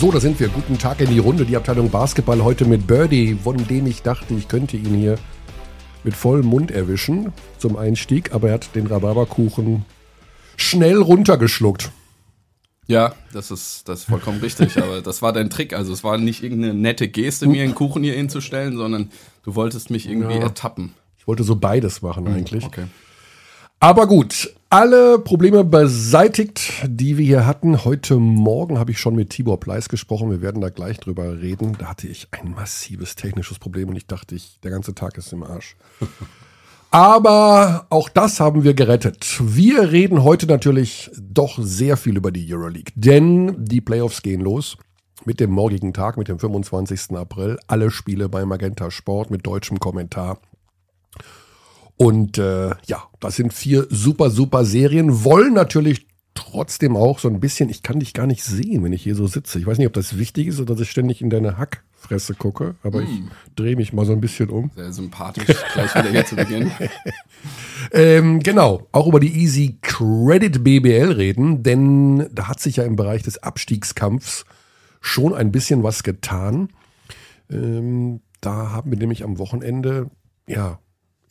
So, da sind wir. Guten Tag in die Runde. Die Abteilung Basketball heute mit Birdie, von dem ich dachte, ich könnte ihn hier mit vollem Mund erwischen zum Einstieg, aber er hat den Rhabarberkuchen schnell runtergeschluckt. Ja, das ist, das ist vollkommen richtig, aber das war dein Trick. Also es war nicht irgendeine nette Geste, mir einen Kuchen hier hinzustellen, sondern du wolltest mich irgendwie ja. ertappen. Ich wollte so beides machen eigentlich. Okay. Aber gut, alle Probleme beseitigt, die wir hier hatten. Heute Morgen habe ich schon mit Tibor Pleiss gesprochen. Wir werden da gleich drüber reden. Da hatte ich ein massives technisches Problem und ich dachte, ich, der ganze Tag ist im Arsch. Aber auch das haben wir gerettet. Wir reden heute natürlich doch sehr viel über die Euroleague, denn die Playoffs gehen los mit dem morgigen Tag, mit dem 25. April. Alle Spiele bei Magenta Sport mit deutschem Kommentar. Und äh, ja, das sind vier super, super Serien. Wollen natürlich trotzdem auch so ein bisschen, ich kann dich gar nicht sehen, wenn ich hier so sitze. Ich weiß nicht, ob das wichtig ist oder dass ich ständig in deine Hackfresse gucke, aber mm. ich drehe mich mal so ein bisschen um. Sehr sympathisch, gleich wieder hier zu Beginn. ähm, genau, auch über die Easy Credit BBL reden, denn da hat sich ja im Bereich des Abstiegskampfs schon ein bisschen was getan. Ähm, da haben wir nämlich am Wochenende, ja,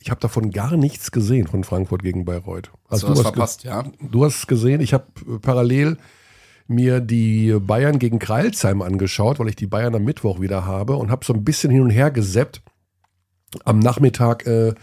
ich habe davon gar nichts gesehen von Frankfurt gegen Bayreuth. Also du hast verpasst, ja. Du hast es gesehen. Ich habe äh, parallel mir die Bayern gegen Kreilsheim angeschaut, weil ich die Bayern am Mittwoch wieder habe und habe so ein bisschen hin und her geseppt am Nachmittag äh,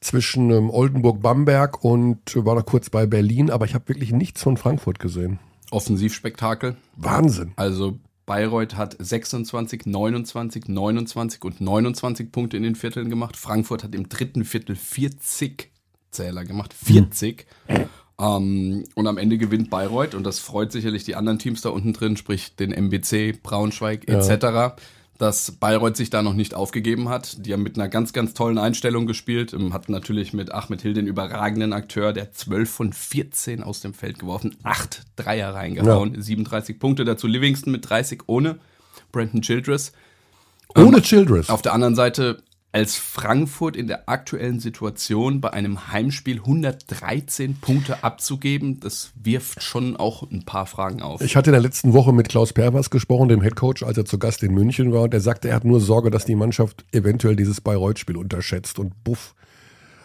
zwischen ähm, Oldenburg-Bamberg und äh, war da kurz bei Berlin, aber ich habe wirklich nichts von Frankfurt gesehen. Offensivspektakel. Wahnsinn. Also Bayreuth hat 26, 29, 29 und 29 Punkte in den Vierteln gemacht. Frankfurt hat im dritten Viertel 40 Zähler gemacht. 40. Hm. Ähm, und am Ende gewinnt Bayreuth und das freut sicherlich die anderen Teams da unten drin, sprich den MBC, Braunschweig etc. Ja dass Bayreuth sich da noch nicht aufgegeben hat. Die haben mit einer ganz, ganz tollen Einstellung gespielt, ähm, hat natürlich mit Ahmed Hill den überragenden Akteur, der 12 von 14 aus dem Feld geworfen, 8 Dreier reingehauen, ja. 37 Punkte, dazu Livingston mit 30 ohne Brandon Childress. Ohne ähm, Childress. Auf der anderen Seite als Frankfurt in der aktuellen Situation bei einem Heimspiel 113 Punkte abzugeben, das wirft schon auch ein paar Fragen auf. Ich hatte in der letzten Woche mit Klaus Pervers gesprochen, dem Headcoach, als er zu Gast in München war. Und er sagte, er hat nur Sorge, dass die Mannschaft eventuell dieses Bayreuth-Spiel unterschätzt. Und buff,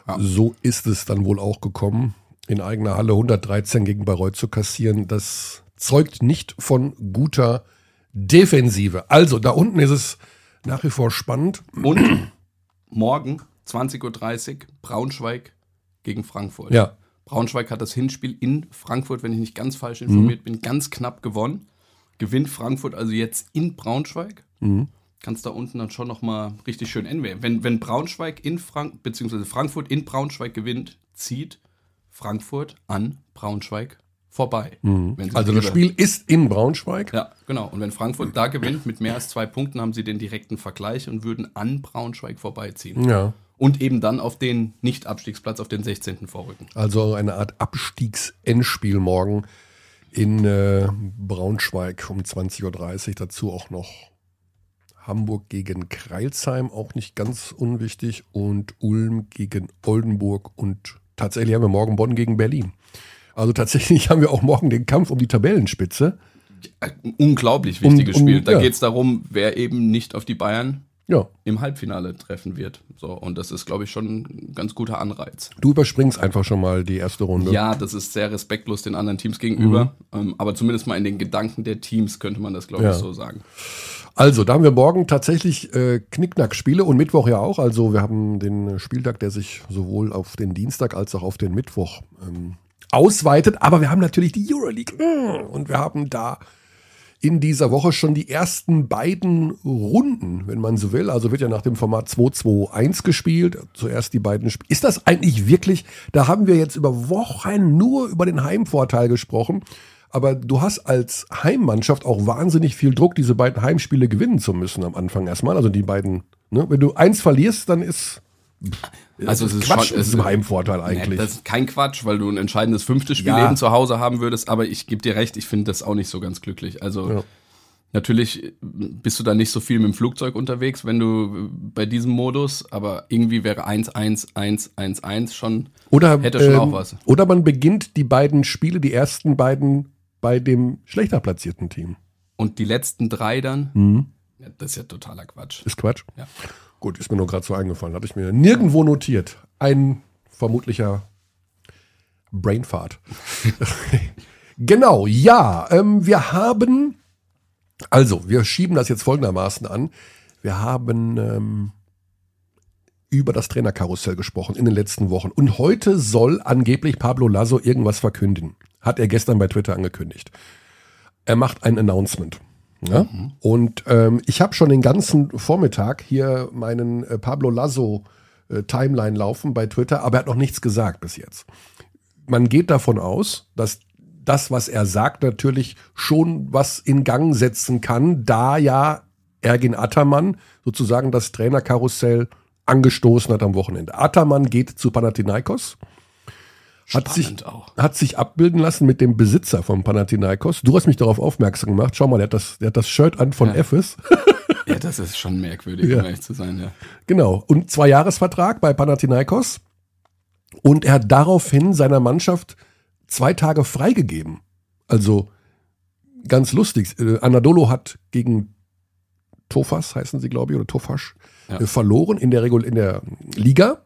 ja. so ist es dann wohl auch gekommen, in eigener Halle 113 gegen Bayreuth zu kassieren. Das zeugt nicht von guter Defensive. Also, da unten ist es nach wie vor spannend. Und morgen 20.30 Uhr Braunschweig gegen Frankfurt. Ja. Braunschweig hat das Hinspiel in Frankfurt, wenn ich nicht ganz falsch informiert mhm. bin, ganz knapp gewonnen. Gewinnt Frankfurt also jetzt in Braunschweig. Mhm. Kannst da unten dann schon nochmal richtig schön enden. Wenn, wenn Braunschweig in Frank beziehungsweise Frankfurt in Braunschweig gewinnt, zieht Frankfurt an Braunschweig vorbei. Mhm. Also das Spiel ist in Braunschweig? Ja, genau. Und wenn Frankfurt da gewinnt mit mehr als zwei Punkten, haben sie den direkten Vergleich und würden an Braunschweig vorbeiziehen. Ja. Und eben dann auf den Nicht-Abstiegsplatz, auf den 16. vorrücken. Also eine Art Abstiegsendspiel morgen in äh, Braunschweig um 20.30 Uhr. Dazu auch noch Hamburg gegen Kreilsheim, auch nicht ganz unwichtig. Und Ulm gegen Oldenburg. Und tatsächlich haben wir morgen Bonn gegen Berlin. Also tatsächlich haben wir auch morgen den Kampf um die Tabellenspitze. Unglaublich wichtiges um, um, Spiel. Da ja. geht es darum, wer eben nicht auf die Bayern ja. im Halbfinale treffen wird. So, und das ist, glaube ich, schon ein ganz guter Anreiz. Du überspringst einfach schon mal die erste Runde. Ja, das ist sehr respektlos den anderen Teams gegenüber. Mhm. Ähm, aber zumindest mal in den Gedanken der Teams könnte man das, glaube ja. ich, so sagen. Also, da haben wir morgen tatsächlich äh, Knickknack-Spiele und Mittwoch ja auch. Also, wir haben den Spieltag, der sich sowohl auf den Dienstag als auch auf den Mittwoch ähm, ausweitet. Aber wir haben natürlich die Euroleague. Und wir haben da in dieser Woche schon die ersten beiden Runden, wenn man so will. Also wird ja nach dem Format 2-2-1 gespielt. Zuerst die beiden Spiele. Ist das eigentlich wirklich, da haben wir jetzt über Wochen nur über den Heimvorteil gesprochen. Aber du hast als Heimmannschaft auch wahnsinnig viel Druck, diese beiden Heimspiele gewinnen zu müssen am Anfang erstmal. Also die beiden, ne? wenn du eins verlierst, dann ist also es ist Quatsch, schon, es ist ein Heimvorteil eigentlich. Nee, das ist kein Quatsch, weil du ein entscheidendes fünftes Spiel ja. eben zu Hause haben würdest, aber ich gebe dir recht, ich finde das auch nicht so ganz glücklich. Also ja. natürlich bist du da nicht so viel mit dem Flugzeug unterwegs, wenn du bei diesem Modus, aber irgendwie wäre 1-1-1-1-1 schon, oder, hätte schon ähm, auch was. Oder man beginnt die beiden Spiele, die ersten beiden bei dem schlechter platzierten Team. und die letzten drei dann. Mhm. Ja, das ist ja totaler Quatsch. Ist Quatsch? Ja. Gut, ist mir nur gerade so eingefallen. Hatte ich mir nirgendwo notiert. Ein vermutlicher Brainfart. genau, ja. Ähm, wir haben, also, wir schieben das jetzt folgendermaßen an. Wir haben ähm, über das Trainerkarussell gesprochen in den letzten Wochen. Und heute soll angeblich Pablo Lasso irgendwas verkünden. Hat er gestern bei Twitter angekündigt. Er macht ein Announcement. Ja? Mhm. Und ähm, ich habe schon den ganzen Vormittag hier meinen äh, Pablo Lasso äh, Timeline laufen bei Twitter, aber er hat noch nichts gesagt bis jetzt. Man geht davon aus, dass das, was er sagt, natürlich schon was in Gang setzen kann, da ja Ergin Attermann sozusagen das Trainerkarussell angestoßen hat am Wochenende. Ataman geht zu Panathinaikos. Hat sich, auch. hat sich abbilden lassen mit dem Besitzer von Panathinaikos. Du hast mich darauf aufmerksam gemacht. Schau mal, der hat das, der hat das Shirt an von ja. Ephes. ja, das ist schon merkwürdig, ja. um ehrlich zu sein, ja. Genau. Und zwei Jahresvertrag bei Panathinaikos. Und er hat daraufhin seiner Mannschaft zwei Tage freigegeben. Also ganz lustig. Äh, Anadolo hat gegen Tofas, heißen sie, glaube ich, oder Tofasch, ja. Äh, verloren in der, Regul in der Liga.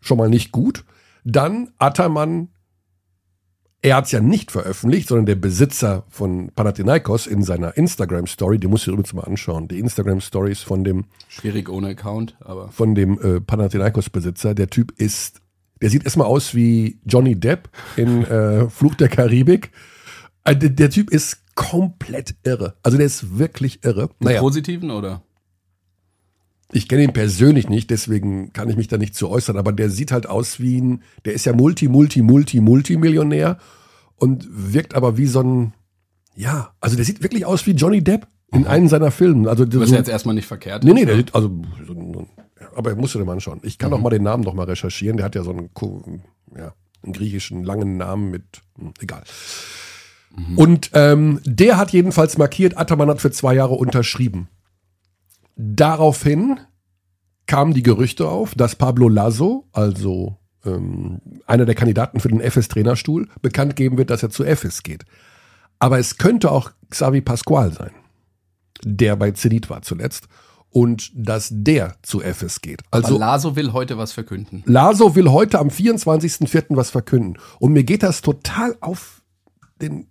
Schon mal nicht gut. Dann Ataman, er hat es ja nicht veröffentlicht, sondern der Besitzer von Panathinaikos in seiner Instagram-Story, die muss ich übrigens mal anschauen, die Instagram-Stories von dem. Schwierig ohne Account, aber. Von dem äh, Panathinaikos-Besitzer. Der Typ ist, der sieht erstmal aus wie Johnny Depp in äh, Fluch der Karibik. Äh, der, der Typ ist komplett irre. Also der ist wirklich irre. Naja. Positiven oder? Ich kenne ihn persönlich nicht, deswegen kann ich mich da nicht zu äußern, aber der sieht halt aus wie ein, der ist ja Multi, Multi, Multi, Multimillionär und wirkt aber wie so ein, ja, also der sieht wirklich aus wie Johnny Depp in einem seiner Filme. Also Was so, jetzt erstmal nicht verkehrt. Nee, nee, der sieht, also, so, aber musst du dir mal anschauen. Ich kann mhm. auch mal den Namen noch mal recherchieren. Der hat ja so einen, ja, einen griechischen langen Namen mit, hm, egal. Mhm. Und ähm, der hat jedenfalls markiert, Ataman hat für zwei Jahre unterschrieben. Daraufhin kamen die Gerüchte auf, dass Pablo Lasso, also ähm, einer der Kandidaten für den FS-Trainerstuhl, bekannt geben wird, dass er zu FS geht. Aber es könnte auch Xavi Pascual sein, der bei Zenit war zuletzt. Und dass der zu FS geht. Also Aber Laso will heute was verkünden. Laso will heute am 24.04. was verkünden. Und mir geht das total auf den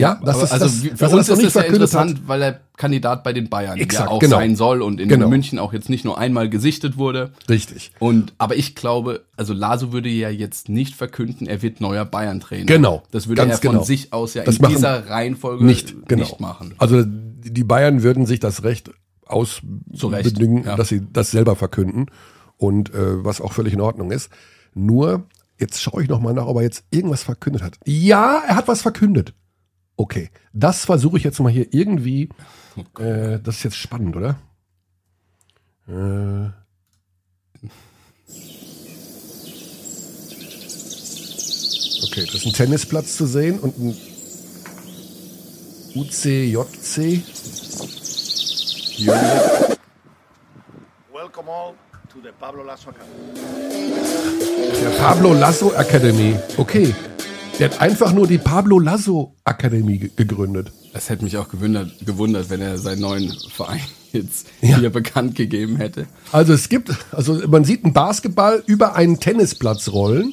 ja, das ist also das, für das uns ist das ja interessant, hat. weil er Kandidat bei den Bayern Exakt, ja auch genau. sein soll und in genau. München auch jetzt nicht nur einmal gesichtet wurde. Richtig. Und aber ich glaube, also Laso würde ja jetzt nicht verkünden, er wird neuer Bayern-Trainer. Genau. Das würde er von genau. sich aus ja das in dieser Reihenfolge nicht, genau. nicht machen. Also die Bayern würden sich das Recht ausbedingen, ja. dass sie das selber verkünden und äh, was auch völlig in Ordnung ist. Nur Jetzt schaue ich noch mal nach, ob er jetzt irgendwas verkündet hat. Ja, er hat was verkündet. Okay, das versuche ich jetzt mal hier irgendwie. Äh, das ist jetzt spannend, oder? Äh. Okay, das ist ein Tennisplatz zu sehen und ein UCJC. Welcome all to the Pablo Lasso Academy. Der Pablo Lasso Academy. Okay. Der hat einfach nur die Pablo Lasso Akademie gegründet. Das hätte mich auch gewundert, gewundert wenn er seinen neuen Verein jetzt ja. hier bekannt gegeben hätte. Also es gibt, also man sieht einen Basketball über einen Tennisplatz rollen.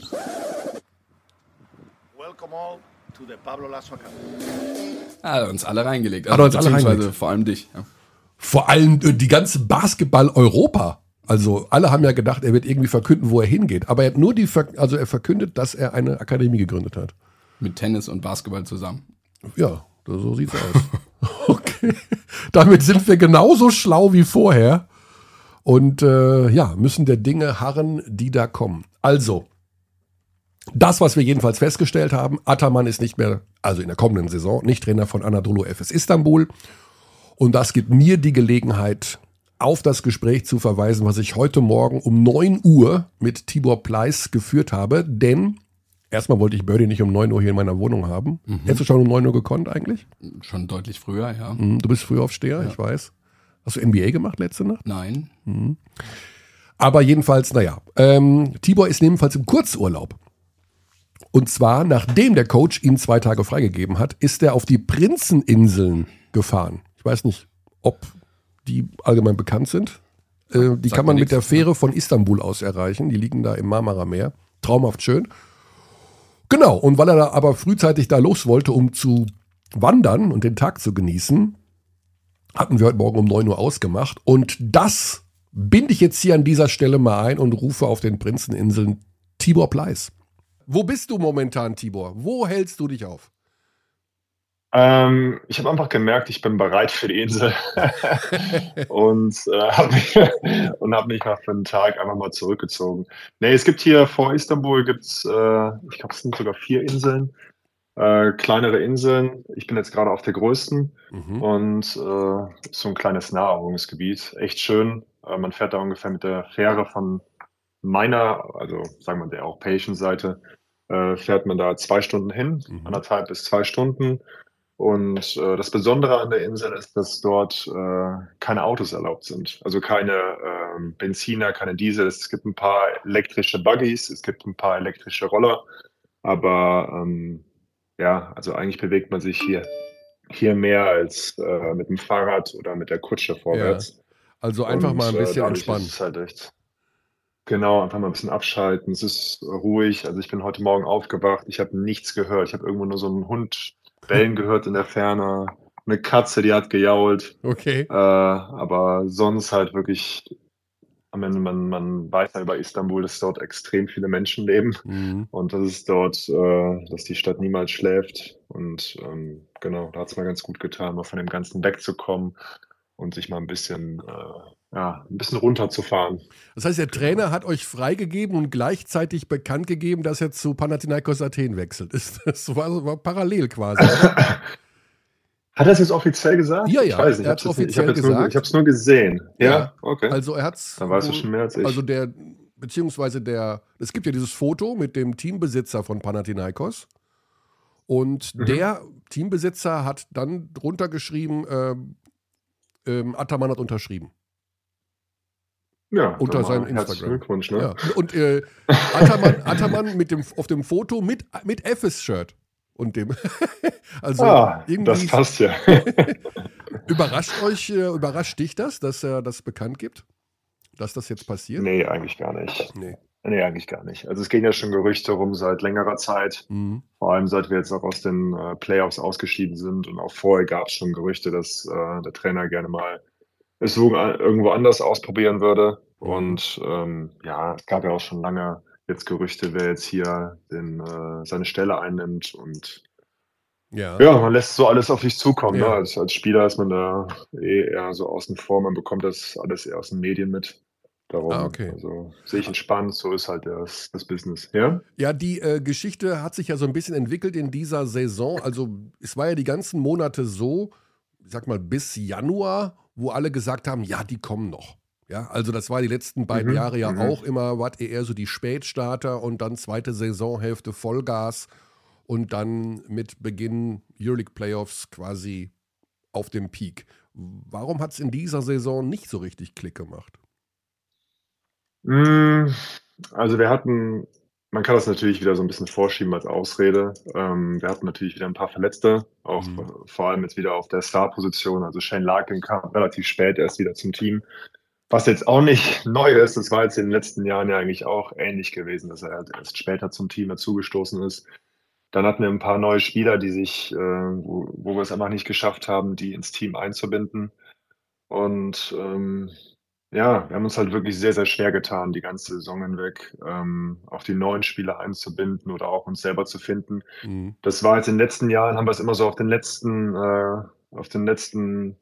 Welcome all to the Pablo Lasso Academy. Ah, hat uns alle reingelegt. Also, hat uns alle reingelegt. vor allem dich. Ja. Vor allem äh, die ganze Basketball Europa. Also alle haben ja gedacht, er wird irgendwie verkünden, wo er hingeht. Aber er hat nur die, also er verkündet, dass er eine Akademie gegründet hat. Mit Tennis und Basketball zusammen. Ja, so sieht's aus. okay. Damit sind wir genauso schlau wie vorher. Und äh, ja, müssen der Dinge harren, die da kommen. Also, das, was wir jedenfalls festgestellt haben, Ataman ist nicht mehr, also in der kommenden Saison, nicht Trainer von Anadolu FS Istanbul. Und das gibt mir die Gelegenheit, auf das Gespräch zu verweisen, was ich heute Morgen um 9 Uhr mit Tibor Pleiss geführt habe. Denn erstmal wollte ich Birdie nicht um 9 Uhr hier in meiner Wohnung haben. Mhm. Hättest du schon um 9 Uhr gekonnt eigentlich? Schon deutlich früher, ja. Mhm, du bist Frühaufsteher, ja. ich weiß. Hast du NBA gemacht letzte Nacht? Nein. Mhm. Aber jedenfalls, naja, ähm, Tibor ist ebenfalls im Kurzurlaub. Und zwar, nachdem der Coach ihm zwei Tage freigegeben hat, ist er auf die Prinzeninseln gefahren. Ich weiß nicht, ob die allgemein bekannt sind. Äh, die kann man mit der Fähre von Istanbul aus erreichen. Die liegen da im Marmara-Meer. Traumhaft schön. Genau, und weil er da aber frühzeitig da los wollte, um zu wandern und den Tag zu genießen, hatten wir heute Morgen um 9 Uhr ausgemacht. Und das binde ich jetzt hier an dieser Stelle mal ein und rufe auf den Prinzeninseln Tibor Pleiss. Wo bist du momentan, Tibor? Wo hältst du dich auf? Ähm, ich habe einfach gemerkt, ich bin bereit für die Insel und äh, habe mich, hab mich nach einem Tag einfach mal zurückgezogen. Nee, es gibt hier vor Istanbul gibt's, äh, ich glaube, es sind sogar vier Inseln, äh, kleinere Inseln. Ich bin jetzt gerade auf der größten mhm. und äh, so ein kleines Naherholungsgebiet. Echt schön. Äh, man fährt da ungefähr mit der Fähre von meiner, also sagen wir der europäischen Seite, äh, fährt man da zwei Stunden hin, mhm. anderthalb bis zwei Stunden und äh, das Besondere an der Insel ist, dass dort äh, keine Autos erlaubt sind. Also keine äh, Benziner, keine Diesel. Es gibt ein paar elektrische Buggies, es gibt ein paar elektrische Roller. Aber ähm, ja, also eigentlich bewegt man sich hier, hier mehr als äh, mit dem Fahrrad oder mit der Kutsche vorwärts. Ja. Also einfach Und, mal ein äh, bisschen entspannen. Halt echt, genau, einfach mal ein bisschen abschalten. Es ist ruhig. Also ich bin heute Morgen aufgewacht. Ich habe nichts gehört. Ich habe irgendwo nur so einen Hund Bellen gehört in der Ferne, eine Katze, die hat gejault. Okay. Äh, aber sonst halt wirklich, am Ende, man, man weiß ja über Istanbul, dass dort extrem viele Menschen leben mhm. und dass es dort, äh, dass die Stadt niemals schläft. Und ähm, genau, da hat es mal ganz gut getan, mal von dem Ganzen wegzukommen und sich mal ein bisschen äh, ja, ein bisschen runterzufahren. Das heißt, der Trainer hat euch freigegeben und gleichzeitig bekannt gegeben, dass er zu Panathinaikos Athen wechselt. Ist das war, war parallel quasi. Hat er es jetzt offiziell gesagt? Ja, ja. Ich weiß nicht, er hat offiziell ich habe es nur gesehen. Ja, ja, okay. Also er hat es. Dann weißt du schon mehr als ich. Also der, beziehungsweise der, es gibt ja dieses Foto mit dem Teambesitzer von Panathinaikos. Und mhm. der Teambesitzer hat dann drunter geschrieben, äh, ähm, Ataman hat unterschrieben. Ja, unter seinem Instagram. Glückwunsch, ne? Ja. Und äh, Ataman, Ataman mit dem, auf dem Foto mit, mit Effes-Shirt und dem. also ah, das passt ja. überrascht euch, äh, überrascht dich das, dass er das bekannt gibt? Dass das jetzt passiert? Nee, eigentlich gar nicht. Nee. Nee, eigentlich gar nicht. Also es gehen ja schon Gerüchte rum seit längerer Zeit. Mhm. Vor allem seit wir jetzt auch aus den äh, Playoffs ausgeschieden sind. Und auch vorher gab es schon Gerüchte, dass äh, der Trainer gerne mal es irgendwo anders ausprobieren würde. Und ähm, ja, es gab ja auch schon lange jetzt Gerüchte, wer jetzt hier den, äh, seine Stelle einnimmt und ja. ja, man lässt so alles auf sich zukommen. Ja. Ne? Als, als Spieler ist man da eh eher so außen vor, man bekommt das alles eher aus den Medien mit. Darum, ah, okay. also sehe ich entspannt, so ist halt das, das Business. Ja, ja die äh, Geschichte hat sich ja so ein bisschen entwickelt in dieser Saison. Also es war ja die ganzen Monate so, ich sag mal, bis Januar wo alle gesagt haben, ja, die kommen noch. Ja, also das war die letzten beiden mhm, Jahre ja mhm. auch immer, war eher so die Spätstarter und dann zweite Saisonhälfte Vollgas und dann mit Beginn Euroleague Playoffs quasi auf dem Peak. Warum hat es in dieser Saison nicht so richtig Klick gemacht? Mm, also wir hatten man kann das natürlich wieder so ein bisschen vorschieben als Ausrede. Ähm, wir hatten natürlich wieder ein paar Verletzte, auch mhm. vor allem jetzt wieder auf der Star-Position. Also Shane Larkin kam relativ spät erst wieder zum Team. Was jetzt auch nicht neu ist, das war jetzt in den letzten Jahren ja eigentlich auch ähnlich gewesen, dass er halt erst später zum Team dazugestoßen ist. Dann hatten wir ein paar neue Spieler, die sich, äh, wo, wo wir es einfach nicht geschafft haben, die ins Team einzubinden. Und ähm, ja, wir haben uns halt wirklich sehr, sehr schwer getan, die ganze Saison hinweg, ähm, auch die neuen Spieler einzubinden oder auch uns selber zu finden. Mhm. Das war jetzt in den letzten Jahren, haben wir es immer so auf den letzten, äh, auf den letzten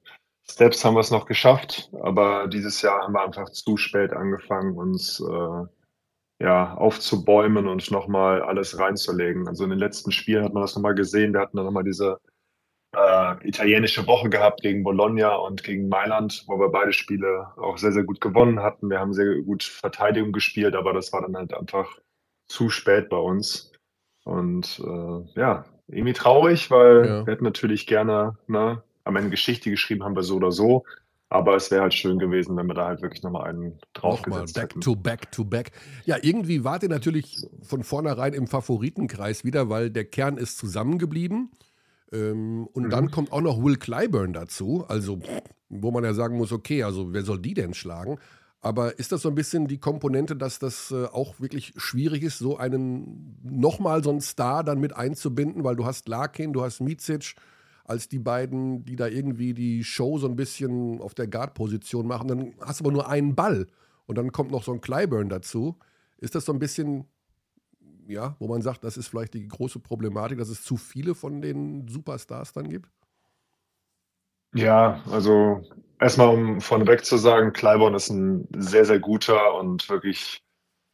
Steps haben wir es noch geschafft, aber dieses Jahr haben wir einfach zu spät angefangen, uns äh, ja, aufzubäumen und nochmal alles reinzulegen. Also in den letzten Spielen hat man das nochmal gesehen, wir hatten dann nochmal diese äh, italienische Woche gehabt gegen Bologna und gegen Mailand, wo wir beide Spiele auch sehr, sehr gut gewonnen hatten. Wir haben sehr gut Verteidigung gespielt, aber das war dann halt einfach zu spät bei uns. Und äh, ja, irgendwie traurig, weil ja. wir hätten natürlich gerne ne, am Ende Geschichte geschrieben, haben wir so oder so. Aber es wäre halt schön gewesen, wenn wir da halt wirklich nochmal einen draufgesetzt back hätten. to back to back. Ja, irgendwie wart ihr natürlich von vornherein im Favoritenkreis wieder, weil der Kern ist zusammengeblieben. Ähm, und mhm. dann kommt auch noch Will Clyburn dazu, also wo man ja sagen muss, okay, also wer soll die denn schlagen? Aber ist das so ein bisschen die Komponente, dass das äh, auch wirklich schwierig ist, so einen nochmal so einen Star dann mit einzubinden, weil du hast Larkin, du hast Micic als die beiden, die da irgendwie die Show so ein bisschen auf der Guard-Position machen. Dann hast du aber nur einen Ball und dann kommt noch so ein Clyburn dazu. Ist das so ein bisschen, ja, wo man sagt, das ist vielleicht die große Problematik, dass es zu viele von den Superstars dann gibt? Ja, also erstmal um vorneweg zu sagen, Clyburn ist ein sehr, sehr guter und wirklich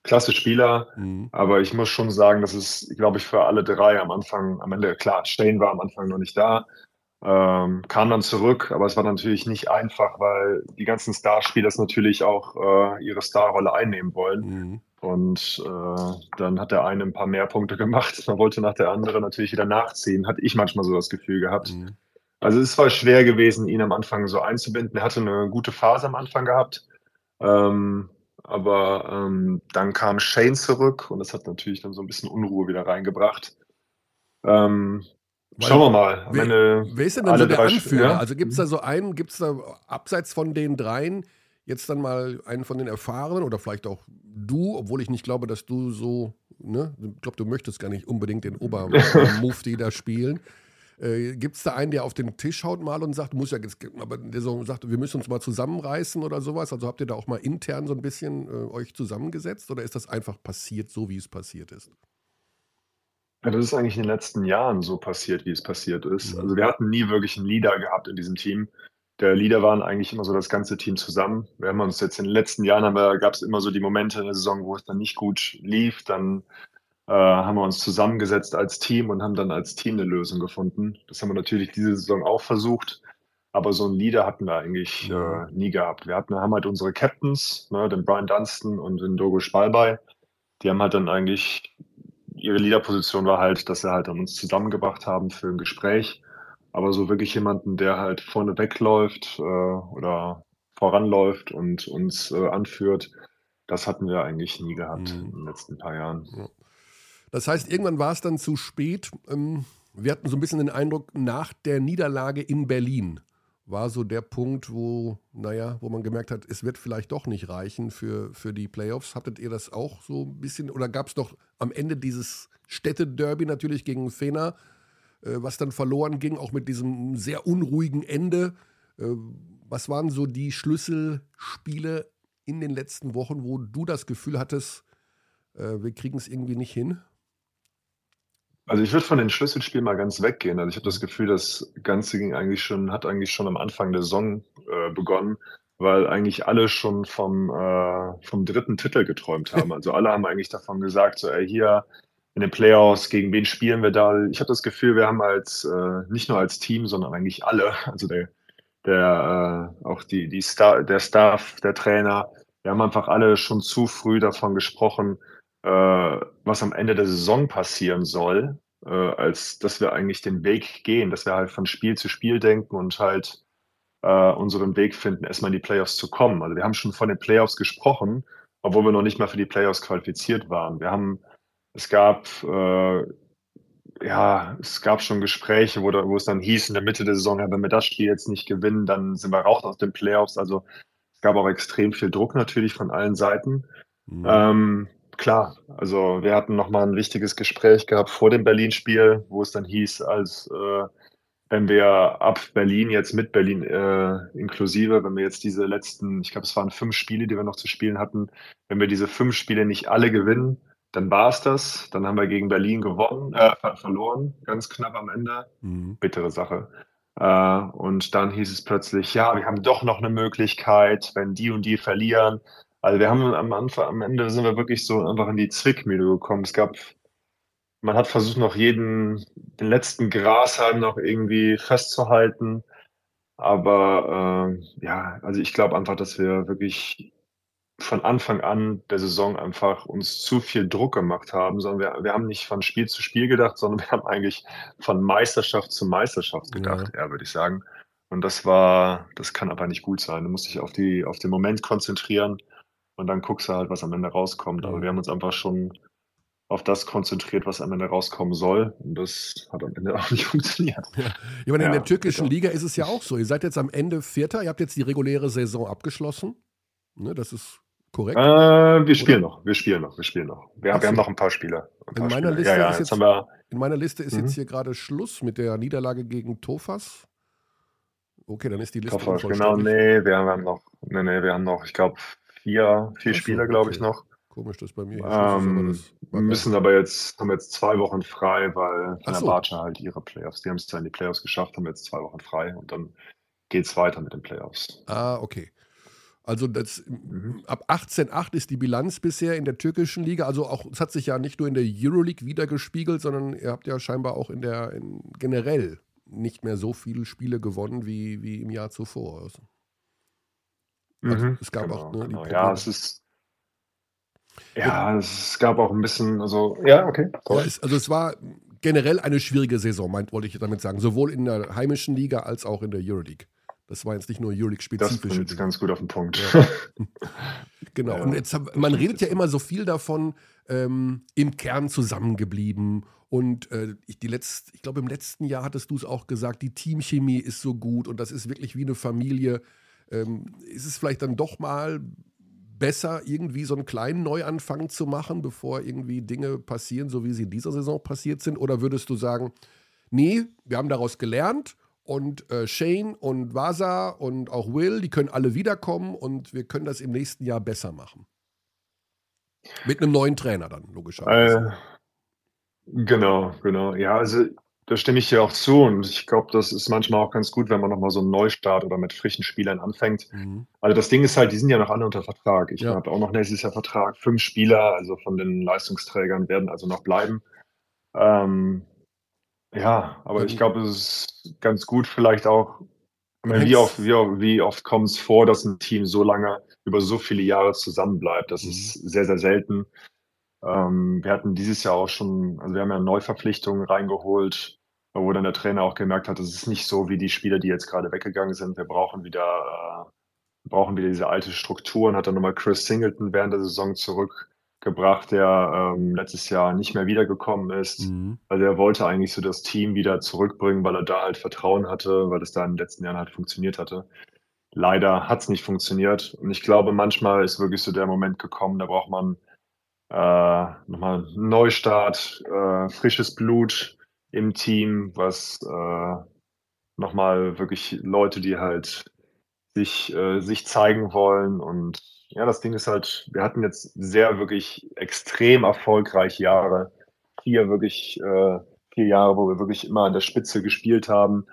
klasse Spieler. Mhm. Aber ich muss schon sagen, dass es, glaube ich, für alle drei am Anfang, am Ende, klar, Stein war am Anfang noch nicht da, ähm, kam dann zurück, aber es war natürlich nicht einfach, weil die ganzen Starspieler natürlich auch äh, ihre Starrolle einnehmen wollen. Mhm. Und äh, dann hat der eine ein paar mehr Punkte gemacht, man wollte nach der anderen natürlich wieder nachziehen, hatte ich manchmal so das Gefühl gehabt. Mhm. Also es war schwer gewesen, ihn am Anfang so einzubinden. Er hatte eine gute Phase am Anfang gehabt. Ähm, aber ähm, dann kam Shane zurück und das hat natürlich dann so ein bisschen Unruhe wieder reingebracht. Ähm, schauen wir mal. Wer, Ende wer ist denn dann so der Anführer? Ja? Also gibt es da so einen, gibt es da abseits von den dreien jetzt dann mal einen von den Erfahrenen oder vielleicht auch du, obwohl ich nicht glaube, dass du so, ne, ich glaube, du möchtest gar nicht unbedingt den Obermufti da spielen. Äh, Gibt es da einen, der auf den Tisch haut mal und sagt, muss ja, aber der so sagt, wir müssen uns mal zusammenreißen oder sowas? Also habt ihr da auch mal intern so ein bisschen äh, euch zusammengesetzt oder ist das einfach passiert, so wie es passiert ist? Ja, das ist eigentlich in den letzten Jahren so passiert, wie es passiert ist. Mhm. Also wir hatten nie wirklich einen Leader gehabt in diesem Team. Der Leader waren eigentlich immer so das ganze Team zusammen. Wir haben uns jetzt in den letzten Jahren, gab es immer so die Momente in der Saison, wo es dann nicht gut lief. Dann äh, haben wir uns zusammengesetzt als Team und haben dann als Team eine Lösung gefunden. Das haben wir natürlich diese Saison auch versucht. Aber so einen Leader hatten wir eigentlich äh, nie gehabt. Wir hatten, haben halt unsere Captains, ne, den Brian Dunstan und den Dogo Spalbei. Die haben halt dann eigentlich, ihre Leaderposition war halt, dass sie halt an uns zusammengebracht haben für ein Gespräch. Aber so wirklich jemanden, der halt vorne wegläuft äh, oder voranläuft und uns äh, anführt, das hatten wir eigentlich nie gehabt mhm. in den letzten paar Jahren. Ja. Das heißt, irgendwann war es dann zu spät. Ähm, wir hatten so ein bisschen den Eindruck, nach der Niederlage in Berlin war so der Punkt, wo, naja, wo man gemerkt hat, es wird vielleicht doch nicht reichen für, für die Playoffs. Hattet ihr das auch so ein bisschen oder gab es doch am Ende dieses Städtederby natürlich gegen Fener, äh, was dann verloren ging, auch mit diesem sehr unruhigen Ende? Äh, was waren so die Schlüsselspiele in den letzten Wochen, wo du das Gefühl hattest, äh, wir kriegen es irgendwie nicht hin? Also ich würde von den Schlüsselspielen mal ganz weggehen. Also ich habe das Gefühl, das Ganze ging eigentlich schon, hat eigentlich schon am Anfang der Saison äh, begonnen, weil eigentlich alle schon vom, äh, vom dritten Titel geträumt haben. Also alle haben eigentlich davon gesagt, so ey, hier in den Playoffs, gegen wen spielen wir da? Ich habe das Gefühl, wir haben als äh, nicht nur als Team, sondern eigentlich alle, also der, der äh, auch die, die Star, der Staff, der Trainer, wir haben einfach alle schon zu früh davon gesprochen, äh, was am Ende der Saison passieren soll, äh, als dass wir eigentlich den Weg gehen, dass wir halt von Spiel zu Spiel denken und halt äh, unseren Weg finden, erstmal in die Playoffs zu kommen. Also wir haben schon von den Playoffs gesprochen, obwohl wir noch nicht mal für die Playoffs qualifiziert waren. Wir haben, es gab, äh, ja, es gab schon Gespräche, wo, da, wo es dann hieß in der Mitte der Saison, ja, wenn wir das Spiel jetzt nicht gewinnen, dann sind wir raus aus den Playoffs. Also es gab auch extrem viel Druck natürlich von allen Seiten. Mhm. Ähm, klar. Also wir hatten nochmal ein wichtiges Gespräch gehabt vor dem Berlin-Spiel, wo es dann hieß, als äh, wenn wir ab Berlin jetzt mit Berlin äh, inklusive, wenn wir jetzt diese letzten, ich glaube, es waren fünf Spiele, die wir noch zu spielen hatten, wenn wir diese fünf Spiele nicht alle gewinnen, dann war es das. Dann haben wir gegen Berlin gewonnen, äh, verloren, ganz knapp am Ende. Mhm. Bittere Sache. Äh, und dann hieß es plötzlich, ja, wir haben doch noch eine Möglichkeit, wenn die und die verlieren, also wir haben am Anfang, am Ende sind wir wirklich so einfach in die Zwickmühle gekommen. Es gab, man hat versucht noch jeden, den letzten Grashalm noch irgendwie festzuhalten. Aber äh, ja, also ich glaube einfach, dass wir wirklich von Anfang an der Saison einfach uns zu viel Druck gemacht haben, sondern wir, wir haben nicht von Spiel zu Spiel gedacht, sondern wir haben eigentlich von Meisterschaft zu Meisterschaft gedacht, ja, ja würde ich sagen. Und das war, das kann aber nicht gut sein. Du musst dich auf die, auf den Moment konzentrieren und dann guckst du halt, was am Ende rauskommt. Aber wir haben uns einfach schon auf das konzentriert, was am Ende rauskommen soll. Und das hat am Ende auch nicht funktioniert. Ja. Ich meine, in der türkischen. Liga ist es ja auch so. Ihr seid jetzt am Ende Vierter, ihr habt jetzt die reguläre Saison abgeschlossen. Ne, das ist korrekt. Äh, wir spielen Oder? noch, wir spielen noch, wir spielen noch. Wir, wir haben noch ein paar. Ein paar in, meiner Liste ja, ja, ist jetzt, jetzt in meiner Liste ist mhm. jetzt hier gerade Schluss mit der Niederlage gegen Tofas. Okay, dann ist die Liste Tofas, genau, nee, wir haben noch, nee, nee, wir haben noch, ich glaube, vier, vier Spieler, glaube okay. ich, noch. Komisch, dass bei mir ähm, ist, aber müssen aber jetzt, haben jetzt zwei Wochen frei, weil Fenerbahce so. halt ihre Playoffs, die haben es zwar in die Playoffs geschafft, haben jetzt zwei Wochen frei und dann geht es weiter mit den Playoffs. Ah, okay. Also das, mhm. ab 18,8 ist die Bilanz bisher in der türkischen Liga. Also auch, es hat sich ja nicht nur in der Euroleague wiedergespiegelt, sondern ihr habt ja scheinbar auch in der in generell nicht mehr so viele Spiele gewonnen wie, wie im Jahr zuvor. Also, also mhm, es gab genau, auch ne, genau. Ja, es ist ja, es gab auch ein bisschen, also, ja, okay. Ja, es, also es war generell eine schwierige Saison, meint, wollte ich damit sagen. Sowohl in der heimischen Liga als auch in der Euroleague. Das war jetzt nicht nur Euroleague-spezifisch. Das ist ganz gut auf den Punkt. Ja. genau. Ja. Und jetzt, man redet ja immer so viel davon, ähm, im Kern zusammengeblieben. Und äh, ich, ich glaube, im letzten Jahr hattest du es auch gesagt, die Teamchemie ist so gut und das ist wirklich wie eine Familie. Ähm, ist es vielleicht dann doch mal besser, irgendwie so einen kleinen Neuanfang zu machen, bevor irgendwie Dinge passieren, so wie sie in dieser Saison passiert sind? Oder würdest du sagen, nee, wir haben daraus gelernt und äh, Shane und Vasa und auch Will, die können alle wiederkommen und wir können das im nächsten Jahr besser machen? Mit einem neuen Trainer dann, logischerweise. Äh, genau, genau. Ja, also da stimme ich dir auch zu und ich glaube, das ist manchmal auch ganz gut, wenn man nochmal so einen Neustart oder mit frischen Spielern anfängt. Mhm. Also das Ding ist halt, die sind ja noch alle unter Vertrag. Ich ja. habe auch noch nächstes Jahr Vertrag. Fünf Spieler, also von den Leistungsträgern, werden also noch bleiben. Ähm, ja, aber ich glaube, es ist ganz gut vielleicht auch, meine, wie, oft, wie, wie oft kommt es vor, dass ein Team so lange über so viele Jahre zusammenbleibt? Das mhm. ist sehr, sehr selten. Ähm, wir hatten dieses Jahr auch schon, also wir haben ja Neuverpflichtungen reingeholt, wo dann der Trainer auch gemerkt hat, es ist nicht so wie die Spieler, die jetzt gerade weggegangen sind. Wir brauchen wieder, äh, brauchen wieder diese alte Struktur und hat dann nochmal Chris Singleton während der Saison zurückgebracht, der ähm, letztes Jahr nicht mehr wiedergekommen ist. Mhm. Also er wollte eigentlich so das Team wieder zurückbringen, weil er da halt Vertrauen hatte, weil es da in den letzten Jahren halt funktioniert hatte. Leider hat es nicht funktioniert. Und ich glaube, manchmal ist wirklich so der Moment gekommen, da braucht man äh, nochmal Neustart, äh, frisches Blut, im Team, was äh, nochmal wirklich Leute, die halt sich, äh, sich zeigen wollen. Und ja, das Ding ist halt, wir hatten jetzt sehr wirklich extrem erfolgreiche Jahre. Vier wirklich, äh, vier Jahre, wo wir wirklich immer an der Spitze gespielt haben.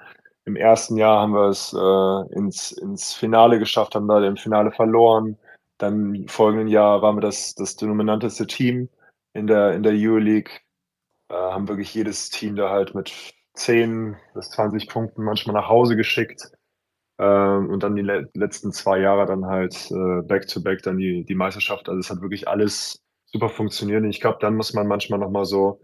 Im ersten Jahr haben wir es äh, ins, ins Finale geschafft, haben da im Finale verloren. Dann im folgenden Jahr waren wir das, das dominanteste Team in der, in der Euroleague äh, haben wirklich jedes Team da halt mit 10 bis 20 Punkten manchmal nach Hause geschickt. Ähm, und dann die le letzten zwei Jahre dann halt äh, back-to-back dann die, die Meisterschaft. Also es hat wirklich alles super funktioniert. Und ich glaube, dann muss man manchmal nochmal so,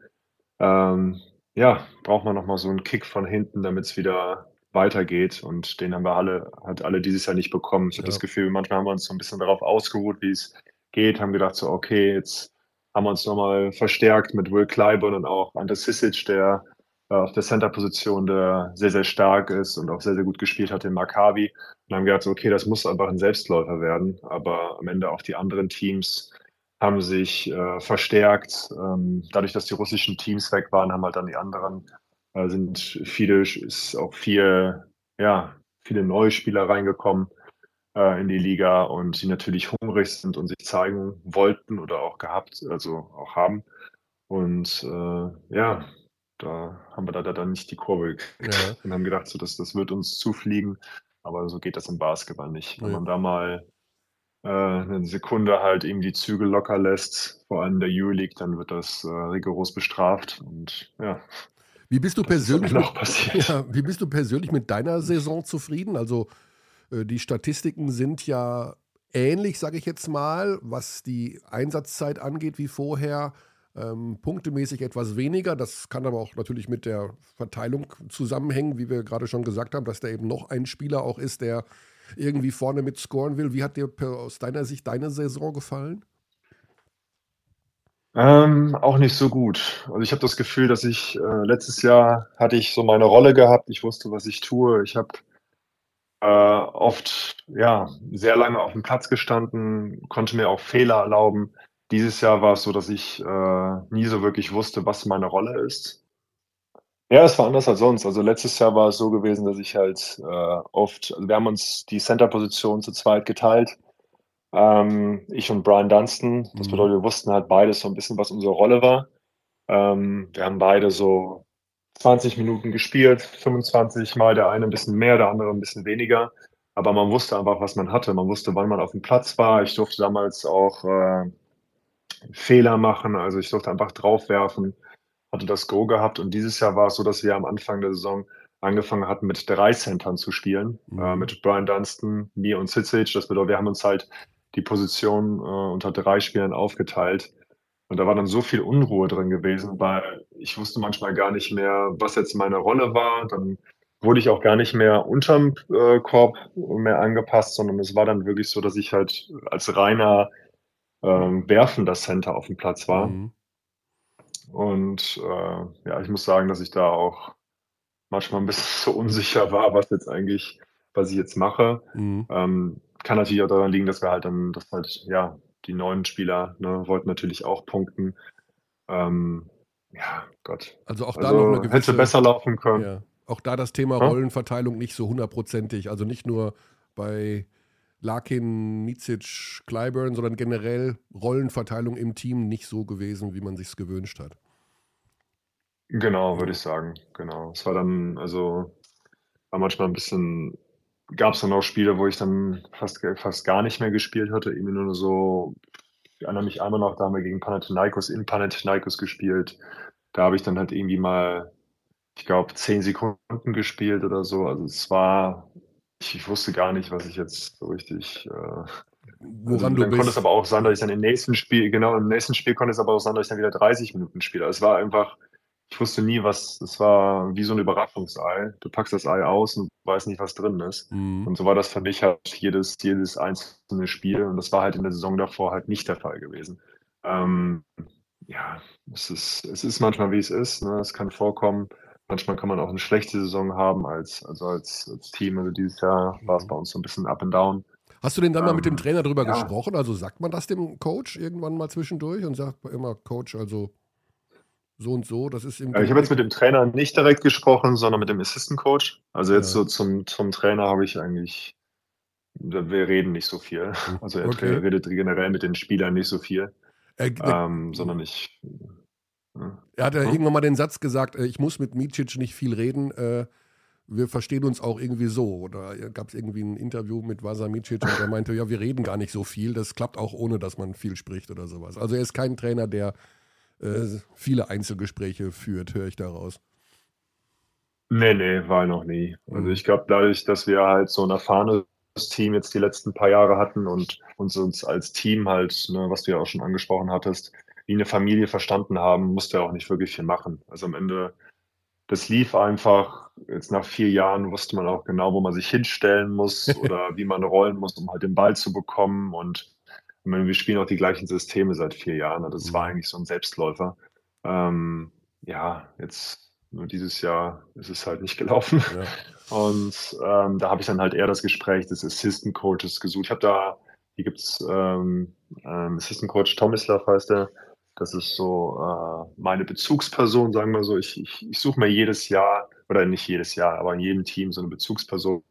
ähm, ja, braucht man nochmal so einen Kick von hinten, damit es wieder weitergeht. Und den haben wir alle, hat alle dieses Jahr nicht bekommen. Ich ja. habe das Gefühl, manchmal haben wir uns so ein bisschen darauf ausgeruht, wie es geht, haben gedacht so, okay, jetzt haben wir uns nochmal verstärkt mit Will Clyburn und auch Ante Sisic, der äh, auf der Center-Position, der sehr, sehr stark ist und auch sehr, sehr gut gespielt hat in Maccabi. Und haben gedacht, so, okay, das muss einfach ein Selbstläufer werden. Aber am Ende auch die anderen Teams haben sich äh, verstärkt. Ähm, dadurch, dass die russischen Teams weg waren, haben halt dann die anderen, äh, sind viele, ist auch viel, ja, viele neue Spieler reingekommen äh, in die Liga und die natürlich hungrig sind und sich zeigen wollten oder auch gehabt, also auch haben. Und äh, ja, da haben wir da, dann nicht die Kurve gekriegt ja. und haben gedacht, so, das, das wird uns zufliegen. Aber so geht das im Basketball nicht. Wenn ja. man da mal äh, eine Sekunde halt eben die Zügel locker lässt, vor allem der Euroleague, dann wird das äh, rigoros bestraft. Und ja. Wie bist du persönlich? Mit, ja, wie bist du persönlich mit deiner Saison zufrieden? Also äh, die Statistiken sind ja ähnlich, sage ich jetzt mal, was die Einsatzzeit angeht wie vorher. Ähm, punktemäßig etwas weniger. Das kann aber auch natürlich mit der Verteilung zusammenhängen, wie wir gerade schon gesagt haben, dass da eben noch ein Spieler auch ist, der irgendwie vorne mit scoren will. Wie hat dir aus deiner Sicht deine Saison gefallen? Ähm, auch nicht so gut. Also ich habe das Gefühl, dass ich äh, letztes Jahr hatte ich so meine Rolle gehabt. Ich wusste, was ich tue. Ich habe äh, oft ja sehr lange auf dem Platz gestanden, konnte mir auch Fehler erlauben. Dieses Jahr war es so, dass ich äh, nie so wirklich wusste, was meine Rolle ist. Ja, es war anders als sonst. Also letztes Jahr war es so gewesen, dass ich halt äh, oft, also wir haben uns die Center-Position zu zweit geteilt. Ähm, ich und Brian Dunstan. Das Mhm. bedeutet, wir wussten halt beides so ein bisschen, was unsere Rolle war. Ähm, wir haben beide so 20 Minuten gespielt, 25 Mal der eine ein bisschen mehr, der andere ein bisschen weniger. Aber man wusste einfach, was man hatte. Man wusste, wann man auf dem Platz war. Ich durfte damals auch äh, Fehler machen. Also ich durfte einfach draufwerfen, hatte das Go gehabt. Und dieses Jahr war es so, dass wir am Anfang der Saison angefangen hatten, mit drei Centern zu spielen. Mhm. Äh, mit Brian Dunstan, mir und Sitsic. Das bedeutet, wir haben uns halt die Position äh, unter drei Spielern aufgeteilt. Und da war dann so viel Unruhe drin gewesen, weil ich wusste manchmal gar nicht mehr, was jetzt meine Rolle war. Dann wurde ich auch gar nicht mehr unterm äh, Korb mehr angepasst, sondern es war dann wirklich so, dass ich halt als reiner ähm, werfender Center auf dem Platz war. Mhm. Und äh, ja, ich muss sagen, dass ich da auch manchmal ein bisschen so unsicher war, was jetzt eigentlich, was ich jetzt mache. Mhm. Ähm, kann natürlich auch daran liegen, dass wir halt dann, dass halt, ja, die neuen Spieler ne, wollten natürlich auch punkten. Ähm, ja, Gott. Also auch da noch Also eine hätte gewisse. besser laufen können. Ja. Auch da das Thema Ja? Rollenverteilung nicht so hundertprozentig. Also nicht nur bei Larkin, Nicic, Clyburn, sondern generell Rollenverteilung im Team nicht so gewesen, wie man sich gewünscht hat. Genau, würde ich sagen. Genau. Es war dann, also, war manchmal ein bisschen, gab es dann auch Spiele, wo ich dann fast, fast gar nicht mehr gespielt hatte. Irgendwie nur so, ich erinnere mich einmal noch, da haben wir gegen Panathinaikos in Panathinaikos gespielt. Da habe ich dann halt irgendwie mal, ich glaube, zehn Sekunden gespielt oder so. Also es war, ich, ich wusste gar nicht, was ich jetzt so richtig. Äh, also Woran dann du konnte es aber auch sein, dass ich dann im nächsten Spiel, genau, im nächsten Spiel konnte es aber auch sein, dass ich dann wieder 30 Minuten spiele. Also Es war einfach, ich wusste nie, was, es war wie so ein Überraschungsei. Du packst das Ei aus und weißt nicht, was drin ist. Mhm. Und so war das für mich halt jedes, jedes einzelne Spiel. Und das war halt in der Saison davor halt nicht der Fall gewesen. Ähm, ja, es ist, es ist manchmal wie es ist. Ne? Es kann vorkommen. Manchmal kann man auch eine schlechte Saison haben als, also als, als Team. Also dieses Jahr war es bei uns so ein bisschen up and down. Hast du denn dann mal mit dem Ähm, Trainer drüber ja. gesprochen? Also sagt man das dem Coach irgendwann mal zwischendurch und sagt immer, Coach, also so und so, das ist im Ja, ich habe jetzt mit dem Trainer nicht direkt gesprochen, sondern mit dem Assistant Coach. Also jetzt Ja. so zum, zum Trainer habe ich eigentlich, wir reden nicht so viel. Also er Okay. redet generell mit den Spielern nicht so viel, er, er, ähm, sondern ich. ja. er hat ja Hm? irgendwann mal den Satz gesagt, äh, ich muss mit Micic nicht viel reden, äh, wir verstehen uns auch irgendwie so. Oder gab es irgendwie ein Interview mit Vasa Micic und er meinte, ja, wir reden gar nicht so viel, das klappt auch ohne, dass man viel spricht oder sowas. Also er ist kein Trainer, der äh, viele Einzelgespräche führt, höre ich daraus. Nee, nee, war noch nie. Also Mhm. ich glaube, dadurch, dass wir halt so ein erfahrenes Team jetzt die letzten paar Jahre hatten und uns, uns als Team halt, ne, was du ja auch schon angesprochen hattest, wie eine Familie verstanden haben, musste er auch nicht wirklich viel machen. Also am Ende, das lief einfach. Jetzt nach vier Jahren wusste man auch genau, wo man sich hinstellen muss oder wie man rollen muss, um halt den Ball zu bekommen. Und ich meine, wir spielen auch die gleichen Systeme seit vier Jahren. Also es war Mhm. eigentlich so ein Selbstläufer. Ähm, ja, jetzt nur dieses Jahr ist es halt nicht gelaufen. Ja. Und ähm, da habe ich dann halt eher das Gespräch des Assistant Coaches gesucht. Ich habe da, hier gibt's ähm, ähm, Assistant Coach Tomislav heißt er. Das ist so äh, meine Bezugsperson, sagen wir so. Ich, ich, ich suche mir jedes Jahr, oder nicht jedes Jahr, aber in jedem Team so eine Bezugsperson,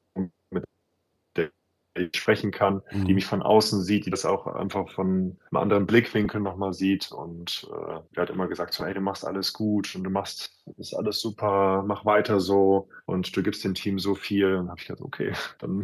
sprechen kann, Mhm. die mich von außen sieht, die das auch einfach von einem anderen Blickwinkel nochmal sieht. Und äh, der hat immer gesagt, so, ey, du machst alles gut und du machst, ist alles super, mach weiter so und du gibst dem Team so viel. Und habe ich gedacht, okay, dann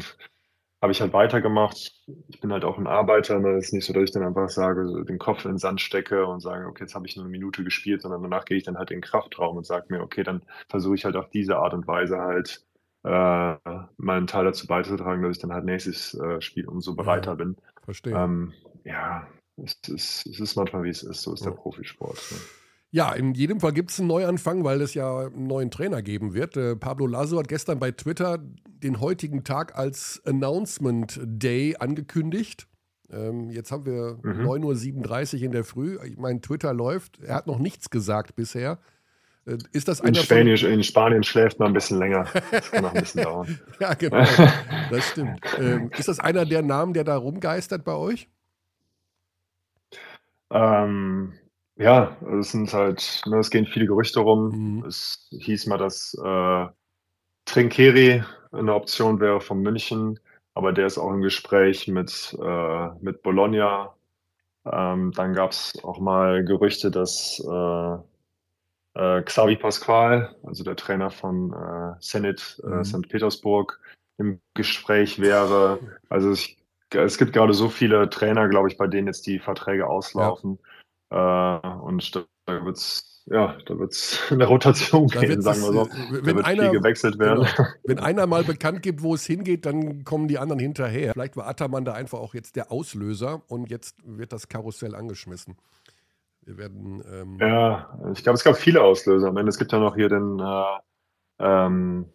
habe ich halt weitergemacht. Ich bin halt auch ein Arbeiter. Ne? Es ist nicht so, dass ich dann einfach sage, so den Kopf in den Sand stecke und sage, okay, jetzt habe ich nur eine Minute gespielt, sondern danach gehe ich dann halt in den Kraftraum und sage mir, okay, dann versuche ich halt auf diese Art und Weise halt äh, meinen Teil dazu beizutragen, dass ich dann halt nächstes äh, Spiel umso bereiter Ja. bin. Verstehe. Ähm, ja, es ist, es ist manchmal wie es ist, so ist der Ja. Profisport. Ne? Ja, in jedem Fall gibt es einen Neuanfang, weil es ja einen neuen Trainer geben wird. Äh, Pablo Lasso hat gestern bei Twitter den heutigen Tag als Announcement Day angekündigt. Ähm, jetzt haben wir mhm. 9.37 Uhr in der Früh. Mein Twitter läuft. Er hat noch nichts gesagt bisher. Äh, ist das in, Spanisch, in Spanien schläft man ein bisschen länger. Das kann noch ein bisschen dauern. ja, genau. Das stimmt. Ähm, ist das einer der Namen, der da rumgeistert bei euch? Ähm, ja, es sind halt, ne, es gehen viele Gerüchte rum. Mhm. Es hieß mal, dass äh, Trinkeri eine Option wäre von München, aber der ist auch im Gespräch mit, äh, mit Bologna. Ähm, dann gab es auch mal Gerüchte, dass äh, äh, Xavi Pasqual, also der Trainer von äh, Zenit äh, mhm. St. Petersburg, im Gespräch wäre. Also ich, es gibt gerade so viele Trainer, glaube ich, bei denen jetzt die Verträge auslaufen. Ja. Äh, und da, da wird es ja, da wird es eine Rotation da gehen, sagen wir so. Äh, wenn einer, gewechselt werden. Genau, wenn einer mal bekannt gibt, wo es hingeht, dann kommen die anderen hinterher. Vielleicht war Ataman da einfach auch jetzt der Auslöser und jetzt wird das Karussell angeschmissen. Wir werden. Ähm ja, ich glaube, es gab viele Auslöser. Am Ende, es gibt ja noch hier den, äh, ähm,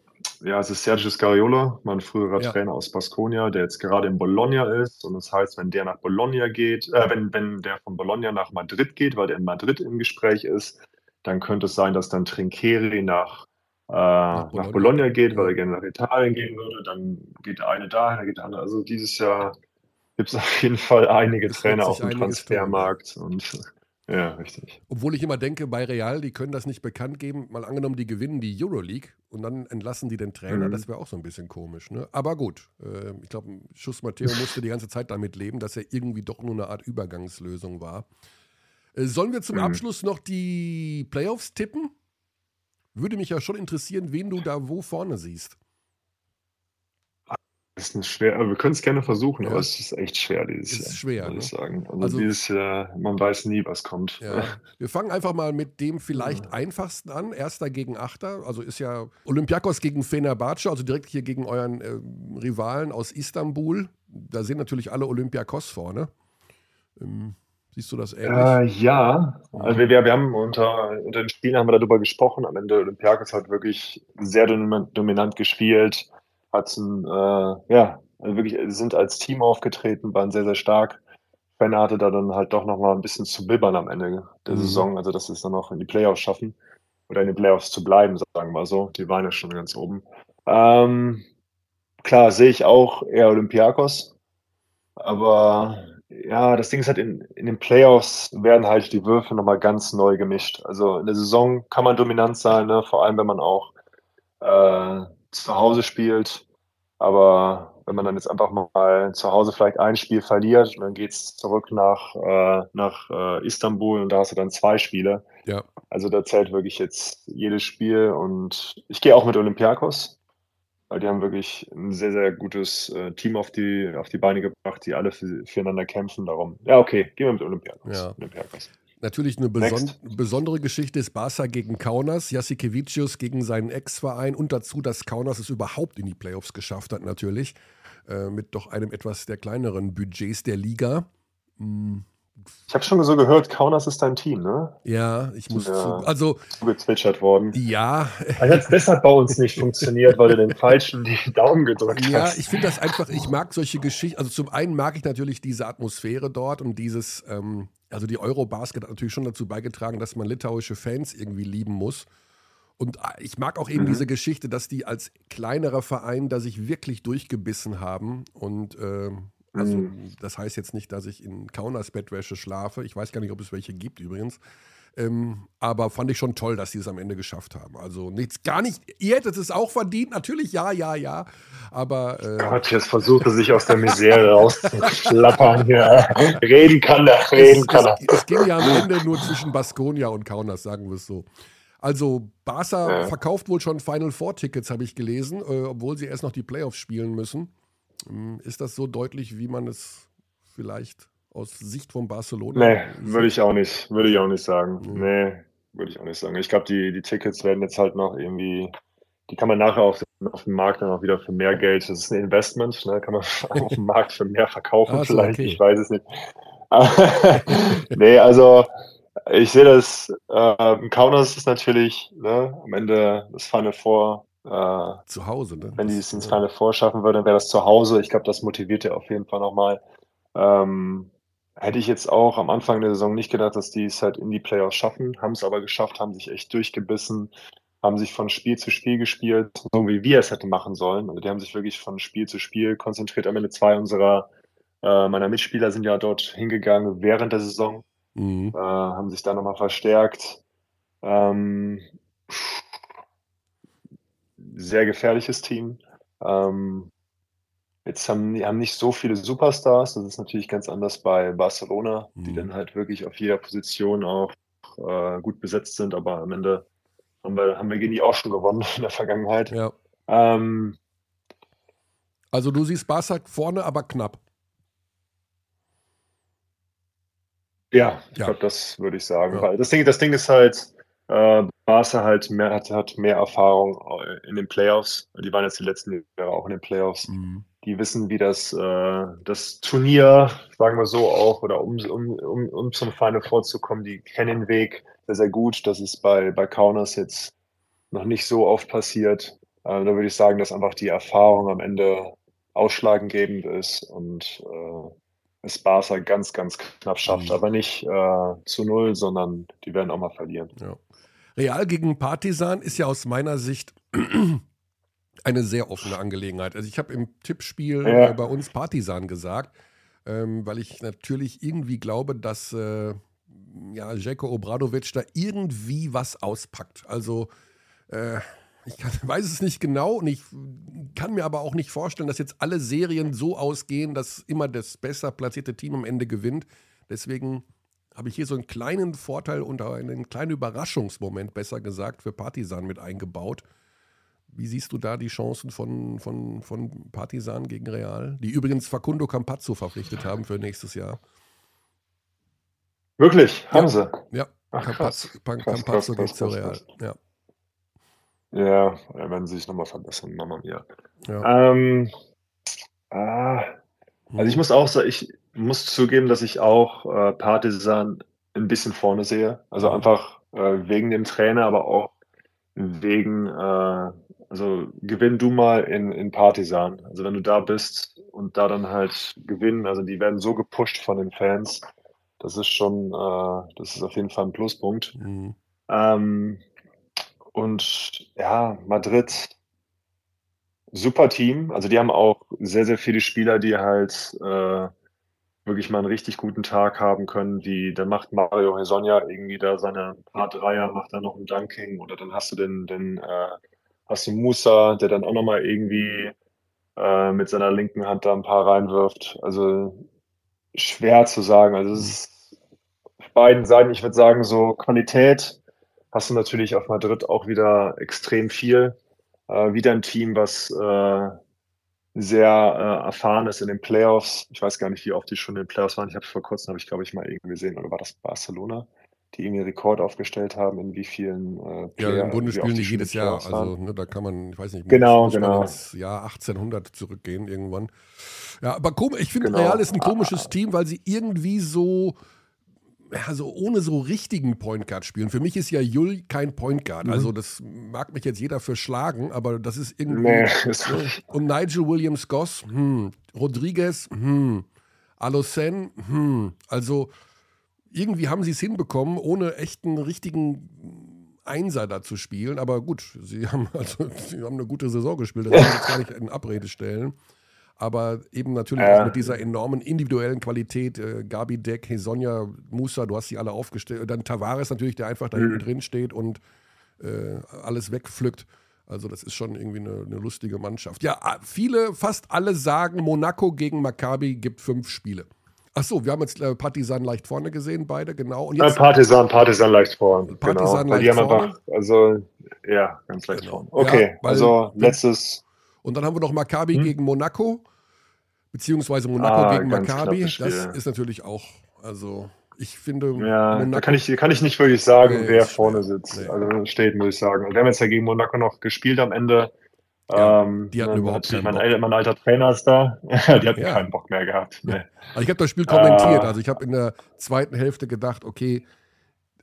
ja, es ist Sergio Scariolo, mein früherer ja. Trainer aus Baskonia, der jetzt gerade in Bologna ist. Und das heißt, wenn der nach Bologna geht, äh, wenn, wenn der von Bologna nach Madrid geht, weil der in Madrid im Gespräch ist, dann könnte es sein, dass dann Trincheri nach, äh, nach, Bologna. nach, Bologna. geht, weil er gerne nach Italien gehen würde. Dann geht der eine dahin, dann geht der andere. Also dieses Jahr gibt es auf jeden Fall einige Trainer auf dem Transfermarkt. Und ja, richtig. Obwohl ich immer denke, bei Real, die können das nicht bekannt geben. Mal angenommen, die gewinnen die Euroleague und dann entlassen die den Trainer. Mhm. Das wäre auch so ein bisschen komisch. Ne? Aber gut, äh, ich glaube, Schuss Matteo musste die ganze Zeit damit leben, dass er irgendwie doch nur eine Art Übergangslösung war. Äh, sollen wir zum mhm. Abschluss noch die Playoffs tippen? Würde mich ja schon interessieren, wen du da wo vorne siehst. Das ist schwer, wir können es gerne versuchen, ja. aber es ist echt schwer dieses ist Jahr. schwer, muss ne? ich sagen. Also, also, dieses Jahr, man weiß nie, was kommt. Ja. Wir fangen einfach mal mit dem vielleicht ja. einfachsten an. Erster gegen Achter, also ist ja Olympiakos gegen Fenerbahce, also direkt hier gegen euren äh, Rivalen aus Istanbul. Da sind natürlich alle Olympiakos vorne. Ähm, Siehst du das ähnlich? Äh, ja, also wir, wir, haben unter, unter den Spielen haben wir darüber gesprochen. Am Ende Olympiakos hat wirklich sehr dominant gespielt, hat ein, äh, ja, also wirklich sind als Team aufgetreten, waren sehr, sehr stark. Fenner hatte da dann halt doch nochmal ein bisschen zu bibbern am Ende der mhm. Saison, also dass sie es dann noch in die Playoffs schaffen oder in den Playoffs zu bleiben, sagen wir mal so. Die waren ja schon ganz oben. Ähm, klar, sehe ich auch eher Olympiakos, aber ja, das Ding ist halt, in, in den Playoffs werden halt die Würfe nochmal ganz neu gemischt. Also in der Saison kann man dominant sein, ne? vor allem wenn man auch äh, zu Hause spielt. Aber wenn man dann jetzt einfach mal zu Hause vielleicht ein Spiel verliert und dann geht's zurück nach, äh, nach äh, Istanbul und da hast du dann zwei Spiele. Ja. Also da zählt wirklich jetzt jedes Spiel und ich gehe auch mit Olympiakos. Weil die haben wirklich ein sehr, sehr gutes äh, Team auf die, auf die Beine gebracht, die alle für, füreinander kämpfen. Darum, ja, okay, gehen wir mit Olympiakos. Ja. Olympiakos. Natürlich eine beson besondere Geschichte ist Barca gegen Kaunas, Jassikevicius gegen seinen Ex-Verein und dazu, dass Kaunas es überhaupt in die Playoffs geschafft hat, natürlich. Äh, mit doch einem etwas der kleineren Budgets der Liga. Hm. Ich habe schon so gehört, Kaunas ist dein Team, ne? Ja, ich muss. Ja, zu, also. Gezwitschert worden. Ja. Hat es deshalb bei uns nicht funktioniert, weil du den falschen die Daumen gedrückt ja, hast. Ja, ich finde das einfach, ich mag solche Geschichten. Also zum einen mag ich natürlich diese Atmosphäre dort und dieses, ähm, also die Eurobasket hat natürlich schon dazu beigetragen, dass man litauische Fans irgendwie lieben muss. Und äh, ich mag auch eben mhm. diese Geschichte, dass die als kleinerer Verein da sich wirklich durchgebissen haben und äh, also, mhm. das heißt jetzt nicht, dass ich in Kaunas Bettwäsche schlafe. Ich weiß gar nicht, ob es welche gibt übrigens. Ähm, aber fand ich schon toll, dass sie es am Ende geschafft haben. Also nichts, gar nicht. Ihr hättet es auch verdient, natürlich, ja, ja, ja. Aber. Äh, Gott, jetzt versucht er sich aus der Misere rauszuschlappern hier. Reden kann er, reden es, kann er. Es, es, ging ja am Ende nur zwischen Baskonia und Kaunas, sagen wir es so. Also, Barca ja. verkauft wohl schon Final Four Tickets, habe ich gelesen, äh, obwohl sie erst noch die Playoffs spielen müssen. Hm, ist das so deutlich, wie man es vielleicht aus Sicht von Barcelona? Nee, würde ich auch nicht, würde ich auch nicht sagen. Mhm. Nee, würde ich auch nicht sagen. Ich glaube, die, die Tickets werden jetzt halt noch irgendwie, die kann man nachher auf, auf dem Markt dann auch wieder für mehr Geld, das ist ein Investment, ne, kann man auf dem Markt für mehr verkaufen also, vielleicht, okay. ich weiß es nicht. nee, also ich sehe das, äh, Kaunas ist natürlich ne, am Ende das Final Four äh, zu Hause, ne? Wenn die es ins Final Four schaffen würde, dann wäre das zu Hause. Ich glaube, das motiviert ja auf jeden Fall nochmal. Ähm, hätte ich jetzt auch am Anfang der Saison nicht gedacht, dass die es halt in die Playoffs schaffen, haben es aber geschafft, haben sich echt durchgebissen, haben sich von Spiel zu Spiel gespielt, so wie wir es hätten machen sollen. Also die haben sich wirklich von Spiel zu Spiel konzentriert. Am Ende zwei unserer äh, meiner Mitspieler sind ja dort hingegangen während der Saison, mhm. äh, haben sich da nochmal verstärkt. Ähm, sehr gefährliches Team. Ähm, jetzt haben die haben nicht so viele Superstars. Das ist natürlich ganz anders bei Barcelona, mhm. die dann halt wirklich auf jeder Position auch äh, gut besetzt sind. Aber am Ende haben wir, haben wir gegen die auch schon gewonnen in der Vergangenheit. Ja. Ähm, also du siehst Barca vorne, aber knapp. Ja, ich ja. glaube, das würde ich sagen. Ja. Das Ding, das Ding ist halt, äh, Barca halt mehr, hat, hat mehr Erfahrung äh, in den Playoffs. Die waren jetzt die letzten Jahre auch in den Playoffs. Mhm. Die wissen, wie das, äh, das Turnier, sagen wir so auch, oder um, um, um, um zum Final vorzukommen, die kennen den Weg sehr, sehr gut. Das ist bei, bei Kaunas jetzt noch nicht so oft passiert. Äh, da würde ich sagen, dass einfach die Erfahrung am Ende ausschlaggebend ist und äh, es Barca ganz, ganz knapp schafft. Mhm. Aber nicht äh, zu null, sondern die werden auch mal verlieren. Ja. Real gegen Partisan ist ja aus meiner Sicht eine sehr offene Angelegenheit. Also ich habe im Tippspiel ja. äh, bei uns Partisan gesagt, ähm, weil ich natürlich irgendwie glaube, dass äh, ja, Jeko Obradovic da irgendwie was auspackt. Also äh, ich kann, weiß es nicht genau und ich kann mir aber auch nicht vorstellen, dass jetzt alle Serien so ausgehen, dass immer das besser platzierte Team am Ende gewinnt. Deswegen habe ich hier so einen kleinen Vorteil und einen kleinen Überraschungsmoment, besser gesagt, für Partisan mit eingebaut. Wie siehst du da die Chancen von, von, von Partisan gegen Real, die übrigens Facundo Campazzo verpflichtet haben für nächstes Jahr? Wirklich? Haben ja. sie? Ja, Ach, Campazzo, krass, Campazzo krass, geht zu Real. Ja. Ja, er werden sich nochmal verbessern, Mama mia. Ja. Ähm, ah, also ich muss auch sagen, ich muss zugeben, dass ich auch äh, Partisan ein bisschen vorne sehe. Also einfach äh, wegen dem Trainer, aber auch wegen, äh, also gewinn du mal in, in Partisan. Also wenn du da bist und da dann halt gewinnen, also die werden so gepusht von den Fans, das ist schon, äh, das ist auf jeden Fall ein Pluspunkt. Mhm. Ähm, und ja, Madrid, super Team. Also die haben auch sehr, sehr viele Spieler, die halt äh, wirklich mal einen richtig guten Tag haben können. Die, dann macht Mario Hesonja irgendwie da seine paar Dreier, macht da noch ein Dunking oder dann hast du den, den äh, hast du Musa, der dann auch nochmal irgendwie äh, mit seiner linken Hand da ein paar reinwirft. Also schwer zu sagen. Also es ist auf beiden Seiten, ich würde sagen, so Qualität hast du natürlich auf Madrid auch wieder extrem viel. Äh, wieder ein Team, was äh, sehr äh, erfahren ist in den Playoffs. Ich weiß gar nicht, wie oft die schon in den Playoffs waren. Ich habe vor kurzem, habe ich glaube ich mal irgendwie gesehen, oder war das Barcelona, die irgendwie Rekord aufgestellt haben, in wie vielen äh, Player, Ja, im Bundes spielen die jedes Jahr. Also ne, da kann man, ich weiß nicht, genau, genau. ins Jahr 1800 zurückgehen irgendwann. Ja, aber komisch, ich finde, genau. Real ist ein komisches Team, weil sie irgendwie so also ohne so richtigen Point Guard spielen. Für mich ist ja Jul kein Point Guard. Mhm. Also das mag mich jetzt jeder für schlagen, aber das ist irgendwie. Nee, so. Und Nigel Williams Goss, hm. Rodriguez, hm. Alocen, hm. Also irgendwie haben sie es hinbekommen, ohne echten richtigen Einser da zu spielen. Aber gut, sie haben also sie haben eine gute Saison gespielt. Das kann ich jetzt gar nicht in Abrede stellen aber eben natürlich ja. auch mit dieser enormen individuellen Qualität. Äh, Gabi Deck, Sonja, Musa, du hast sie alle aufgestellt. Dann Tavares natürlich, der einfach da hinten mhm. drin steht und äh, alles wegpflückt. Also das ist schon irgendwie eine, eine, lustige Mannschaft. Ja, viele, fast alle sagen, Monaco gegen Maccabi gibt fünf Spiele. Ach so, wir haben jetzt äh, Partisan leicht vorne gesehen, beide, genau. Und jetzt, Partisan, Partisan leicht vorne. Partisan genau. leicht die vorne. Einfach, also, ja, ganz leicht genau. vorne. Okay, ja, also letztes und dann haben wir noch Maccabi hm? gegen Monaco, beziehungsweise Monaco ah, gegen Maccabi. Das ist natürlich auch, also ich finde. Ja, Monaco, da kann ich, kann ich nicht wirklich sagen, nee, wer vorne sitzt. Nee. Also steht, muss ich sagen. Wir haben jetzt ja gegen Monaco noch gespielt am Ende. Ja, ähm, die hatten überhaupt keinen mein, Bock. Mein alter Trainer ist da. die hatten ja. keinen Bock mehr gehabt. Nee. Also ich habe das Spiel kommentiert. Uh, also ich habe in der zweiten Hälfte gedacht, okay,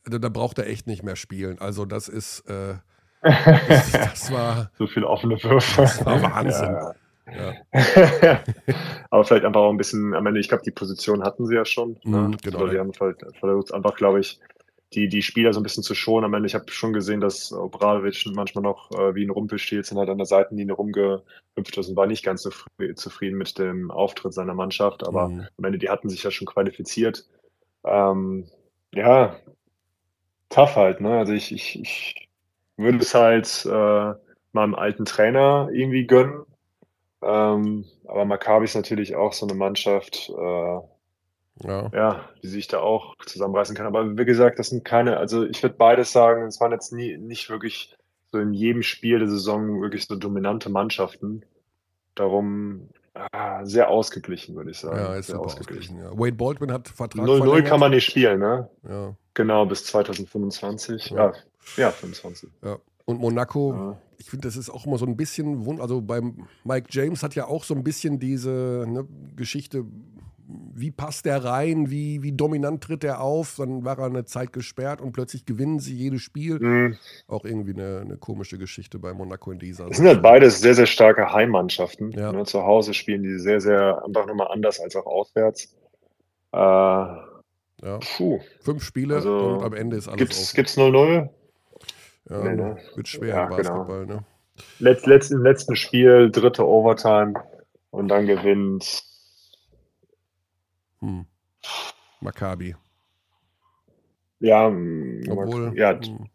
da, da, braucht er echt nicht mehr spielen. Also das ist, äh, das, das, war. so viel offene Würfe. Das war Wahnsinn. Ja. Ja. Aber vielleicht einfach auch ein bisschen, am Ende, ich glaube, die Position hatten sie ja schon. Mhm, ne? genau, Also, die haben halt versucht, einfach, glaube ich, die, die Spieler so ein bisschen zu schonen. Am Ende, ich habe schon gesehen, dass Obradovic manchmal noch äh, wie ein Rumpelstilzchen halt an der Seitenlinie rumgehüpft ist und war nicht ganz so fri- zufrieden mit dem Auftritt seiner Mannschaft. Aber Mhm. am Ende, die hatten sich ja schon qualifiziert. Ähm, ja, tough halt, ne? Also ich, ich, ich würde es halt äh, meinem alten Trainer irgendwie gönnen. Ähm, aber Maccabi ist natürlich auch so eine Mannschaft, äh, Ja. ja, die sich da auch zusammenreißen kann. Aber wie gesagt, das sind keine, also ich würde beides sagen, es waren jetzt nie, nicht wirklich so in jedem Spiel der Saison wirklich so dominante Mannschaften. Darum ah, sehr ausgeglichen, würde ich sagen. Ja, ist sehr super ausgeglichen. Ja. Wade Baldwin hat Vertrag 0-0 verlängert. kann man nicht spielen, ne? Ja, Genau, bis 2025. Ja. Ja, ja, 25. ja. Und Monaco, ich finde, das ist auch immer so ein bisschen, wund- also beim Mike James hat ja auch so ein bisschen diese ne, Geschichte, wie passt der rein, wie, wie dominant tritt er auf, dann war er eine Zeit gesperrt und plötzlich gewinnen sie jedes Spiel. Mhm. Auch irgendwie eine, eine komische Geschichte bei Monaco in dieser Es sind halt beides sehr, sehr starke Heimmannschaften. Ja. Ne, zu Hause spielen die sehr, sehr einfach nochmal anders als auch auswärts. Äh, Ja, puh. fünf Spiele Also, und am Ende ist alles Gibt's, offen. gibt's 0-0? Ja, Nee, ne? Wird schwer Ja, im genau. Basketball, ne? Letz, letzt, Im letzten Spiel, dritte Overtime und dann gewinnt. Hm. Maccabi. Ja, mm, Obwohl, ja. hm.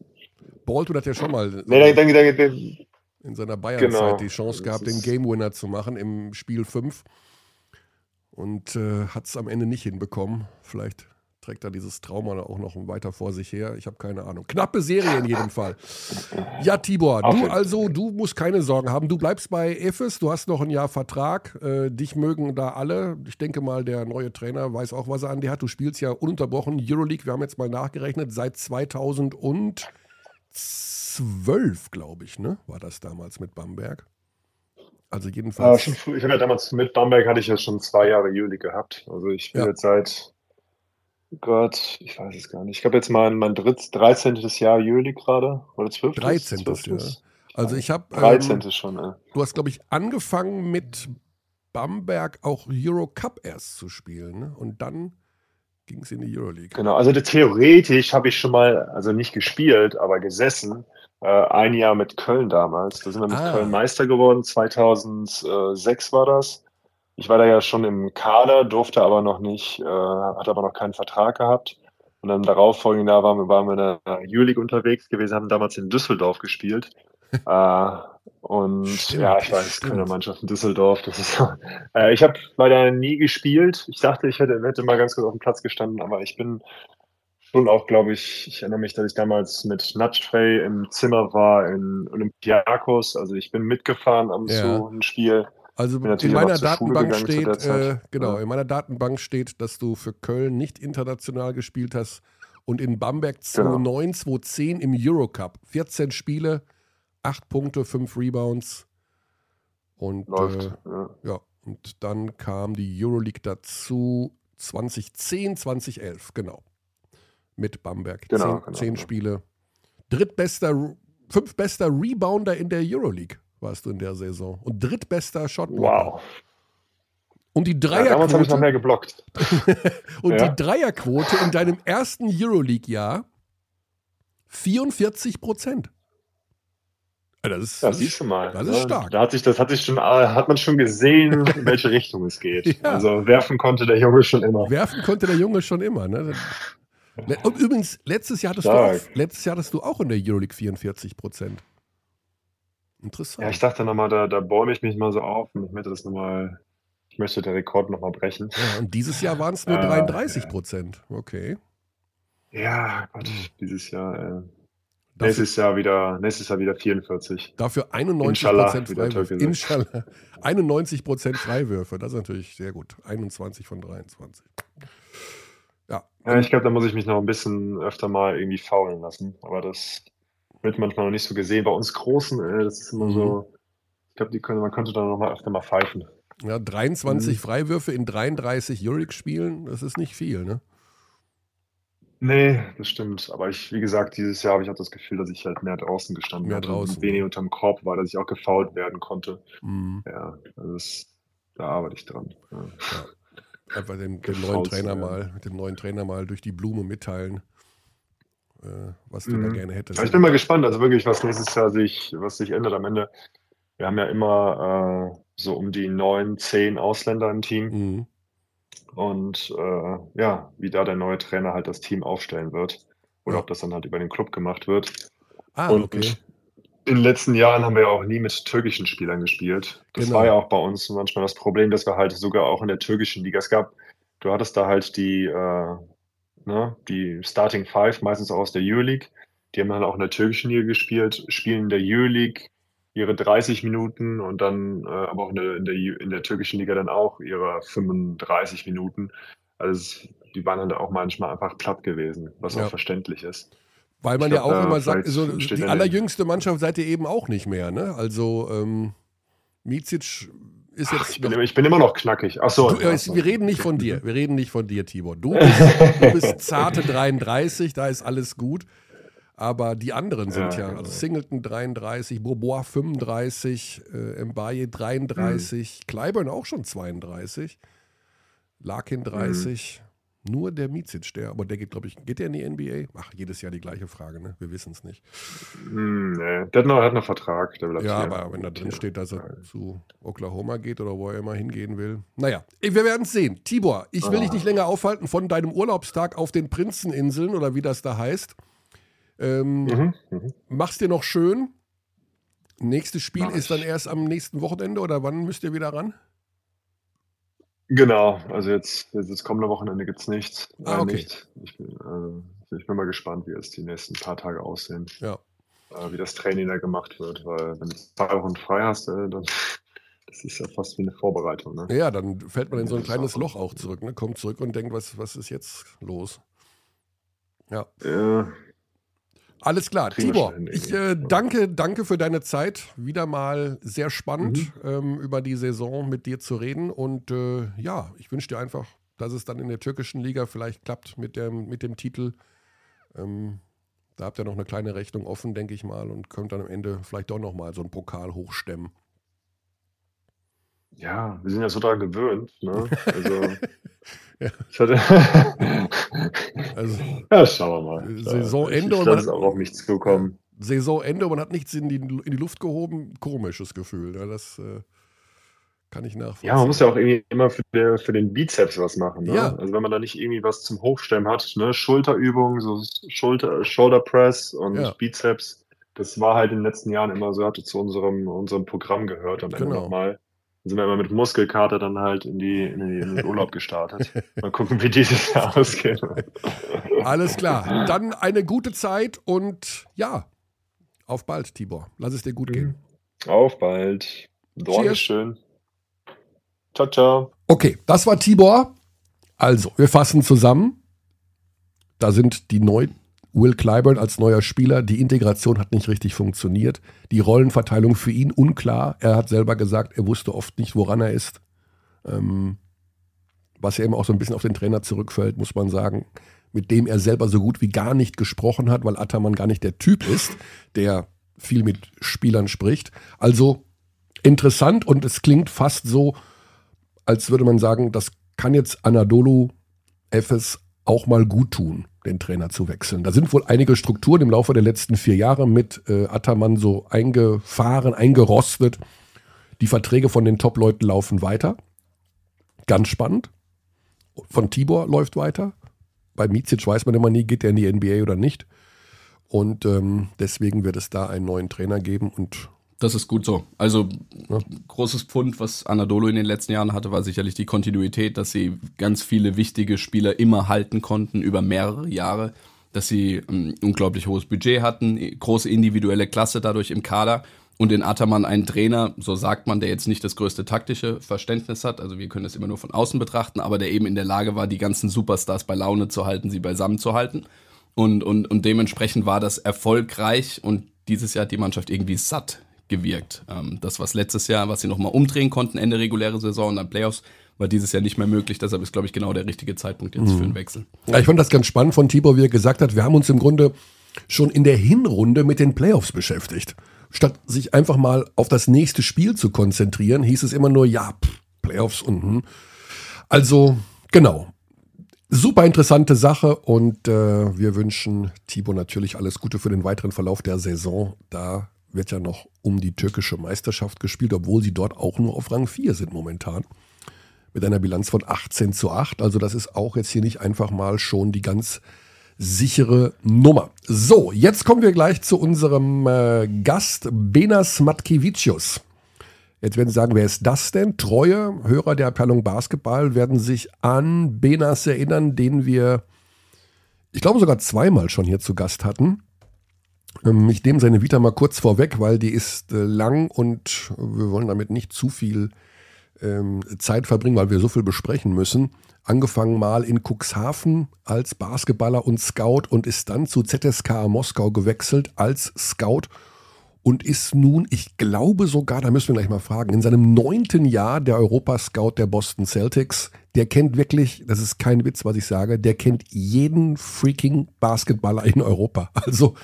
Baldwin hat ja schon mal Nee, dann, dann, dann, in seiner Bayern-Zeit Genau. die Chance gehabt, den Game Winner zu machen im Spiel 5 und äh, hat es am Ende nicht hinbekommen. Vielleicht trägt er dieses Trauma auch noch weiter vor sich her. Ich habe keine Ahnung. Knappe Serie in jedem Fall. Ja, Tibor, Auf du also, du musst keine Sorgen haben. Du bleibst bei Ephes, du hast noch ein Jahr Vertrag. Äh, dich mögen da alle. Ich denke mal, der neue Trainer weiß auch, was er an dir hat. Du spielst ja ununterbrochen Euroleague. Wir haben jetzt mal nachgerechnet, seit 2012, glaube ich, ne? War das damals mit Bamberg. Also jedenfalls. schon früh, ich habe ja damals mit Bamberg hatte ich ja schon zwei Jahre Juli gehabt. Also ich bin Ja. jetzt seit Gott, ich weiß es gar nicht. Ich habe jetzt mein, mein dritt, 13. Jahr Juli gerade. Oder 12. 13. 12. Ja. Also ich habe, 13. ähm, schon, äh. du hast, glaube ich, angefangen mit Bamberg auch Euro Cup erst zu spielen. Ne? Und dann ging es in die Euroleague. Genau, also theoretisch habe ich schon mal, also nicht gespielt, aber gesessen. Äh, ein Jahr mit Köln damals. Da sind wir mit Ah. Köln Meister geworden. 2006 war das. Ich war da ja schon im Kader, durfte aber noch nicht, äh, hatte aber noch keinen Vertrag gehabt. Und dann darauffolgenden Jahr waren wir, waren wir in der Euroleague unterwegs gewesen, haben damals in Düsseldorf gespielt. äh, und Stimmt, ja, ich weiß, stimmt. keine Mannschaft in Düsseldorf. Das ist, äh, ich habe leider nie gespielt. Ich dachte, ich hätte, hätte mal ganz kurz auf dem Platz gestanden, aber ich bin schon auch, glaube ich, ich erinnere mich, dass ich damals mit Natschfrey im Zimmer war in Olympiakos. Also ich bin mitgefahren am Ja. zu ein Spiel. Also in meiner Datenbank steht, äh, genau, Ja. in meiner Datenbank steht, dass du für Köln nicht international gespielt hast und in Bamberg Genau. 2009, 2010 im Eurocup. 14 Spiele, 8 Punkte, 5 Rebounds. Und Läuft. äh, ja. ja, und dann kam die Euroleague dazu 2010, 2011, genau. Mit Bamberg. Genau, zehn, genau, zehn genau. Spiele. Drittbester, fünftbester Rebounder in der Euroleague warst du in der Saison. Und drittbester Shotblocker. Wow. Und die Ja, damals habe ich noch Dreierquote, mehr geblockt. und Ja. die Dreierquote in deinem ersten Euroleague-Jahr 44 Prozent. Das ist, das ist du mal. das ist ne? stark. Da hat sich, das hat sich schon, äh, hat man schon gesehen, in welche Richtung es geht. Ja. Also werfen konnte der Junge schon immer. Werfen konnte der Junge schon immer. Ne? Und übrigens, letztes Jahr, hattest du auch, letztes Jahr hattest du auch in der Euroleague 44 Prozent. Interessant. Ja, ich dachte nochmal, da, da bäume ich mich mal so auf und ich möchte das nochmal, ich möchte den Rekord nochmal brechen. Ja, und dieses Jahr waren es nur Äh, 33 Prozent. Okay. Ja, Gott, dieses Jahr, äh, Dafür, nächstes Jahr wieder, nächstes Jahr wieder 44. dafür 91 Inshallah, Prozent Freiwürfe. Inshallah. 91 Prozent Freiwürfe. Das ist natürlich sehr gut. 21 von 23. Ja. Ja, ich glaube, da muss ich mich noch ein bisschen öfter mal irgendwie faulen lassen. Aber das wird manchmal noch nicht so gesehen. Bei uns Großen, äh, das ist immer Mhm. so, ich glaube, die können, man könnte da noch mal öfter mal pfeifen. Ja, 23 Mhm. Freiwürfe in 33 Euroleague-Spielen, das ist nicht viel, ne? Nee, das stimmt. Aber ich, wie gesagt, dieses Jahr habe ich auch das Gefühl, dass ich halt mehr draußen gestanden Mehr draußen, und wenig ja. unterm Korb war, dass ich auch gefoult werden konnte. Mhm. Ja, also das, da arbeite ich dran. Ja. Einfach dem, dem Gefault neuen Trainer mal, mit dem neuen Trainer mal durch die Blume mitteilen, was du da Mhm. gerne hättest. Ich bin mal gespannt, also wirklich, was nächstes Jahr sich, was sich ändert am Ende. Wir haben ja immer äh, so um die neun, zehn Ausländer im Team Mhm. und äh, ja, wie da der neue Trainer halt das Team aufstellen wird oder Ja. ob das dann halt über den Club gemacht wird. Ah, und okay. in den letzten Jahren haben wir ja auch nie mit türkischen Spielern gespielt. Das Genau. war ja auch bei uns manchmal das Problem, dass wir halt sogar auch in der türkischen Liga, es gab, du hattest da halt die, äh, ne, die Starting Five, meistens auch aus der Euroleague. Die haben dann auch in der türkischen Liga gespielt, spielen in der Euroleague ihre 30 Minuten und dann äh, aber auch in der, in, der, in der türkischen Liga dann auch ihre 35 Minuten. Also die waren dann auch manchmal einfach platt gewesen, was Ja. auch verständlich ist. Weil man Ich ja glaub, auch immer sagt, so, die er- allerjüngste Mannschaft seid ihr eben auch nicht mehr, ne? Also ähm, Micic ist Ach, jetzt ich, bin, noch immer- ich bin immer noch knackig. Ach so. Du, ja, äh, wir reden nicht von dir. Wir reden nicht von dir, Tibor. Du bist, du bist zarte 33, da ist alles gut. Aber die anderen sind ja, Ja, genau. also Singleton 33, Bourbois 35, äh, Mbaye 33, Mhm. Clyburn auch schon 32, Larkin 30. Nur der Micic, der, aber der geht, glaube ich, geht der in die NBA? Ach, jedes Jahr die gleiche Frage, ne? Wir wissen es nicht. Hm, nee. Der hat noch, hat noch Vertrag. Der bleibt Ja, hier. aber wenn da drin steht, dass er zu Oklahoma geht oder wo er immer hingehen will. Naja, wir werden es sehen. Tibor, ich will dich Ah. nicht länger aufhalten von deinem Urlaubstag auf den Prinzeninseln oder wie das da heißt. Ähm, Mhm, mhm. Mach's dir noch schön. Nächstes Spiel Mach ist dann erst am nächsten Wochenende oder wann müsst ihr wieder ran? Genau, also jetzt, jetzt das kommende Wochenende gibt's nichts. Ah, Äh, okay. nicht. Ich, bin, äh, ich bin mal gespannt, wie es die nächsten paar Tage aussehen. Ja. Äh, wie das Training da gemacht wird, weil wenn du zwei Wochen frei hast, äh, dann das ist ja fast wie eine Vorbereitung. Ne? Ja, dann fällt man in so ein kleines Loch auch zurück, ne? Kommt zurück und denkt, was, was ist jetzt los? Ja. Ja, Alles klar, Kriegen Tibor, ich äh, danke, danke für deine Zeit. Wieder mal sehr spannend, Mhm. ähm, über die Saison mit dir zu reden. Und äh, ja, ich wünsche dir einfach, dass es dann in der türkischen Liga vielleicht klappt mit dem, mit dem Titel. Ähm, da habt ihr noch eine kleine Rechnung offen, denke ich mal, und könnt dann am Ende vielleicht doch noch mal so einen Pokal hochstemmen. ja, wir sind ja so daran gewöhnt. Ne? Also, Ja. ich hatte Also ja, schauen wir mal. Saisonende ich, lasse auch auf mich zukommen. Saisonende, man hat nichts in die, in die Luft gehoben, komisches Gefühl. Ja, das äh, kann ich nachvollziehen. Ja, man muss ja auch irgendwie immer für, der, für den Bizeps was machen. Ne? Ja. Also wenn man da nicht irgendwie was zum Hochstemmen hat, ne? Schulterübungen, so Schulter, Shoulder Press und Ja. Bizeps, das war halt in den letzten Jahren immer so, hatte zu unserem, unserem Programm gehört am Ende Genau. nochmal. Dann sind wir immer mit Muskelkater dann halt in, die, in, die, in den Urlaub gestartet. Mal gucken, wie dieses Jahr ausgeht. Alles klar. Dann eine gute Zeit und ja, auf bald, Tibor. Lass es dir gut gehen. Auf bald. Dankeschön. Ciao, ciao. Okay, das war Tibor. Also, wir fassen zusammen. Da sind die neu Will Clyburn als neuer Spieler. Die Integration hat nicht richtig funktioniert. Die Rollenverteilung für ihn unklar. Er hat selber gesagt, er wusste oft nicht, woran er ist. Ähm, was ja eben auch so ein bisschen auf den Trainer zurückfällt, muss man sagen, mit dem er selber so gut wie gar nicht gesprochen hat, weil Attermann gar nicht der Typ ist, der viel mit Spielern spricht. Also interessant und es klingt fast so, als würde man sagen, das kann jetzt Anadolu Efes auch mal gut tun, den Trainer zu wechseln. Da sind wohl einige Strukturen im Laufe der letzten vier Jahre mit äh, Ataman so eingefahren, eingerostet. Die Verträge von den Top-Leuten laufen weiter. Ganz spannend. Von Tibor läuft weiter. Bei Micic weiß man immer nie, geht er in die NBA oder nicht. Und ähm, deswegen wird es da einen neuen Trainer geben und Das ist gut so. Also Ja. großes Pfund, was Anadolu in den letzten Jahren hatte, war sicherlich die Kontinuität, dass sie ganz viele wichtige Spieler immer halten konnten über mehrere Jahre, dass sie ein unglaublich hohes Budget hatten, große individuelle Klasse dadurch im Kader und in Ataman einen Trainer, so sagt man, der jetzt nicht das größte taktische Verständnis hat, also wir können das immer nur von außen betrachten, aber der eben in der Lage war, die ganzen Superstars bei Laune zu halten, sie beisammen zu halten. Und, und, und dementsprechend war das erfolgreich und dieses Jahr hat die Mannschaft irgendwie satt gewirkt. Ähm, das, was letztes Jahr, was sie nochmal umdrehen konnten, Ende reguläre Saison und dann Playoffs, war dieses Jahr nicht mehr möglich. Deshalb ist, glaube ich, genau der richtige Zeitpunkt jetzt mhm. für einen Wechsel. Ja, ich fand das ganz spannend von Tibor, wie er gesagt hat, wir haben uns im Grunde schon in der Hinrunde mit den Playoffs beschäftigt. Statt sich einfach mal auf das nächste Spiel zu konzentrieren, hieß es immer nur, ja, pff, Playoffs und hm. Also, genau. Super interessante Sache und äh, wir wünschen Tibor natürlich alles Gute für den weiteren Verlauf der Saison. Da wird ja noch um die türkische Meisterschaft gespielt, obwohl sie dort auch nur auf Rang 4 sind momentan. Mit einer Bilanz von 18 zu 8. Also das ist auch jetzt hier nicht einfach mal schon die ganz sichere Nummer. So, jetzt kommen wir gleich zu unserem äh, Gast Benas Matkevicius. Jetzt werden Sie sagen, wer ist das denn? Treue Hörer der Abteilung Basketball werden sich an Benas erinnern, den wir, ich glaube sogar zweimal schon hier zu Gast hatten. Ähm, ich nehme seine Vita mal kurz vorweg, weil die ist äh, lang und wir wollen damit nicht zu viel ähm, Zeit verbringen, weil wir so viel besprechen müssen. Angefangen mal in Cuxhaven als Basketballer und Scout und ist dann zu ZSK Moskau gewechselt als Scout und ist nun, ich glaube sogar, da müssen wir gleich mal fragen, in seinem neunten Jahr der Europascout der Boston Celtics. Der kennt wirklich, das ist kein Witz, was ich sage, der kennt jeden freaking Basketballer in Europa. Also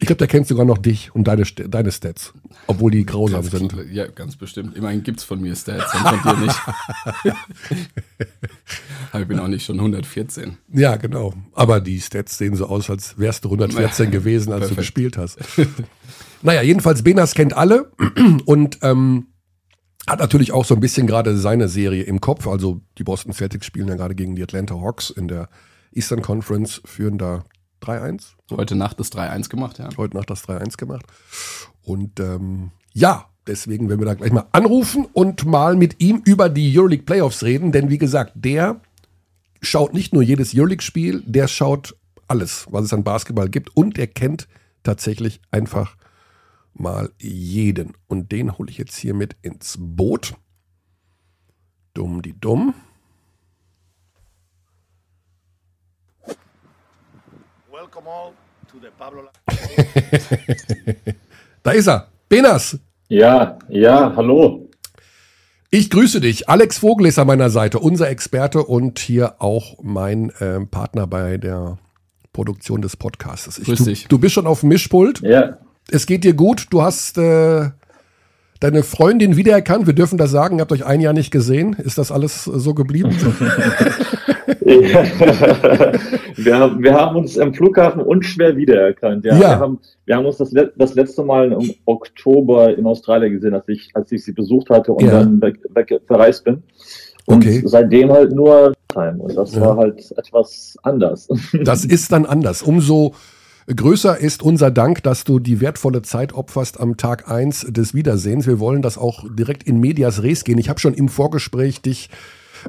ich glaube, der kennt sogar noch dich und deine, deine Stats, obwohl die grausam ganz sind. Ja, ganz bestimmt. Immerhin gibt es von mir Stats und von dir nicht. Aber ich bin auch nicht schon 114. Ja, genau. Aber die Stats sehen so aus, als wärst du 114 gewesen, als Perfekt. du gespielt hast. Naja, jedenfalls Benas kennt alle und ähm, hat natürlich auch so ein bisschen gerade seine Serie im Kopf. Also die Boston Celtics spielen ja gerade gegen die Atlanta Hawks in der Eastern Conference, führen da 3-1. Heute Nacht das 3-1 gemacht, ja. Heute Nacht das 3-1 gemacht. Und ähm, ja, deswegen werden wir da gleich mal anrufen und mal mit ihm über die Euroleague Playoffs reden. Denn wie gesagt, der schaut nicht nur jedes Euroleague-Spiel, der schaut alles, was es an Basketball gibt. Und er kennt tatsächlich einfach mal jeden. Und den hole ich jetzt hier mit ins Boot. Dumm die dumm. Welcome all to the Pablo. da ist er. Benas. Ja, ja, hallo. Ich grüße dich. Alex Vogel ist an meiner Seite, unser Experte und hier auch mein äh, Partner bei der Produktion des Podcasts. Ich, Grüß dich. Du, du bist schon auf dem Mischpult. Ja es geht dir gut, du hast äh, deine Freundin wiedererkannt, wir dürfen das sagen, ihr habt euch ein Jahr nicht gesehen. Ist das alles so geblieben? wir, haben, wir haben uns am Flughafen unschwer wiedererkannt. Ja, ja. Wir, haben, wir haben uns das, das letzte Mal im Oktober in Australien gesehen, als ich, als ich sie besucht hatte und ja. dann weg, weg, verreist bin. Und okay. seitdem halt nur Time. Und das ja. war halt etwas anders. Das ist dann anders. Umso Größer ist unser Dank, dass du die wertvolle Zeit opferst am Tag eins des Wiedersehens. Wir wollen das auch direkt in Medias Res gehen. Ich habe schon im Vorgespräch dich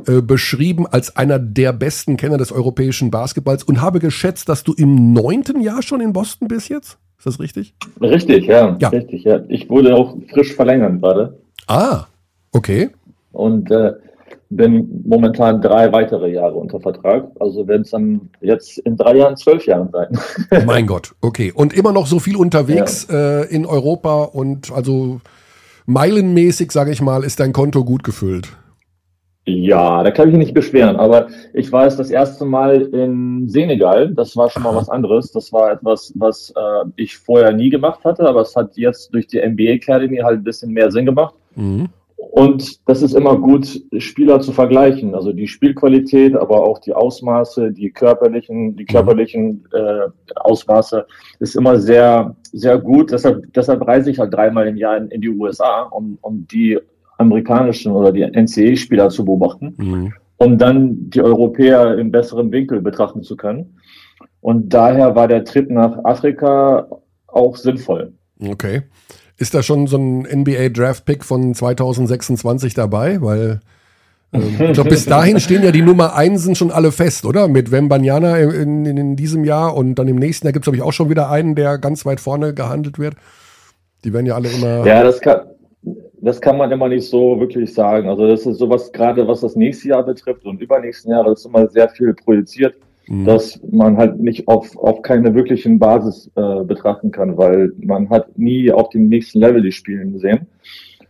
äh, beschrieben als einer der besten Kenner des europäischen Basketballs und habe geschätzt, dass du im neunten Jahr schon in Boston bist jetzt. Ist das richtig? Richtig, ja. ja. Richtig, ja. Ich wurde auch frisch verlängert gerade. Ah, okay. Und äh, bin momentan drei weitere Jahre unter Vertrag. Also werden es dann jetzt in drei Jahren zwölf Jahren sein. mein Gott, okay. Und immer noch so viel unterwegs ja. äh, in Europa und also meilenmäßig, sage ich mal, ist dein Konto gut gefüllt. Ja, da kann ich mich nicht beschweren, aber ich war jetzt das erste Mal in Senegal. Das war schon mal was anderes. Das war etwas, was äh, ich vorher nie gemacht hatte, aber es hat jetzt durch die NBA Academy halt ein bisschen mehr Sinn gemacht. Mhm. Und das ist immer gut, Spieler zu vergleichen. Also die Spielqualität, aber auch die Ausmaße, die körperlichen, die mhm. körperlichen äh, Ausmaße ist immer sehr, sehr gut. Deshalb, deshalb reise ich halt dreimal im Jahr in, in die USA, um, um die amerikanischen oder die NCAA-Spieler zu beobachten, mhm. um dann die Europäer im besseren Winkel betrachten zu können. Und daher war der Trip nach Afrika auch sinnvoll. Okay. Ist da schon so ein NBA Draft Pick von 2026 dabei? Weil äh, ich glaube, bis dahin stehen ja die Nummer 1 sind schon alle fest, oder? Mit Wembanyana in, in, in diesem Jahr und dann im nächsten Jahr gibt es, glaube ich, auch schon wieder einen, der ganz weit vorne gehandelt wird. Die werden ja alle immer. Ja, das kann, das kann man immer nicht so wirklich sagen. Also, das ist sowas, gerade was das nächste Jahr betrifft und übernächsten Jahre, ist immer sehr viel projiziert. mhm. dass man halt nicht auf, auf keine wirklichen Basis äh, betrachten kann, weil man hat nie auf dem nächsten Level die Spielen gesehen.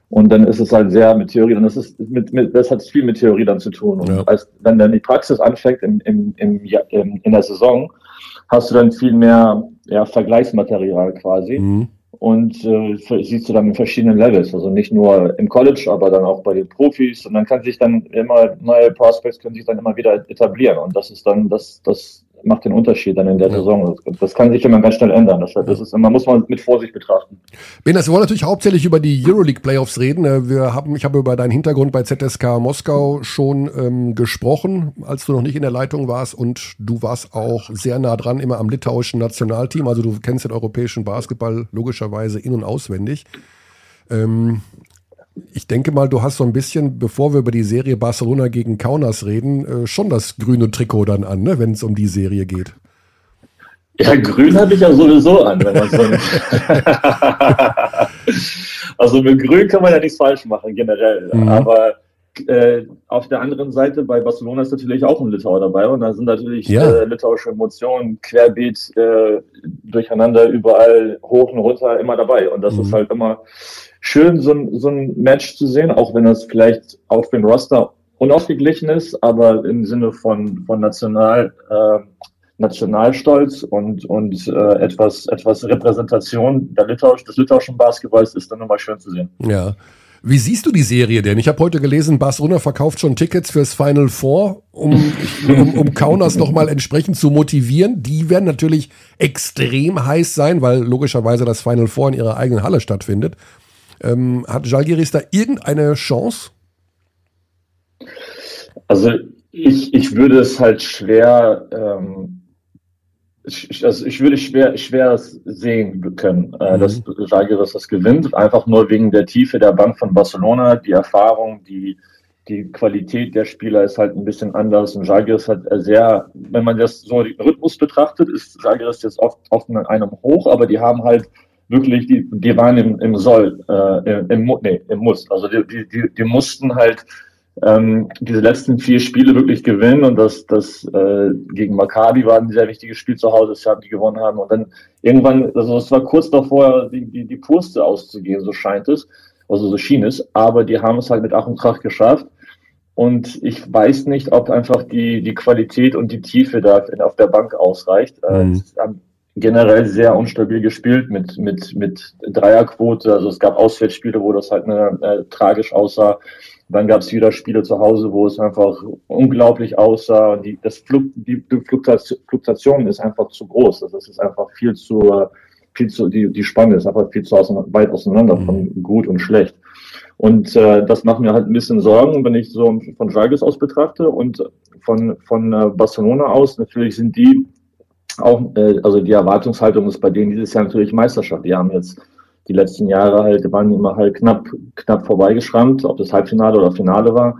Und dann ist es halt sehr mit Theorie, und das ist mit, mit das hat viel mit Theorie dann zu tun. Und ja. als, wenn dann die Praxis anfängt im, im, im, im, in der Saison, hast du dann viel mehr ja, Vergleichsmaterial quasi. Mhm. Und äh, siehst du dann in verschiedenen Levels, also nicht nur im College, aber dann auch bei den Profis. Und dann kann sich dann immer neue Prospects können sich dann immer wieder etablieren. Und das ist dann das, das macht den Unterschied dann in der ja. Saison. Das, kann sich immer ganz schnell ändern. Das, das ist immer, muss man mit Vorsicht betrachten. Ben, wir wollen natürlich hauptsächlich über die Euroleague Playoffs reden. Äh, wir haben, ich habe über deinen Hintergrund bei ZSK Moskau schon ähm, gesprochen, als du noch nicht in der Leitung warst und du warst auch sehr nah dran, immer am litauischen Nationalteam. Also du kennst den europäischen Basketball logischerweise in- und auswendig. Ähm, ich denke mal, du hast so ein bisschen, bevor wir über die Serie Barcelona gegen Kaunas reden, äh, schon das grüne Trikot dann an, ne, wenn es um die Serie geht. Ja, grün habe ich ja sowieso an, wenn man so. also mit grün kann man ja nichts falsch machen, generell. Mhm. Aber äh, auf der anderen Seite bei Barcelona ist natürlich auch ein Litauer dabei und da sind natürlich ja. äh, litauische Emotionen querbeet äh, durcheinander, überall hoch und runter immer dabei. Und das mhm. ist halt immer schön, so ein, so ein Match zu sehen, auch wenn das vielleicht auf dem Roster unausgeglichen ist, aber im Sinne von, von National, äh, Nationalstolz und, und äh, etwas, etwas Repräsentation der Litauisch, des litauischen Basketballs ist dann nochmal schön zu sehen. Ja. Wie siehst du die Serie denn? Ich habe heute gelesen, Barcelona verkauft schon Tickets fürs Final Four, um, um, um Kaunas nochmal entsprechend zu motivieren. Die werden natürlich extrem heiß sein, weil logischerweise das Final Four in ihrer eigenen Halle stattfindet. Ähm, hat Jalgiris da irgendeine Chance? Also ich, ich würde es halt schwer, ähm, ich, also ich würde schwer, schwer sehen können, äh, mhm. dass Jalgiris das gewinnt, einfach nur wegen der Tiefe der Bank von Barcelona, die Erfahrung, die, die Qualität der Spieler ist halt ein bisschen anders und Jalgiris hat sehr, wenn man das so den Rhythmus betrachtet, ist Jalgiris jetzt oft, oft in einem Hoch, aber die haben halt wirklich, die, die waren im, im Soll, äh, im, nee, im Muss. Also die, die, die mussten halt ähm, diese letzten vier Spiele wirklich gewinnen und das, das äh, gegen Maccabi war ein sehr wichtiges Spiel zu Hause, das haben die gewonnen haben. Und dann irgendwann, also es war kurz davor, die, die, die Puste auszugehen, so scheint es, also so schien es, aber die haben es halt mit Ach und Krach geschafft. Und ich weiß nicht, ob einfach die, die Qualität und die Tiefe da auf der Bank ausreicht. Äh, mhm. Äh, generell sehr unstabil gespielt mit, mit, mit Dreierquote. Also es gab Auswärtsspiele, wo das halt eine, äh, tragisch aussah. Dann gab es wieder Spiele zu Hause, wo es einfach unglaublich aussah. Und die, das Fluk, die, die Fluktuation ist einfach zu groß. Also es ist einfach viel zu, viel zu, die, die Spanne ist einfach viel zu auseinander, weit auseinander mhm. von gut und schlecht. Und äh, das macht mir halt ein bisschen Sorgen, wenn ich so von Jalgis aus betrachte und von, von äh, Barcelona aus. Natürlich sind die auch, äh, also die Erwartungshaltung ist bei denen dieses Jahr natürlich Meisterschaft. Die haben jetzt die letzten Jahre halt, waren immer halt knapp, knapp vorbeigeschrammt, ob das Halbfinale oder Finale war.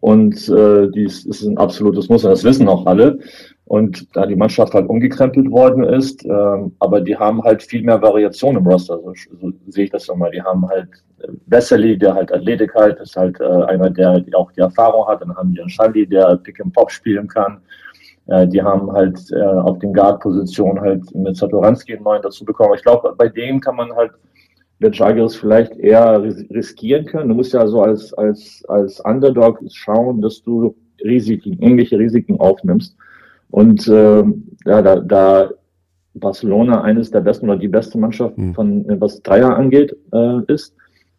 Und äh, dies ist ein absolutes Muss, das wissen auch alle. Und da die Mannschaft halt umgekrempelt worden ist, äh, aber die haben halt viel mehr Variation im Roster, so, so sehe ich das nochmal. Die haben halt Wesseli, der halt Athletik halt, ist halt äh, einer, der auch die Erfahrung hat. Dann haben die einen Schalli, der Pick and Pop spielen kann. Äh, die haben halt äh, auf den Guard-Positionen halt mit Satoranski einen neuen dazu bekommen. Ich glaube, bei denen kann man halt mit Jagiris vielleicht eher riskieren können. Du musst ja so als, als, als Underdog schauen, dass du Risiken, ähnliche Risiken aufnimmst. Und äh, ja, da, da Barcelona eines der besten oder die beste Mannschaft hm. von was Dreier angeht, äh, ist,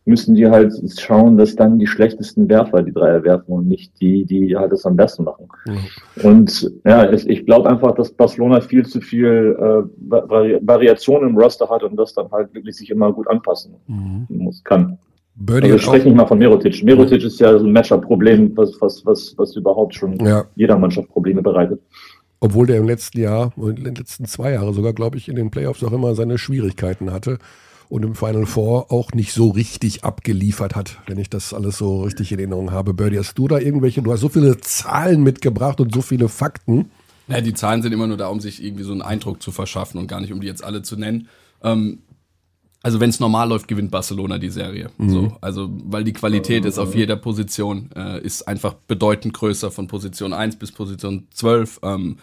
müssen die halt schauen, dass dann die schlechtesten Werfer die Dreier werfen und nicht die, die halt das am besten machen. Mhm. Und ja, ich, ich glaube einfach, dass Barcelona viel zu viel äh, Vari Variation im Roster hat und das dann halt wirklich sich immer gut anpassen mhm. muss, kann. Birdie also ich spreche nicht mal von Merotic. Merotic ist ja so ein Matchup-Problem, was, was, was, was überhaupt schon ja. jeder Mannschaft Probleme bereitet. Obwohl der im letzten Jahr, in den letzten zwei Jahren sogar, glaube ich, in den Playoffs auch immer seine Schwierigkeiten hatte und im Final Four auch nicht so richtig abgeliefert hat, wenn ich das alles so richtig in Erinnerung habe. Birdie, hast du da irgendwelche, du hast so viele Zahlen mitgebracht und so viele Fakten. Ja, die Zahlen sind immer nur da, um sich irgendwie so einen Eindruck zu verschaffen und gar nicht, um die jetzt alle zu nennen. Ähm, also wenn es normal läuft, gewinnt Barcelona die Serie. Mhm. So, also weil die Qualität ist auf jeder Position, äh, ist einfach bedeutend größer von Position 1 bis Position 12. Ähm,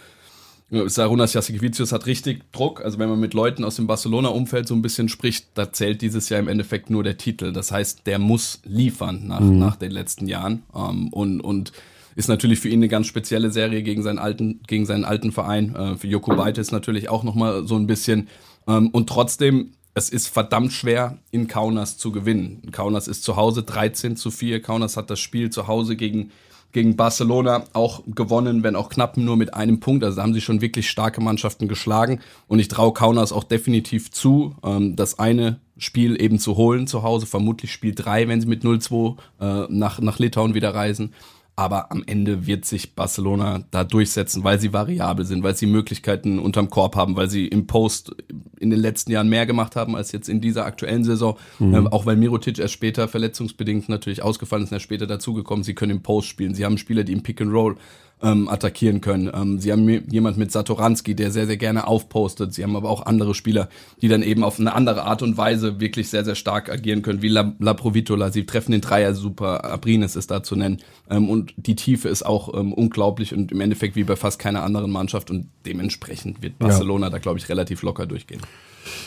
Sarunas Jasikevicius hat richtig Druck. Also wenn man mit Leuten aus dem Barcelona-Umfeld so ein bisschen spricht, da zählt dieses Jahr im Endeffekt nur der Titel. Das heißt, der muss liefern nach, mhm. nach den letzten Jahren. Ähm, und, und ist natürlich für ihn eine ganz spezielle Serie gegen seinen alten, gegen seinen alten Verein. Äh, für Joko Beite ist natürlich auch nochmal so ein bisschen. Ähm, und trotzdem, es ist verdammt schwer, in Kaunas zu gewinnen. Kaunas ist zu Hause 13 zu 4. Kaunas hat das Spiel zu Hause gegen gegen Barcelona auch gewonnen, wenn auch knapp nur mit einem Punkt. Also da haben sie schon wirklich starke Mannschaften geschlagen. Und ich traue Kaunas auch definitiv zu, ähm, das eine Spiel eben zu holen zu Hause. Vermutlich Spiel 3, wenn sie mit 0-2 äh, nach, nach Litauen wieder reisen. Aber am Ende wird sich Barcelona da durchsetzen, weil sie variabel sind, weil sie Möglichkeiten unterm Korb haben, weil sie im Post in den letzten Jahren mehr gemacht haben als jetzt in dieser aktuellen Saison. Mhm. Ähm, auch weil Mirotic erst später verletzungsbedingt natürlich ausgefallen ist und erst später dazugekommen. Sie können im Post spielen. Sie haben Spieler, die im Pick and Roll ähm, attackieren können. Ähm, sie haben jemand mit Satoranski, der sehr, sehr gerne aufpostet. Sie haben aber auch andere Spieler, die dann eben auf eine andere Art und Weise wirklich sehr, sehr stark agieren können, wie La, La Provitola. Sie treffen den Dreier super. Abrines ist da zu nennen. Ähm, und die Tiefe ist auch ähm, unglaublich und im Endeffekt wie bei fast keiner anderen Mannschaft. Und dementsprechend wird Barcelona ja. da, glaube ich, relativ locker durchgehen.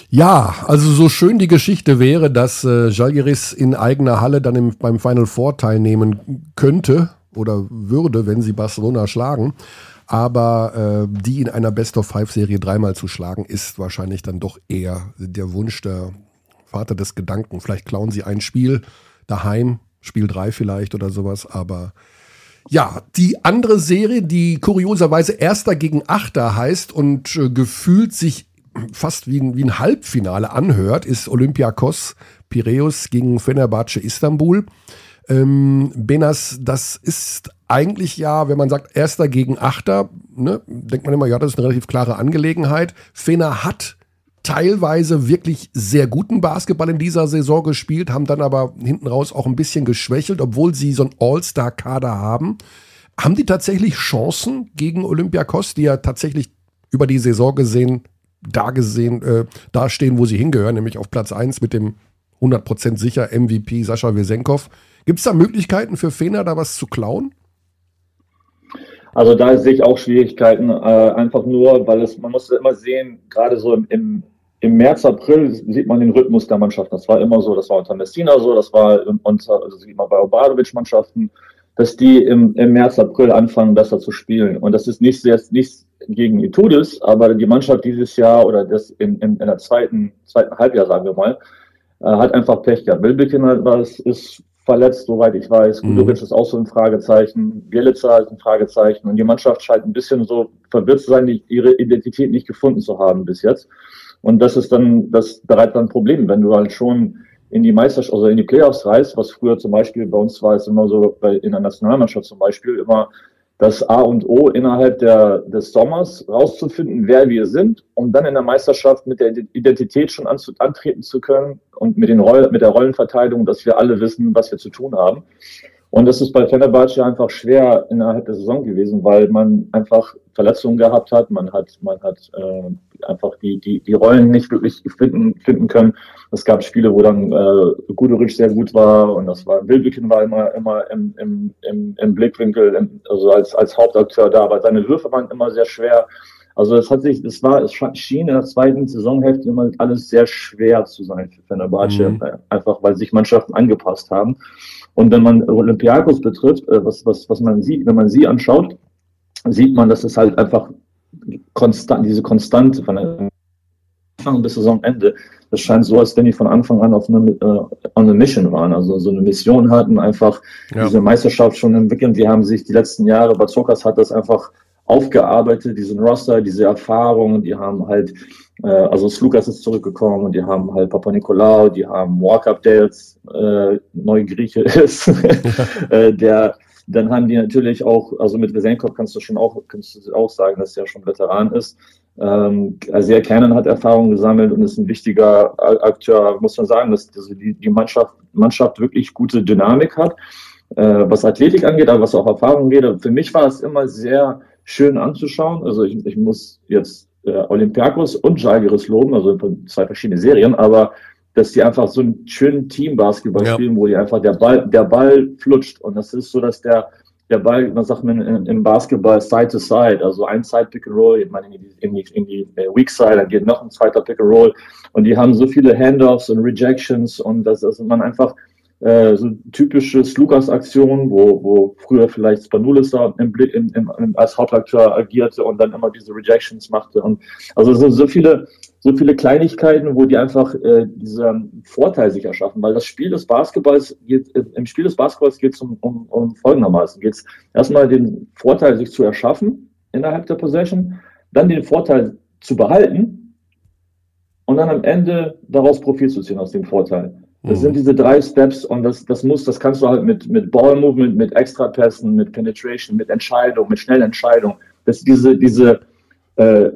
Ja, also so schön die Geschichte wäre, dass äh, Jalgiris in eigener Halle dann im, beim Final Four teilnehmen könnte, oder würde, wenn sie Barcelona schlagen. Aber äh, die in einer Best-of-Five-Serie dreimal zu schlagen, ist wahrscheinlich dann doch eher der Wunsch der Vater des Gedanken. Vielleicht klauen sie ein Spiel daheim, Spiel drei vielleicht oder sowas, aber ja, die andere Serie, die kurioserweise Erster gegen Achter heißt und äh, gefühlt sich fast wie ein, wie ein Halbfinale anhört, ist Olympiakos Piräus gegen Fenerbahce Istanbul. Ähm, Benas, das ist eigentlich ja, wenn man sagt Erster gegen Achter, ne, denkt man immer, ja, das ist eine relativ klare Angelegenheit. Fener hat teilweise wirklich sehr guten Basketball in dieser Saison gespielt, haben dann aber hinten raus auch ein bisschen geschwächelt, obwohl sie so einen All-Star-Kader haben. Haben die tatsächlich Chancen gegen Olympiakos, die ja tatsächlich über die Saison gesehen, da gesehen, äh, da stehen, wo sie hingehören, nämlich auf Platz 1 mit dem 100% sicher MVP Sascha Wesenkov. Gibt es da Möglichkeiten für Fener, da was zu klauen? Also da sehe ich auch Schwierigkeiten, äh, einfach nur, weil es, man muss immer sehen, gerade so im, im, im März, April sieht man den Rhythmus der Mannschaft. Das war immer so, das war unter Messina so, das war unter, also sieht man bei Obradovic-Mannschaften, dass die im, im März, April anfangen, besser zu spielen. Und das ist nicht jetzt nichts gegen Itudis, aber die Mannschaft dieses Jahr oder das in, in, in der zweiten, zweiten Halbjahr, sagen wir mal, äh, hat einfach Pech gehabt. Wilbekin was ist verletzt, soweit ich weiß. Mhm. Gudovic ist auch so ein Fragezeichen. Bielica ist ein Fragezeichen. Und die Mannschaft scheint ein bisschen so verwirrt zu sein, ihre Identität nicht gefunden zu haben bis jetzt. Und das ist dann, das bereitet dann ein Problem, wenn du halt schon in die Meisterschaft, also in die Playoffs reist, was früher zum Beispiel bei uns war, ist immer so bei, in der Nationalmannschaft zum Beispiel immer das A und O innerhalb der, des Sommers rauszufinden, wer wir sind, um dann in der Meisterschaft mit der Identität schon antreten zu können und mit, den Roll, mit der Rollenverteilung, dass wir alle wissen, was wir zu tun haben. Und das ist bei Fenerbahce einfach schwer innerhalb der Saison gewesen, weil man einfach Verletzungen gehabt hat, man hat, man hat äh, einfach die, die, die Rollen nicht wirklich finden, finden können. Es gab Spiele, wo dann äh, Guduric sehr gut war und das war Wilbekin war immer, immer im, im, im, im Blickwinkel, im, also als, als Hauptakteur da, aber seine Würfe waren immer sehr schwer. Also es hat sich, es war, es schien in der zweiten Saisonhälfte immer alles sehr schwer zu sein für Fenerbahce, mhm. einfach weil sich Mannschaften angepasst haben. Und wenn man Olympiakos betrifft, äh, was, was, was man sieht, wenn man sie anschaut, sieht man, dass es halt einfach konstant, diese Konstante von Anfang bis Saisonende, das scheint so, als wenn die von Anfang an auf eine, äh, on eine Mission waren, also so eine Mission hatten, einfach ja. diese Meisterschaft schon entwickeln. Die haben sich die letzten Jahre, Bazokas hat das einfach aufgearbeitet, diesen Roster, diese Erfahrungen, die haben halt, äh, also Slukas ist zurückgekommen und die haben halt Papa Nikolaou, die haben Walkup, der jetzt äh, Grieche ist, äh, der dann haben die natürlich auch, also mit Vesenkov kannst du schon auch, kannst du auch sagen, dass er schon Veteran ist. Ähm, Asia Cannon hat Erfahrung gesammelt und ist ein wichtiger Akteur, muss man sagen, dass, dass die, die Mannschaft, Mannschaft wirklich gute Dynamik hat, äh, was Athletik angeht, aber was auch Erfahrung angeht. Für mich war es immer sehr schön anzuschauen. Also ich, ich muss jetzt äh, Olympiakos und Jalgiris loben, also zwei verschiedene Serien, aber dass die einfach so einen schönen Team-Basketball ja. spielen, wo die einfach der Ball, der Ball flutscht. Und das ist so, dass der der Ball, man sagt man im Basketball Side to Side, also ein Side Pick and Roll, ich meine in die, in die, in die äh, Weak Side, dann geht noch ein zweiter Pick and Roll und die haben so viele Handoffs und Rejections und das ist man einfach äh, so typische Lukas-Aktionen, wo, wo früher vielleicht Spanulis da im Blick, im, im, als Hauptakteur agierte und dann immer diese Rejections machte. Und also so, so viele, so viele Kleinigkeiten, wo die einfach äh, diesen Vorteil sich erschaffen, weil das Spiel des Basketballs geht, äh, im Spiel des Basketballs geht es um, um, um folgendermaßen. Geht es erstmal den Vorteil sich zu erschaffen innerhalb der Possession, dann den Vorteil zu behalten und dann am Ende daraus Profit zu ziehen aus dem Vorteil. Das mhm. sind diese drei Steps und das, das muss, das kannst du halt mit, mit Ball Movement, mit Extrapässen, mit Penetration, mit Entscheidung, mit schnellen Entscheidungen. Das diese, diese äh,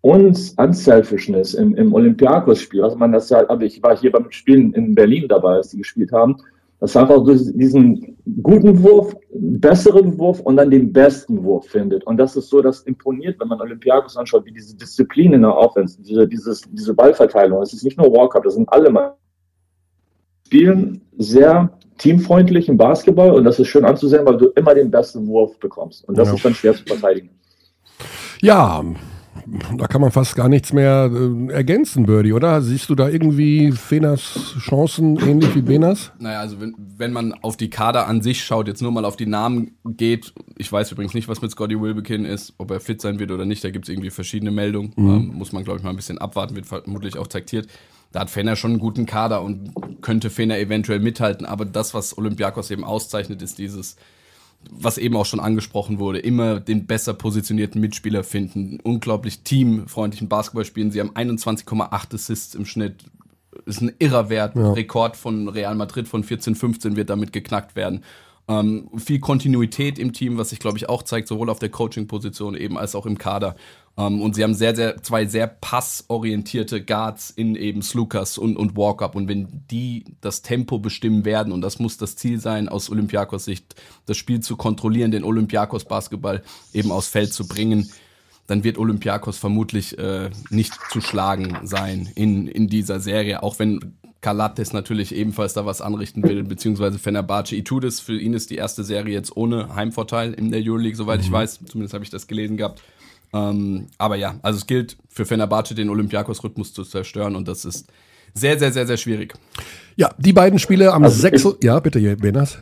uns Unselfishness im, im Olympiakos-Spiel, also man das ja, aber ich war hier beim Spielen in Berlin dabei, als die gespielt haben, dass einfach durch diesen guten Wurf, besseren Wurf und dann den besten Wurf findet. Und das ist so, das imponiert, wenn man Olympiakos anschaut, wie diese Disziplin in der Offense, diese, dieses, diese Ballverteilung. Es ist nicht nur Walkup, das sind alle mal spielen sehr teamfreundlich im Basketball und das ist schön anzusehen, weil du immer den besten Wurf bekommst. Und das ja. ist dann schwer zu verteidigen. Ja, da kann man fast gar nichts mehr äh, ergänzen, Birdie, oder? Siehst du da irgendwie Fenas Chancen ähnlich wie Benas? Naja, also wenn, wenn man auf die Kader an sich schaut, jetzt nur mal auf die Namen geht, ich weiß übrigens nicht, was mit Scotty Wilbekin ist, ob er fit sein wird oder nicht, da gibt es irgendwie verschiedene Meldungen. Mhm. Ähm, muss man, glaube ich, mal ein bisschen abwarten, wird vermutlich auch taktiert da hat Fener schon einen guten Kader und könnte Fener eventuell mithalten. Aber das, was Olympiakos eben auszeichnet, ist dieses, was eben auch schon angesprochen wurde, immer den besser positionierten Mitspieler finden, unglaublich teamfreundlichen Basketball spielen. Sie haben 21,8 Assists im Schnitt. Ist ein irrer Wert. Ja. Rekord von Real Madrid von 14, 15 wird damit geknackt werden. Ähm, viel Kontinuität im Team, was sich, glaube ich, auch zeigt, sowohl auf der Coaching-Position eben als auch im Kader. Um, ähm, und sie haben sehr, sehr, zwei sehr passorientierte Guards in eben Slukas und, und Walkup. Und wenn die das Tempo bestimmen werden, und das muss das Ziel sein, aus Olympiakos Sicht, das Spiel zu kontrollieren, den Olympiakos Basketball eben aufs Feld zu bringen, dann wird Olympiakos vermutlich äh, nicht zu schlagen sein in, in dieser Serie. Auch wenn Kalates natürlich ebenfalls da was anrichten will, beziehungsweise Fenerbahce Itudis. Für ihn ist die erste Serie jetzt ohne Heimvorteil in der Euroleague, soweit mhm. ich weiß. Zumindest habe ich das gelesen gehabt. Ähm, aber ja, also es gilt für Fenerbahce den Olympiakos-Rhythmus zu zerstören und das ist sehr, sehr, sehr, sehr schwierig. Ja, die beiden Spiele am also 6. Ja, bitte, Benas.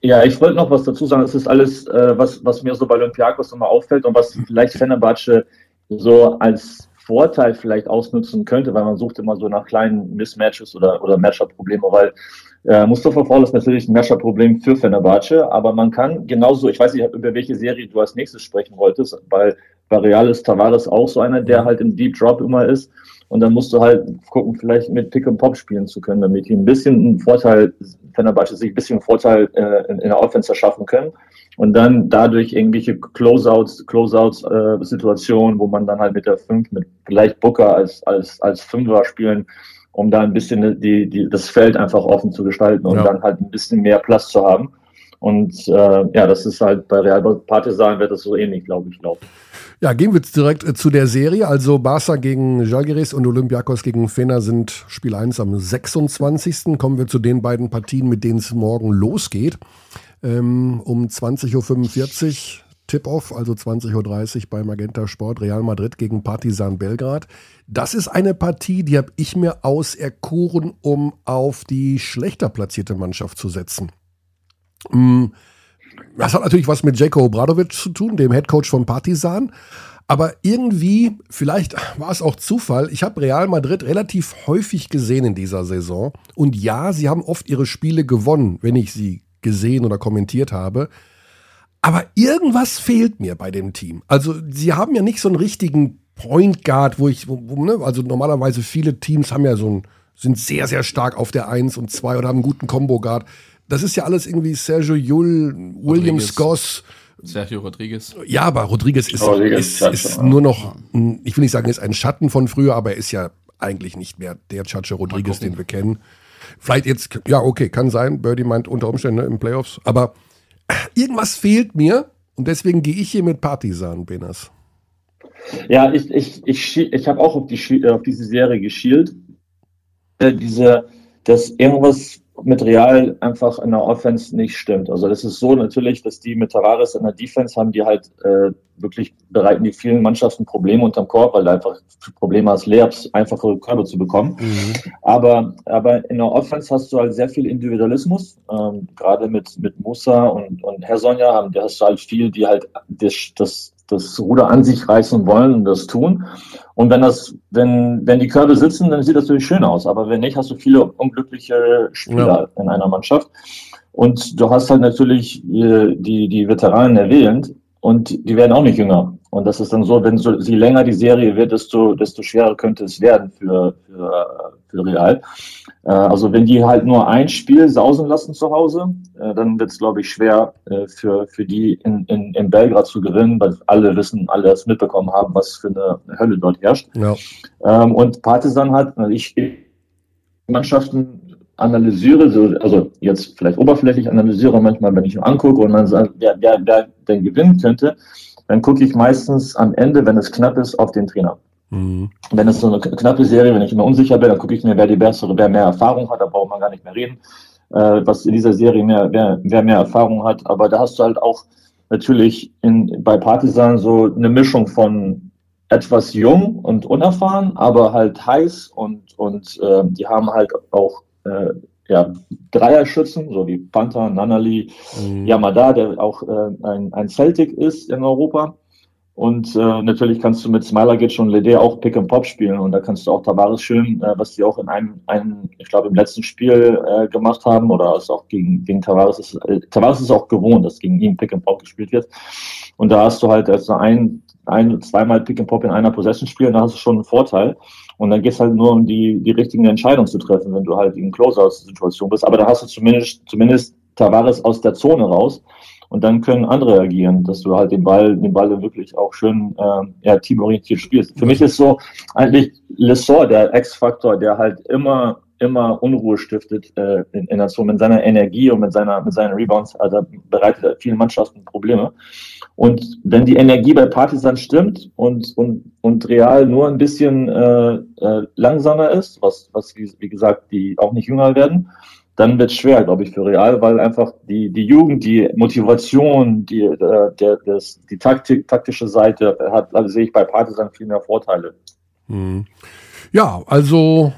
Ja, ich wollte noch was dazu sagen. Es ist alles, äh, was, was mir so bei Olympiakos immer auffällt und was vielleicht Fenerbahce so als Vorteil vielleicht ausnutzen könnte, weil man sucht immer so nach kleinen Mismatches oder, oder Matchup-Probleme, weil äh, Mustafa Fall ist natürlich ein Matchup-Problem für Fenerbahce, aber man kann genauso, ich weiß nicht, über welche Serie du als nächstes sprechen wolltest, weil bei Real ist Tavares auch so einer, der halt im Deep Drop immer ist. Und dann musst du halt gucken, vielleicht mit Pick and Pop spielen zu können, damit die ein bisschen einen Vorteil, Fenerbahce sich ein bisschen einen Vorteil äh, in, in der Offense erschaffen können. Und dann dadurch irgendwelche Closeouts, Closeouts äh, wo man dann halt mit der 5, mit vielleicht Booker als, als, als Fünfer spielen, um da ein bisschen die, die, das Feld einfach offen zu gestalten und ja. dann halt ein bisschen mehr Platz zu haben. Und äh, ja, das ist halt bei Real Partisan wird das so ähnlich, glaube ich, glaube Ja, gehen wir direkt äh, zu der Serie. Also Barca gegen Jalgiris und Olympiakos gegen Fener sind Spiel 1 am 26. Kommen wir zu den beiden Partien, mit denen es morgen losgeht. Ähm, um 20.45 Uhr Tip-Off, also 20.30 Uhr bei Magenta Sport, Real Madrid gegen Partizan Belgrad. Das ist eine Partie, die habe ich mir auserkoren, um auf die schlechter platzierte Mannschaft zu setzen. Mm, das hat natürlich was mit Jeko Obradovic zu tun, dem Headcoach von Partizan. Aber irgendwie, vielleicht war es auch Zufall, ich habe Real Madrid relativ häufig gesehen in dieser Saison. Und ja, sie haben oft ihre Spiele gewonnen, wenn ich sie gesehen oder kommentiert habe. Aber irgendwas fehlt mir bei dem Team. Also, sie haben ja nicht so einen richtigen Point Guard, wo ich, wo, wo, ne? also normalerweise viele Teams haben ja so ein, sind sehr, sehr stark auf der 1 und 2 oder haben einen guten Combo Guard. Das ist ja alles irgendwie Sergio Yul, William Goss. Sergio Rodriguez. Ja, aber Rodriguez ist, Rodriguez ist, ist nur noch, ich will nicht sagen, ist ein Schatten von früher, aber er ist ja eigentlich nicht mehr der Chacho Rodriguez, den wir kennen. Vielleicht jetzt, ja, okay, kann sein. Birdie meint unter Umständen ne, im Playoffs. Aber irgendwas fehlt mir und deswegen gehe ich hier mit Partisan, Benas. Ja, ich, ich, ich, ich habe auch auf, die, auf diese Serie geschielt. Äh, diese, dass irgendwas mit Real einfach in der Offense nicht stimmt. Also das ist so natürlich, dass die mit Tavares in der Defense haben, die halt äh, wirklich bereiten die vielen Mannschaften Probleme unterm Korb, weil du einfach Probleme hast, Layups, einfache Körbe zu bekommen. Mhm. Aber, aber in der Offense hast du halt sehr viel Individualismus. Ähm, gerade mit, mit Musa und, und Herr Sonja haben, da hast du halt viel, die halt das, das das Ruder an sich reißen wollen und das tun. Und wenn das, wenn, wenn die Körbe sitzen, dann sieht das natürlich schön aus. Aber wenn nicht, hast du viele unglückliche Spieler ja. in einer Mannschaft. Und du hast halt natürlich äh, die, die Veteranen erwähnt und die werden auch nicht jünger. Und das ist dann so, wenn so, je länger die Serie wird, desto, desto schwerer könnte es werden für, für, für Real. Äh, also wenn die halt nur ein Spiel sausen lassen zu Hause, äh, dann wird es, glaube ich, schwer äh, für, für die in, in, in Belgrad zu gewinnen, weil alle wissen, alle das mitbekommen haben, was für eine Hölle dort herrscht. Ja. Ähm, und Partisan hat, also ich Mannschaften analysiere, so, also jetzt vielleicht oberflächlich analysiere manchmal, wenn ich nur angucke und man sagt, wer, wer, wer denn gewinnen könnte, dann gucke ich meistens am Ende, wenn es knapp ist, auf den Trainer. Mhm. Wenn es so eine knappe Serie, wenn ich immer unsicher bin, dann gucke ich mir, wer die bessere, wer mehr Erfahrung hat, da braucht man gar nicht mehr reden, äh, was in dieser Serie mehr, wer, wer mehr Erfahrung hat. Aber da hast du halt auch natürlich in, bei Partisan so eine Mischung von etwas jung und unerfahren, aber halt heiß und, und äh, die haben halt auch äh, ja, Dreierschützen, so wie Panther, Nanali, mhm. Yamada, der auch äh, ein, ein Celtic ist in Europa. Und äh, natürlich kannst du mit Smilagic und Lede auch Pick and Pop spielen und da kannst du auch Tavares schön, äh, was die auch in einem, einem ich glaube im letzten Spiel äh, gemacht haben oder es auch gegen, gegen Tavares ist, äh, Tavares ist auch gewohnt, dass gegen ihn Pick and Pop gespielt wird. Und da hast du halt also ein, ein, zweimal Pick and Pop in einer Possession spielen, da hast du schon einen Vorteil. Und dann geht es halt nur um die, die richtigen Entscheidungen zu treffen, wenn du halt in Closeout-Situation bist. Aber da hast du zumindest, zumindest Tavares aus der Zone raus. Und dann können andere agieren, dass du halt den Ball, den Ball wirklich auch schön äh, ja, teamorientiert spielst. Für mich ist so eigentlich Lessor der X-Faktor, der halt immer immer Unruhe stiftet äh, in, in der Zone mit seiner Energie und mit seiner mit seinen Rebounds. Also bereitet er vielen Mannschaften Probleme. Und wenn die Energie bei Partisan stimmt und, und, und Real nur ein bisschen äh, äh, langsamer ist, was, was wie, wie gesagt, die auch nicht jünger werden, dann wird es schwer, glaube ich, für Real, weil einfach die, die Jugend, die Motivation, die, äh, der, das, die Taktik, taktische Seite hat, also sehe ich bei Partisan viel mehr Vorteile. Hm. Ja, also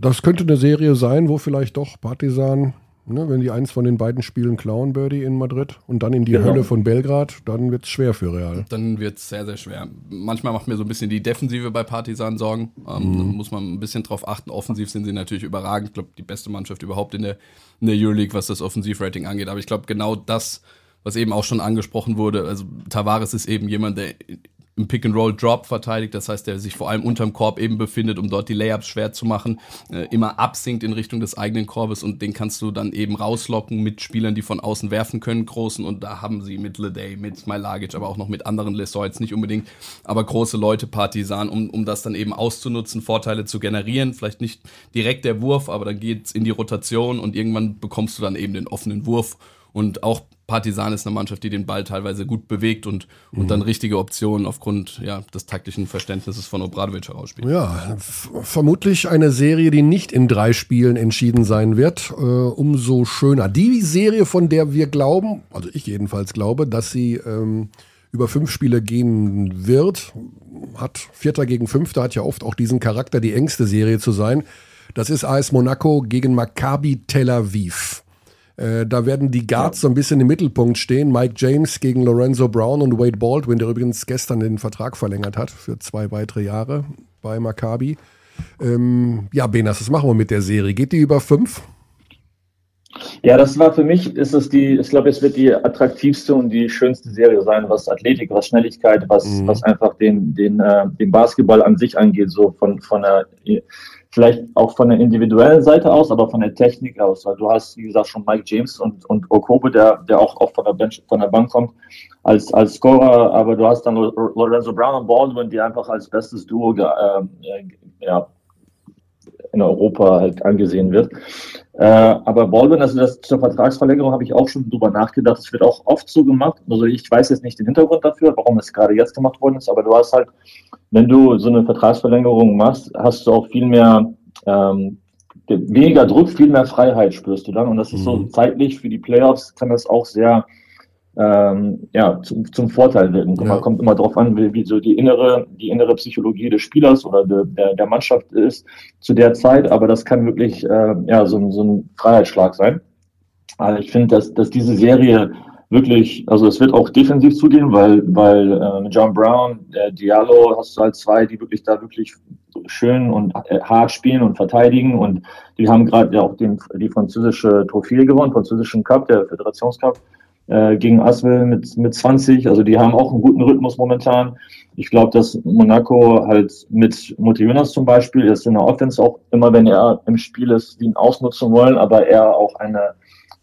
das könnte eine Serie sein, wo vielleicht doch Partisan Ne, wenn die eins von den beiden Spielen klauen, Birdie in Madrid und dann in die genau. Hölle von Belgrad, dann wird es schwer für Real. Dann wird es sehr, sehr schwer. Manchmal macht mir so ein bisschen die Defensive bei Partisan Sorgen. Ähm, mhm. Da muss man ein bisschen drauf achten. Offensiv sind sie natürlich überragend. Ich glaube, die beste Mannschaft überhaupt in der, in der Euroleague, was das Offensivrating angeht. Aber ich glaube, genau das, was eben auch schon angesprochen wurde, also Tavares ist eben jemand, der im Pick-and-Roll-Drop verteidigt, das heißt, der sich vor allem unterm Korb eben befindet, um dort die Layups schwer zu machen, äh, immer absinkt in Richtung des eigenen Korbes und den kannst du dann eben rauslocken mit Spielern, die von außen werfen können, großen. Und da haben sie mit Leday, mit Smilagic, aber auch noch mit anderen Lesor nicht unbedingt, aber große Leute Partisan, um, um das dann eben auszunutzen, Vorteile zu generieren, vielleicht nicht direkt der Wurf, aber dann geht's in die Rotation und irgendwann bekommst du dann eben den offenen Wurf. Und auch Partisan ist eine Mannschaft, die den Ball teilweise gut bewegt und, und mhm. dann richtige Optionen aufgrund ja, des taktischen Verständnisses von Obradovic herausspielt. Ja, vermutlich eine Serie, die nicht in drei Spielen entschieden sein wird. Äh, umso schöner. Die Serie, von der wir glauben, also ich jedenfalls glaube, dass sie ähm, über fünf Spiele gehen wird, hat Vierter gegen Fünfter, hat ja oft auch diesen Charakter, die engste Serie zu sein. Das ist AS Monaco gegen Maccabi Tel Aviv. Äh, da werden die Guards ja. so ein bisschen im Mittelpunkt stehen. Mike James gegen Lorenzo Brown und Wade Baldwin, der übrigens gestern den Vertrag verlängert hat für zwei weitere Jahre bei Maccabi. Ähm, ja, Benas, was machen wir mit der Serie? Geht die über fünf? Ja, das war für mich, ist es die, ich glaube, es wird die attraktivste und die schönste Serie sein, was Athletik, was Schnelligkeit, was, mhm. was einfach den, den, äh, den Basketball an sich angeht, so von, von der vielleicht auch von der individuellen Seite aus, aber von der Technik aus. Weil du hast, wie gesagt, schon Mike James und, und Okobe, der, der auch oft von der, Bench, von der Bank kommt, als, als Scorer, aber du hast dann Lorenzo Brown und Baldwin, die einfach als bestes Duo äh, ja, in Europa halt angesehen wird. Äh, aber Baldwin, also das zur Vertragsverlängerung habe ich auch schon drüber nachgedacht. Es wird auch oft so gemacht. Also ich weiß jetzt nicht den Hintergrund dafür, warum es gerade jetzt gemacht worden ist, aber du hast halt, wenn du so eine Vertragsverlängerung machst, hast du auch viel mehr ähm, weniger Druck, viel mehr Freiheit spürst du dann. Und das ist so mhm. zeitlich für die Playoffs kann das auch sehr ähm, ja, zum, zum Vorteil wirken. Ja. Man kommt immer darauf an, wie, wie, so die innere, die innere Psychologie des Spielers oder de, der, der Mannschaft ist zu der Zeit, aber das kann wirklich äh, ja, so, so ein Freiheitsschlag sein. Also ich finde, dass, dass diese Serie wirklich, also es wird auch defensiv zugehen, weil, weil äh, John Brown, der Diallo, hast du halt zwei, die wirklich da wirklich schön und äh, hart spielen und verteidigen und die haben gerade ja auch den, die französische Trophäe gewonnen, französischen Cup, der Föderationscup äh, gegen Aswell mit, mit 20. Also die haben auch einen guten Rhythmus momentan. Ich glaube, dass Monaco halt mit Mutti Jonas zum Beispiel ist in der Offense auch immer, wenn er im Spiel ist, ihn ausnutzen wollen, aber er auch eine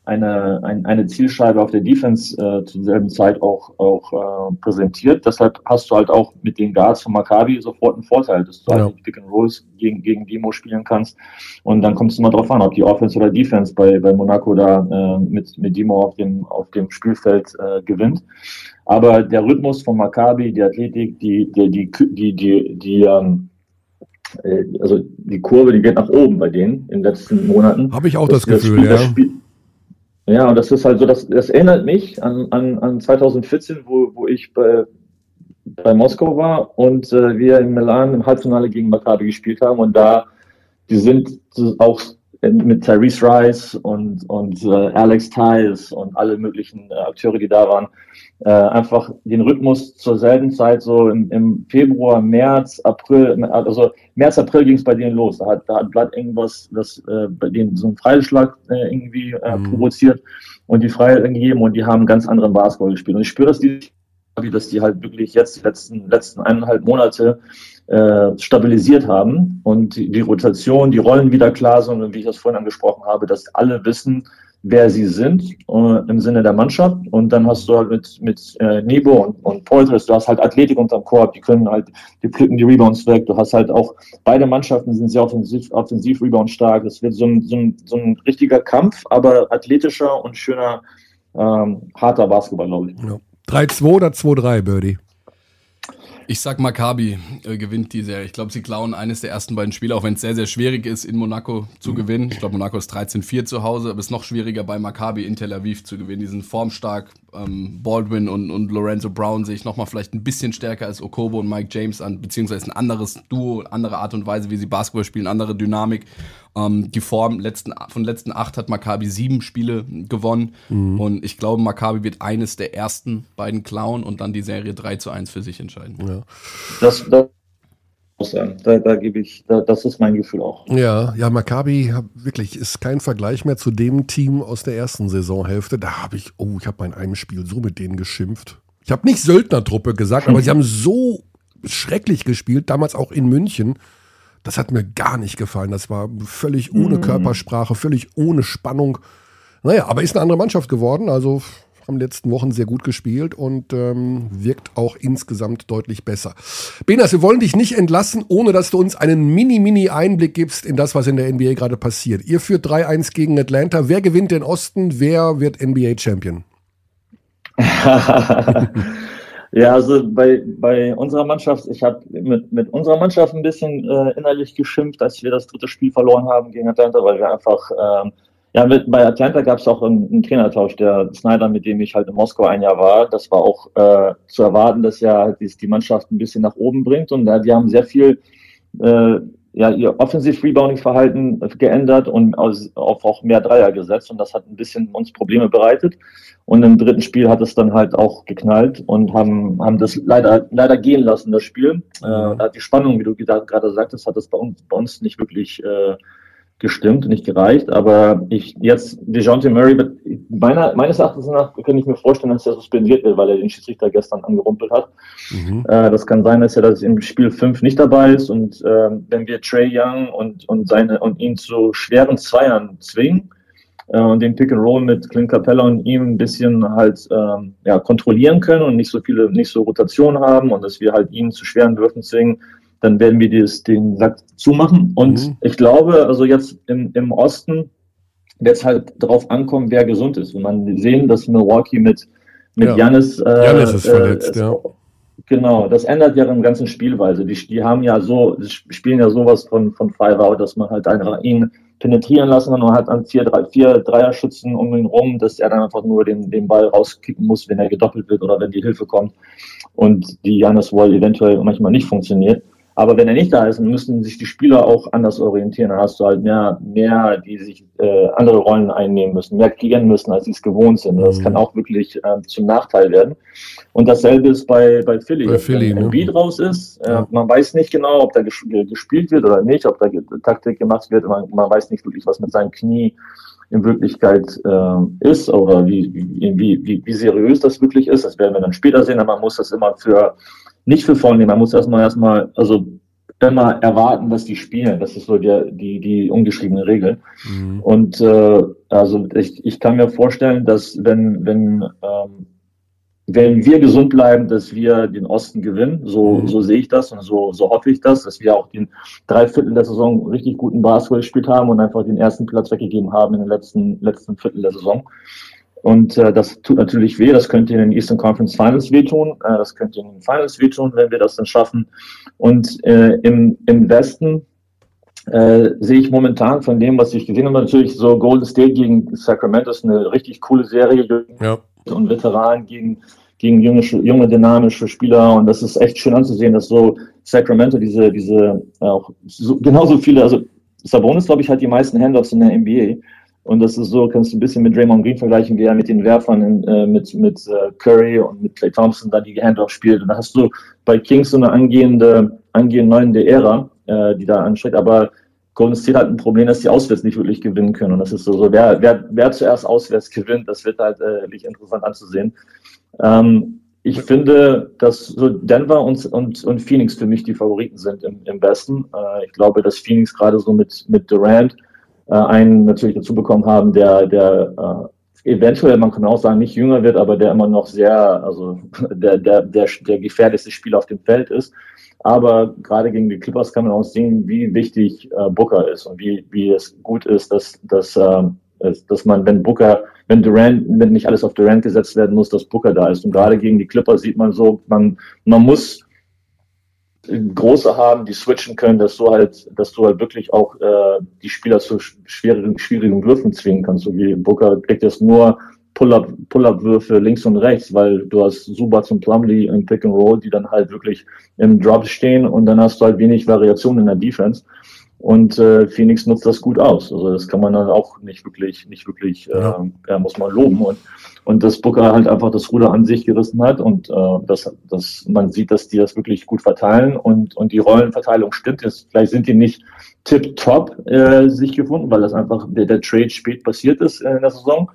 eine, ein, eine Zielscheibe auf der Defense äh, zur selben Zeit auch, auch äh, präsentiert. Deshalb hast du halt auch mit den Guards von Maccabi sofort einen Vorteil, dass du halt ja. halt Pick and Rolls gegen, gegen Demo spielen kannst. Und dann kommt es immer drauf an, ob die Offense oder Defense bei, bei Monaco da äh, mit, mit Demo auf dem, auf dem Spielfeld äh, gewinnt. Aber der Rhythmus von Maccabi, die Athletik, die, die, die, die, die, die ähm, äh, also die Kurve, die geht nach oben bei denen in den letzten Monaten. Habe ich auch das, das Gefühl, das Spiel, ja. Ja, und das ist halt so, das, das erinnert mich an, an, an 2014, wo, wo ich bei, bei Moskau war und äh, wir in Milan im Halbfinale gegen Maccabi gespielt haben und da, die sind auch mit Tyrese Rice und, und äh, Alex Tiles und alle möglichen äh, Akteure, die da waren, äh, einfach den Rhythmus zur selben Zeit, so im, im Februar, März, April, also März, April ging es bei denen los. Da hat, da hat Blatt irgendwas, das äh, bei denen so einen Freischlag äh, irgendwie äh, mhm. provoziert und die Freiheit gegeben und die haben einen ganz anderen Basketball gespielt. Und ich spüre das, die, dass die halt wirklich jetzt die letzten, letzten eineinhalb Monate äh, stabilisiert haben und die, die Rotation, die Rollen wieder klar sind und wie ich das vorhin angesprochen habe, dass alle wissen, wer sie sind äh, im Sinne der Mannschaft. Und dann hast du halt mit, mit äh, Nebo und, und Polters, du hast halt Athletik unterm Korb, die können halt, die pflücken die Rebounds weg. Du hast halt auch, beide Mannschaften sind sehr offensiv, offensiv Rebound stark. Es wird so ein, so, ein, so ein richtiger Kampf, aber athletischer und schöner, ähm, harter Basketball, glaube ich. Ja. 3-2 oder 2-3, Birdie? Ich sag Maccabi äh, gewinnt die Serie. Ich glaube, sie klauen eines der ersten beiden Spiele, auch wenn es sehr, sehr schwierig ist, in Monaco zu mhm. gewinnen. Ich glaube, Monaco ist 13-4 zu Hause, aber es ist noch schwieriger bei Maccabi in Tel Aviv zu gewinnen. Die sind formstark. Ähm, Baldwin und, und Lorenzo Brown sehe ich nochmal vielleicht ein bisschen stärker als Okobo und Mike James an, beziehungsweise ein anderes Duo, andere Art und Weise, wie sie Basketball spielen, andere Dynamik. Ähm, die Form letzten, von letzten acht hat Maccabi sieben Spiele gewonnen. Mhm. Und ich glaube, Maccabi wird eines der ersten beiden klauen und dann die Serie 3 zu 1 für sich entscheiden. Ja. Das, das da, da gebe ich, da, das ist mein Gefühl auch. Ja, ja, Maccabi wirklich ist kein Vergleich mehr zu dem Team aus der ersten Saisonhälfte. Da habe ich, oh, ich habe bei einem Spiel so mit denen geschimpft. Ich habe nicht Söldnertruppe gesagt, aber sie haben so schrecklich gespielt, damals auch in München. Das hat mir gar nicht gefallen. Das war völlig ohne mhm. Körpersprache, völlig ohne Spannung. Naja, aber ist eine andere Mannschaft geworden. Also haben letzten Wochen sehr gut gespielt und ähm, wirkt auch insgesamt deutlich besser. Benas, wir wollen dich nicht entlassen, ohne dass du uns einen mini-mini-Einblick gibst in das, was in der NBA gerade passiert. Ihr führt 3-1 gegen Atlanta. Wer gewinnt den Osten? Wer wird NBA-Champion? Ja, also bei, bei unserer Mannschaft, ich habe mit, mit unserer Mannschaft ein bisschen äh, innerlich geschimpft, als wir das dritte Spiel verloren haben gegen Atlanta, weil wir einfach, ähm, ja, mit, bei Atlanta gab es auch einen, einen, Trainertausch, der Snyder, mit dem ich halt in Moskau ein Jahr war. Das war auch äh, zu erwarten, dass er die, die Mannschaft ein bisschen nach oben bringt und äh, die haben sehr viel äh, ja, ihr Offensiv-Rebounding-Verhalten geändert und auf auch mehr Dreier gesetzt und das hat ein bisschen uns Probleme bereitet. Und im dritten Spiel hat es dann halt auch geknallt und haben, haben das leider, leider gehen lassen, das Spiel. Äh, da hat die Spannung, wie du gerade sagtest, hat das bei uns, bei uns nicht wirklich äh, gestimmt, nicht gereicht. Aber ich jetzt, DeJounte Murray, meiner, meines Erachtens nach könnte ich mir vorstellen, dass er suspendiert wird, weil er den Schiedsrichter gestern angerumpelt hat. Mhm. Äh, das kann sein, dass er das im Spiel 5 nicht dabei ist. Und äh, wenn wir Trey Young und, und, seine, und ihn zu schweren Zweiern zwingen, äh, und den Pick and Roll mit Clint Capella und ihm ein bisschen halt ähm, ja, kontrollieren können und nicht so viele, nicht so Rotation haben und dass wir halt ihn zu schweren Würfen zwingen, dann werden wir dieses, den Sack zumachen. Und mhm. ich glaube, also jetzt im, im Osten wird es halt darauf ankommen, wer gesund ist. Wenn man sehen, dass Milwaukee mit mit ja. Janis, äh, Janis ist verletzt, äh, ja. Genau, das ändert ja ihre ganzen Spielweise. Die, die haben ja so, spielen ja sowas von, von Five Out, dass man halt einfach ihn penetrieren lassen und man hat dann vier, drei, vier Dreierschützen um ihn rum, dass er dann einfach nur den, den Ball rauskicken muss, wenn er gedoppelt wird oder wenn die Hilfe kommt und die Janis Wall eventuell manchmal nicht funktioniert. Aber wenn er nicht da ist, müssen sich die Spieler auch anders orientieren. Dann hast du halt mehr, mehr, die sich äh, andere Rollen einnehmen müssen, mehr kreieren müssen, als sie es gewohnt sind. Das mhm. kann auch wirklich äh, zum Nachteil werden. Und dasselbe ist bei, bei Philly. Bei Philly wenn ne? Beat raus ist, äh, man weiß nicht genau, ob da gespielt wird oder nicht, ob da Taktik gemacht wird. Man, man weiß nicht wirklich, was mit seinem Knie in Wirklichkeit äh, ist oder wie, wie, wie, wie seriös das wirklich ist. Das werden wir dann später sehen, aber man muss das immer für nicht für voll nehmen. Man muss erstmal erstmal, also immer erwarten, dass die spielen. Das ist so die, die, die ungeschriebene Regel. Mhm. Und äh, also ich, ich kann mir vorstellen, dass wenn, wenn, ähm, wenn wir gesund bleiben, dass wir den Osten gewinnen. So, mhm. so sehe ich das und so, so hoffe ich das, dass wir auch den Dreiviertel der Saison richtig guten Basketball gespielt haben und einfach den ersten Platz weggegeben haben in den letzten, letzten Viertel der Saison. Und äh, das tut natürlich weh. Das könnte in den Eastern Conference Finals wehtun. Äh, das könnte in den Finals wehtun, wenn wir das dann schaffen. Und äh, im, im Westen äh, sehe ich momentan von dem, was ich gesehen habe, natürlich so Golden State gegen Sacramento ist eine richtig coole Serie ja. und Veteranen gegen gegen junge, junge dynamische Spieler und das ist echt schön anzusehen, dass so Sacramento diese diese auch so, genauso viele also Sabonis glaube ich hat die meisten Handoffs in der NBA und das ist so, kannst du ein bisschen mit Draymond Green vergleichen, wie er mit den Werfern in, äh, mit, mit äh, Curry und mit Clay Thompson da die Handoff spielt. Und da hast du bei Kings so eine angehende, angehende neunte Ära, äh, die da ansteht. Aber Golden State hat ein Problem, dass die auswärts nicht wirklich gewinnen können. Und das ist so, so wer, wer, wer zuerst auswärts gewinnt, das wird halt äh, nicht interessant anzusehen. Ähm, ich finde, dass so Denver und, und, und Phoenix für mich die Favoriten sind im, im Westen. Äh, ich glaube, dass Phoenix gerade so mit, mit Durant äh, einen natürlich dazu bekommen haben, der, der äh, eventuell, man kann auch sagen, nicht jünger wird, aber der immer noch sehr, also der, der, der, der gefährlichste Spieler auf dem Feld ist. Aber gerade gegen die Clippers kann man auch sehen, wie wichtig äh, Booker ist und wie, wie es gut ist, dass, dass, äh, dass man, wenn Booker, wenn Durant, wenn nicht alles auf Durant gesetzt werden muss, dass Booker da ist. Und gerade gegen die Clippers sieht man so, man, man muss große haben, die switchen können, dass du halt, dass du halt wirklich auch äh, die Spieler zu schwierigen, schwierigen Würfen zwingen kannst. So wie Booker kriegt jetzt nur Pull-up, Pull-up-Würfe links und rechts, weil du hast Subats und Plumlee im Pick and Roll, die dann halt wirklich im Drop stehen und dann hast du halt wenig Variation in der Defense. Und äh, Phoenix nutzt das gut aus. Also das kann man dann auch nicht wirklich, nicht wirklich, äh, ja, muss man loben. Und, und dass Booker halt einfach das Ruder an sich gerissen hat und äh, dass, dass man sieht, dass die das wirklich gut verteilen und, und die Rollenverteilung stimmt. Jetzt, vielleicht sind die nicht tip-top äh, sich gefunden, weil das einfach der, der Trade spät passiert ist in der Saison.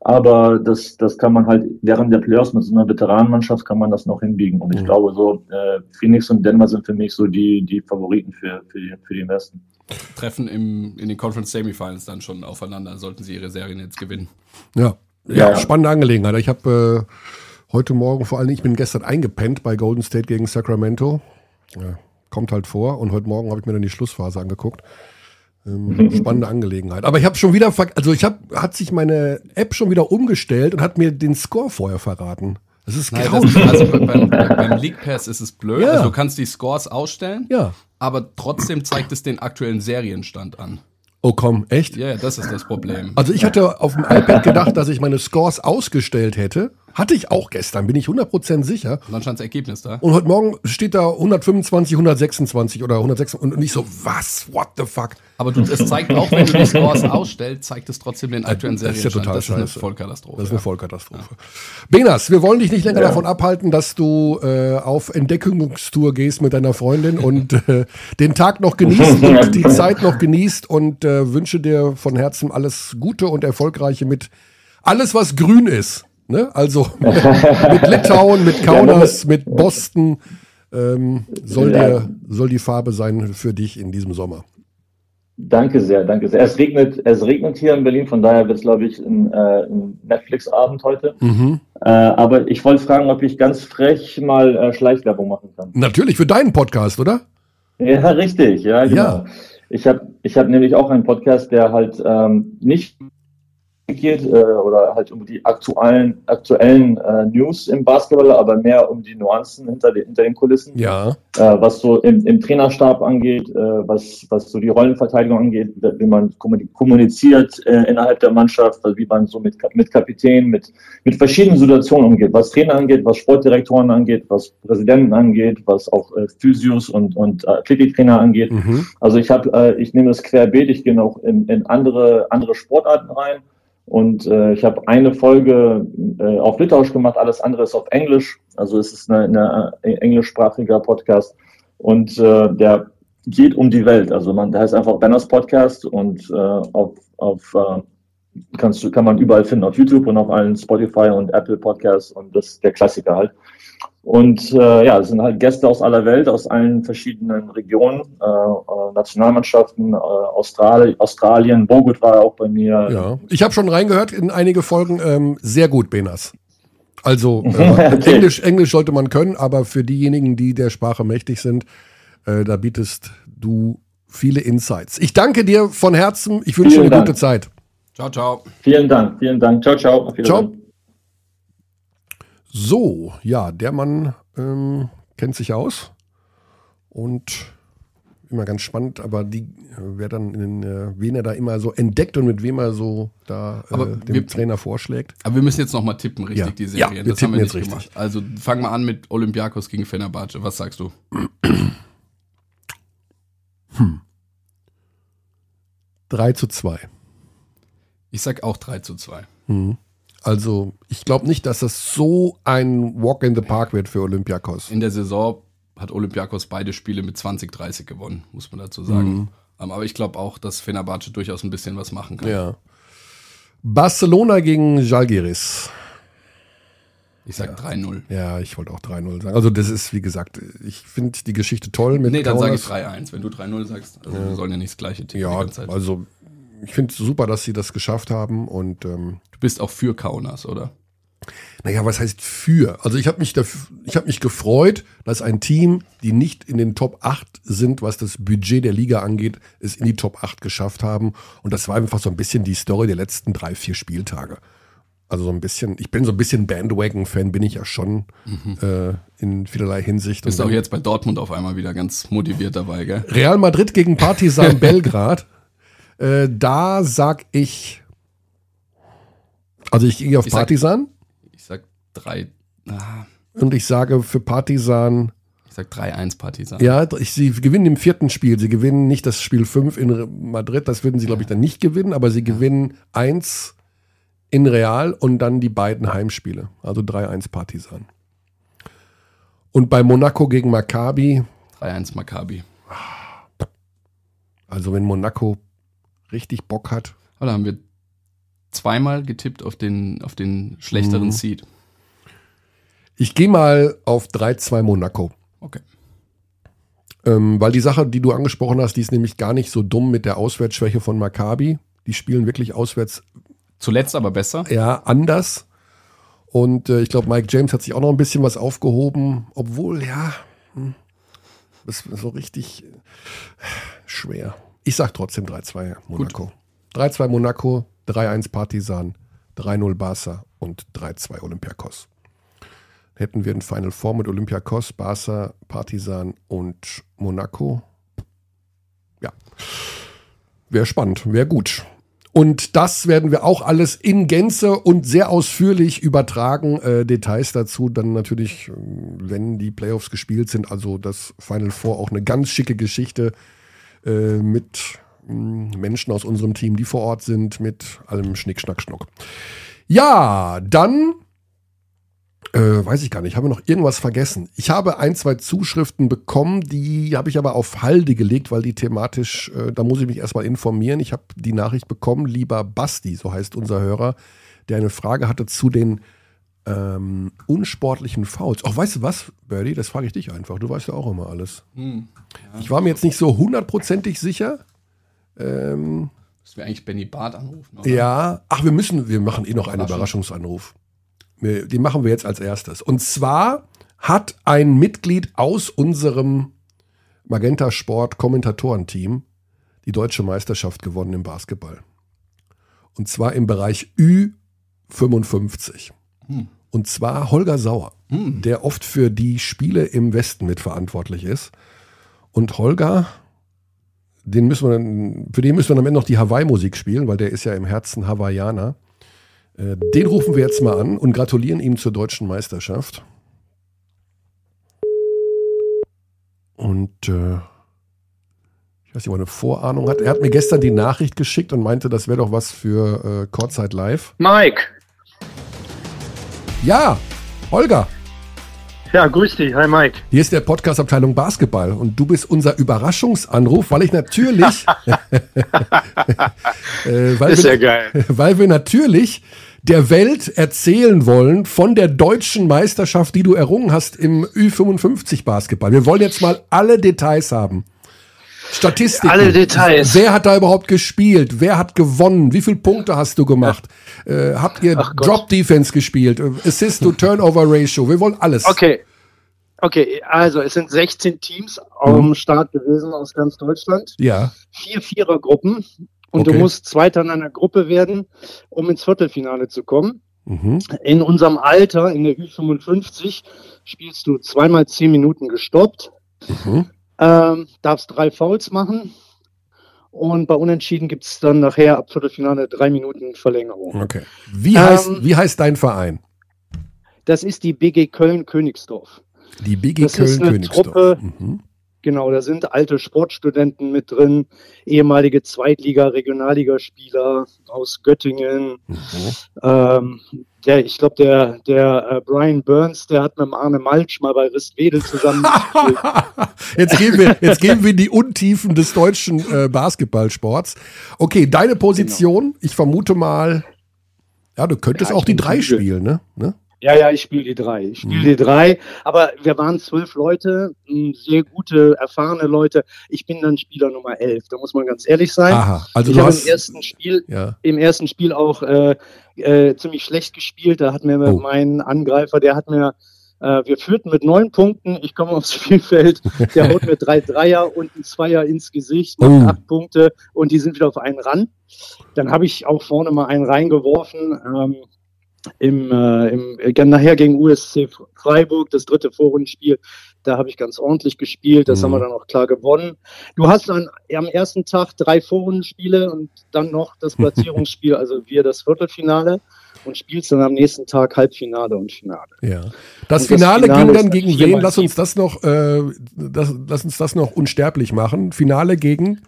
Aber das, das kann man halt während der Playoffs mit so einer Veteranenmannschaft kann man das noch hinbiegen. Und ich mhm. glaube so, äh, Phoenix und Denver sind für mich so die, die Favoriten für, für, die, für die Westen. Treffen im, in den Conference Semifinals dann schon aufeinander, sollten sie ihre Serien jetzt gewinnen. Ja, ja, ja. spannende Angelegenheit. Ich habe äh, heute Morgen, vor allem, ich bin gestern eingepennt bei Golden State gegen Sacramento. Ja, kommt halt vor. Und heute Morgen habe ich mir dann die Schlussphase angeguckt. Ähm, spannende Angelegenheit. Aber ich habe schon wieder, also ich habe, hat sich meine App schon wieder umgestellt und hat mir den Score vorher verraten. Das ist Nein, das, also beim, beim League Pass ist es blöd. Ja. Also du kannst die Scores ausstellen, ja. aber trotzdem zeigt es den aktuellen Serienstand an. Oh komm, echt? Ja, das ist das Problem. Also ich hatte auf dem iPad gedacht, dass ich meine Scores ausgestellt hätte. Hatte ich auch gestern, bin ich 100% sicher. Und dann stand das Ergebnis da. Und heute Morgen steht da 125, 126 oder 126 und ich so, was? What the fuck? Aber du, es zeigt auch, wenn du die Scores ausstellst, zeigt es trotzdem den aktuellen Serienstand. Das ist ja total Das ist eine scheiße. Vollkatastrophe. Das ist eine Vollkatastrophe. Ja. Benas, wir wollen dich nicht länger ja. davon abhalten, dass du äh, auf Entdeckungstour gehst mit deiner Freundin und äh, den Tag noch genießt und die Zeit noch genießt und äh, wünsche dir von Herzen alles Gute und Erfolgreiche mit alles, was grün ist. Ne? Also mit, mit Litauen, mit Kaunas, mit Boston ähm, soll, der, soll die Farbe sein für dich in diesem Sommer. Danke sehr, danke sehr. Es regnet, es regnet hier in Berlin, von daher wird es, glaube ich, ein, äh, ein Netflix-Abend heute. Mhm. Äh, aber ich wollte fragen, ob ich ganz frech mal äh, Schleichwerbung machen kann. Natürlich, für deinen Podcast, oder? Ja, richtig, ja, genau. Ja. Ich habe ich hab nämlich auch einen Podcast, der halt ähm, nicht geht äh, oder halt um die aktuellen, aktuellen äh, News im Basketball, aber mehr um die Nuancen hinter, den, hinter den Kulissen. Ja. Äh, was so im, im Trainerstab angeht, äh, was, was so die Rollenverteidigung angeht, wie man kommuniziert äh, innerhalb der Mannschaft, wie man so mit, mit Kapitän, mit, mit verschiedenen Situationen umgeht, was Trainer angeht, was Sportdirektoren angeht, was Präsidenten angeht, was auch äh, Physios und, und Athletiktrainer angeht. Mhm. Also ich habe, äh, ich nehme das querbeet, ich gehe auch in, in andere, andere Sportarten rein. Und äh, ich habe eine Folge äh, auf Litauisch gemacht, alles andere ist auf Englisch. Also es ist eine äh, englischsprachiger Podcast. Und äh, der geht um die Welt. Also man, der heißt einfach Banners Podcast und äh, auf, auf äh, kannst kann man überall finden, auf YouTube und auf allen Spotify und Apple Podcasts und das ist der Klassiker halt. Und äh, ja, es sind halt Gäste aus aller Welt, aus allen verschiedenen Regionen, äh, äh Nationalmannschaften, äh, Australien, Australien, Bogut war auch bei mir. Ja, ich habe schon reingehört in einige Folgen. Ähm, sehr gut, Benas. Also äh, okay. Englisch, Englisch sollte man können, aber für diejenigen, die der Sprache mächtig sind, äh, da bietest du viele Insights. Ich danke dir von Herzen. Ich wünsche dir eine Dank. gute Zeit. Ciao, ciao. Vielen Dank, vielen Dank. Ciao, ciao. Ciao. So, ja, der Mann ähm, kennt sich aus und immer ganz spannend, aber die, wer dann in, äh, wen er da immer so entdeckt und mit wem er so da äh, dem wir, Trainer vorschlägt. Aber wir müssen jetzt nochmal tippen, richtig, ja, die Serien. Ja, wir das haben wir jetzt richtig. Gemacht. Also fangen wir an mit Olympiakos gegen Fenerbahce. Was sagst du? Hm. 3 zu 2. Ich sag auch 3 zu 2. Mhm. Also, ich glaube nicht, dass das so ein Walk in the Park wird für Olympiakos. In der Saison hat Olympiakos beide Spiele mit 20-30 gewonnen, muss man dazu sagen. Mhm. Ähm, aber ich glaube auch, dass Fenerbahce durchaus ein bisschen was machen kann. Ja. Barcelona gegen Jalgiris. Ich sag ja. 3-0. Ja, ich wollte auch 3-0 sagen. Also das ist, wie gesagt, ich finde die Geschichte toll mit Nee, dann sage ich 3-1, wenn du 3-0 sagst. Also ja. wir sollen ja nicht das gleiche Team Ja, also ich finde es super, dass sie das geschafft haben und ähm, Du bist auch für Kaunas, oder? Naja, was heißt für? Also ich habe mich, hab mich gefreut, dass ein Team, die nicht in den Top 8 sind, was das Budget der Liga angeht, es in die Top 8 geschafft haben. Und das war einfach so ein bisschen die Story der letzten drei, vier Spieltage. Also so ein bisschen, ich bin so ein bisschen Bandwagon-Fan, bin ich ja schon mhm. äh, in vielerlei Hinsicht. Bist auch jetzt bei Dortmund auf einmal wieder ganz motiviert dabei, gell? Real Madrid gegen Partizan Belgrad. Äh, da sag ich also ich gehe auf ich Partisan. Sag, ich sag drei. Ah. Und ich sage für Partisan. Ich sag 3-1 Partisan. Ja, ich, sie gewinnen im vierten Spiel. Sie gewinnen nicht das Spiel 5 in Madrid, das würden sie, glaube ich, dann nicht gewinnen, aber sie gewinnen 1 in Real und dann die beiden Heimspiele. Also 3-1 Partisan. Und bei Monaco gegen Maccabi. 3-1 Maccabi. Also wenn Monaco richtig Bock hat. Aber da haben wir zweimal getippt auf den, auf den schlechteren mhm. Seed. Ich gehe mal auf 3-2 Monaco. Okay. Ähm, weil die Sache, die du angesprochen hast, die ist nämlich gar nicht so dumm mit der Auswärtsschwäche von Maccabi. Die spielen wirklich auswärts. Zuletzt aber besser. Ja, anders. Und äh, ich glaube, Mike James hat sich auch noch ein bisschen was aufgehoben, obwohl, ja, hm, das ist so richtig schwer. Ich sag trotzdem 3-2 Monaco. 3-2 Monaco, 3-1 Partisan, 3-0 Barca und 3-2 Olympiakos. Hätten wir ein Final Four mit Olympiakos, Barca, Partisan und Monaco. Ja. Wäre spannend, wäre gut. Und das werden wir auch alles in Gänze und sehr ausführlich übertragen. Äh, Details dazu dann natürlich, äh, wenn die Playoffs gespielt sind. Also das Final Four auch eine ganz schicke Geschichte mit Menschen aus unserem Team, die vor Ort sind, mit allem Schnick, Schnack, Schnuck. Ja, dann äh, weiß ich gar nicht, habe noch irgendwas vergessen. Ich habe ein, zwei Zuschriften bekommen, die habe ich aber auf Halde gelegt, weil die thematisch, äh, da muss ich mich erstmal informieren. Ich habe die Nachricht bekommen, lieber Basti, so heißt unser Hörer, der eine Frage hatte zu den ähm, unsportlichen Fouls. Ach, weißt du was, Birdie, das frage ich dich einfach. Du weißt ja auch immer alles. Hm, ja. Ich war mir jetzt nicht so hundertprozentig sicher. Ähm, Müssen wir eigentlich Benny Barth anrufen? Oder? Ja, ach, wir müssen, wir machen eh noch einen Überraschungsanruf. Wir, den machen wir jetzt als erstes. Und zwar hat ein Mitglied aus unserem Magenta Sport Kommentatorenteam die deutsche Meisterschaft gewonnen im Basketball. Und zwar im Bereich Ü55. Hm. Und zwar Holger Sauer, Hm. der oft für die Spiele im Westen mitverantwortlich ist. Und Holger, den müssen wir, dann- für den müssen wir am Ende noch die Hawaii-Musik spielen, weil der ist ja im Herzen Hawaiianer. Äh, Den rufen wir jetzt mal an und gratulieren ihm zur deutschen Meisterschaft. Und äh, ich weiß nicht, ob er eine Vorahnung hat. Er hat mir gestern die Nachricht geschickt und meinte, das wäre doch was für äh, Kurzzeit live. Mike. Ja, Holger, Ja, grüß dich. Hi Mike. hier ist der Podcast Abteilung Basketball und du bist unser Überraschungsanruf, weil ich natürlich, äh, weil, Ist ja wir, geil. weil wir natürlich der Welt erzählen wollen von der deutschen Meisterschaft, die du errungen hast im Ü55 Basketball. Wir wollen jetzt mal alle Details haben. Statistiken. Alle Details. Wer hat da überhaupt gespielt? Wer hat gewonnen? Wie viele Punkte hast du gemacht? Äh, habt ihr Ach Gott. Drop Defense gespielt? Äh, Assist to Turnover Ratio? Wir wollen alles. Okay. Okay, also es sind 16 Teams am Start gewesen aus ganz Deutschland. Ja. Vier Vierergruppen. Und Okay. du musst Zweiter in einer Gruppe werden, um ins Viertelfinale zu kommen. Mhm. In unserem Alter, in der Ü55, spielst du zweimal zehn Minuten gestoppt, Mhm. Ähm, darfst drei Fouls machen. Und bei Unentschieden gibt's dann nachher ab Viertelfinale drei Minuten Verlängerung. Okay. Wie, Ähm, heißt, wie heißt dein Verein? Das ist die BG Köln-Königsdorf. Die BG das ist Köln eine Königsdorf. Truppe- Mhm. Genau, da sind alte Sportstudenten mit drin, ehemalige Zweitliga-, Regionalligaspieler aus Göttingen. Mhm. Ähm, der, ich glaube, der, der äh, Brian Burns, der hat mit dem Arne Malsch mal bei Ristwedel zusammen gespielt. jetzt, gehen wir, jetzt gehen wir in die Untiefen des deutschen äh, Basketballsports. Okay, deine Position, ich vermute mal, ja, du könntest Ja, auch die drei spielen, ne? ne? Ja, ja, ich spiele die drei. Ich spiele Mhm. die drei. Aber wir waren zwölf Leute, sehr gute, erfahrene Leute. Ich bin dann Spieler Nummer elf. Da muss man ganz ehrlich sein. Aha, also ich habe im ersten Spiel Ja. im ersten Spiel auch äh, äh, ziemlich schlecht gespielt. Da hat mir Oh. mein Angreifer, der hat mir, äh, wir führten mit neun Punkten. Ich komme aufs Spielfeld, der haut mir drei Dreier und ein Zweier ins Gesicht, macht Oh. acht Punkte und die sind wieder auf einen ran. Dann habe ich auch vorne mal einen reingeworfen. Ähm, im, äh, im, äh, nachher gegen USC Freiburg, das dritte Vorrundenspiel, da habe ich ganz ordentlich gespielt, das Mhm. haben wir dann auch klar gewonnen. Du hast dann am ersten Tag drei Vorrundenspiele und dann noch das Platzierungsspiel, also wir das Viertelfinale und spielst dann am nächsten Tag Halbfinale und Finale. Ja. Das Und das Finale Finale ging dann gegen wen? Lass uns das noch, äh, das, lass uns das noch unsterblich machen. Finale gegen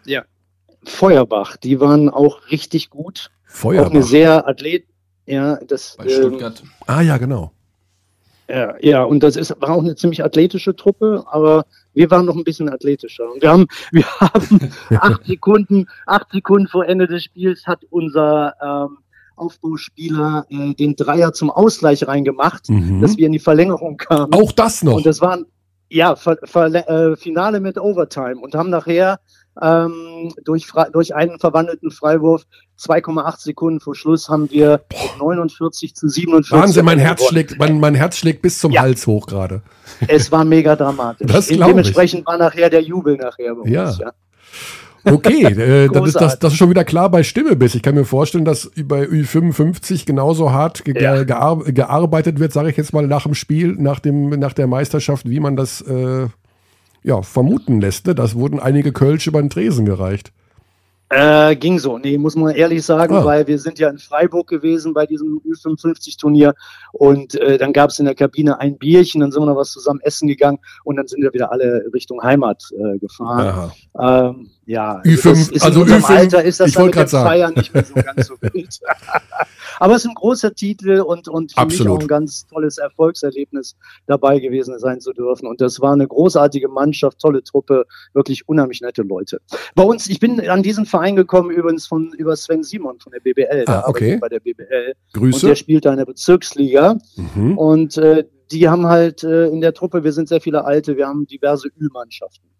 Feuerbach, die waren auch richtig gut, auch eine Feuerbach. sehr Athlet, ja, das Bei ähm, Stuttgart. Ah ja, genau. Ja, ja, und das ist, war auch eine ziemlich athletische Truppe, aber wir waren noch ein bisschen athletischer. Und wir haben, wir haben acht Sekunden, acht Sekunden vor Ende des Spiels hat unser ähm, Aufbauspieler äh, den Dreier zum Ausgleich reingemacht, Mhm. dass wir in die Verlängerung kamen. Auch das noch. Und das waren, ja, Ver, Ver, äh, Finale mit Overtime und haben nachher ähm, durch, durch einen verwandelten Freiwurf 2,8 Sekunden vor Schluss haben wir mit 49 zu 47. Wahnsinn, mein Herz gewonnen. schlägt, mein, mein Herz schlägt bis zum Ja. Hals hoch gerade. Es war mega dramatisch. Das glaub ich. Dementsprechend war nachher der Jubel nachher bei Ja. uns. Ja. Okay, äh, das, ist, das, das ist schon wieder klar bei Stimme bist. Ich kann mir vorstellen, dass bei Ü55 genauso hart ge Ja. gear gearbeitet wird, sage ich jetzt mal nach dem Spiel, nach, dem, nach der Meisterschaft, wie man das äh, ja, vermuten lässt. Ne? Das wurden einige Kölsch über den Tresen gereicht. Äh, ging so. Nee, muss man ehrlich sagen, Ah. weil wir sind ja in Freiburg gewesen bei diesem Ü55-Turnier und äh, dann gab es in der Kabine ein Bierchen, dann sind wir noch was zusammen essen gegangen und dann sind wir wieder alle Richtung Heimat äh, gefahren. Ähm, ja, Ü5 das ist also in unserem Ü5 Alter ist das ich dann mit dem sagen. Feiern nicht mehr so ganz so wild. Aber es ist ein großer Titel und, und für mich Absolut. auch ein ganz tolles Erfolgserlebnis dabei gewesen sein zu dürfen. Und das war eine großartige Mannschaft, tolle Truppe, wirklich unheimlich nette Leute. Bei uns, ich bin an diesen Verein gekommen übrigens von über Sven Simon von der BBL. Ah, okay. bei der BBL. Und Grüße. der spielt da in der Bezirksliga. Mhm. Und äh, die haben halt äh, in der Truppe, wir sind sehr viele Alte, wir haben diverse Ü-Mannschaften.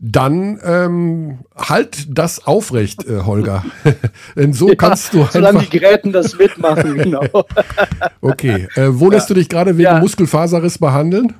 Dann ähm, halt das aufrecht, äh, Holger. Denn so kannst du Solange einfach. die Geräten das mitmachen, genau. Okay. Äh, wo lässt du dich gerade wegen Ja. Muskelfaserriss behandeln?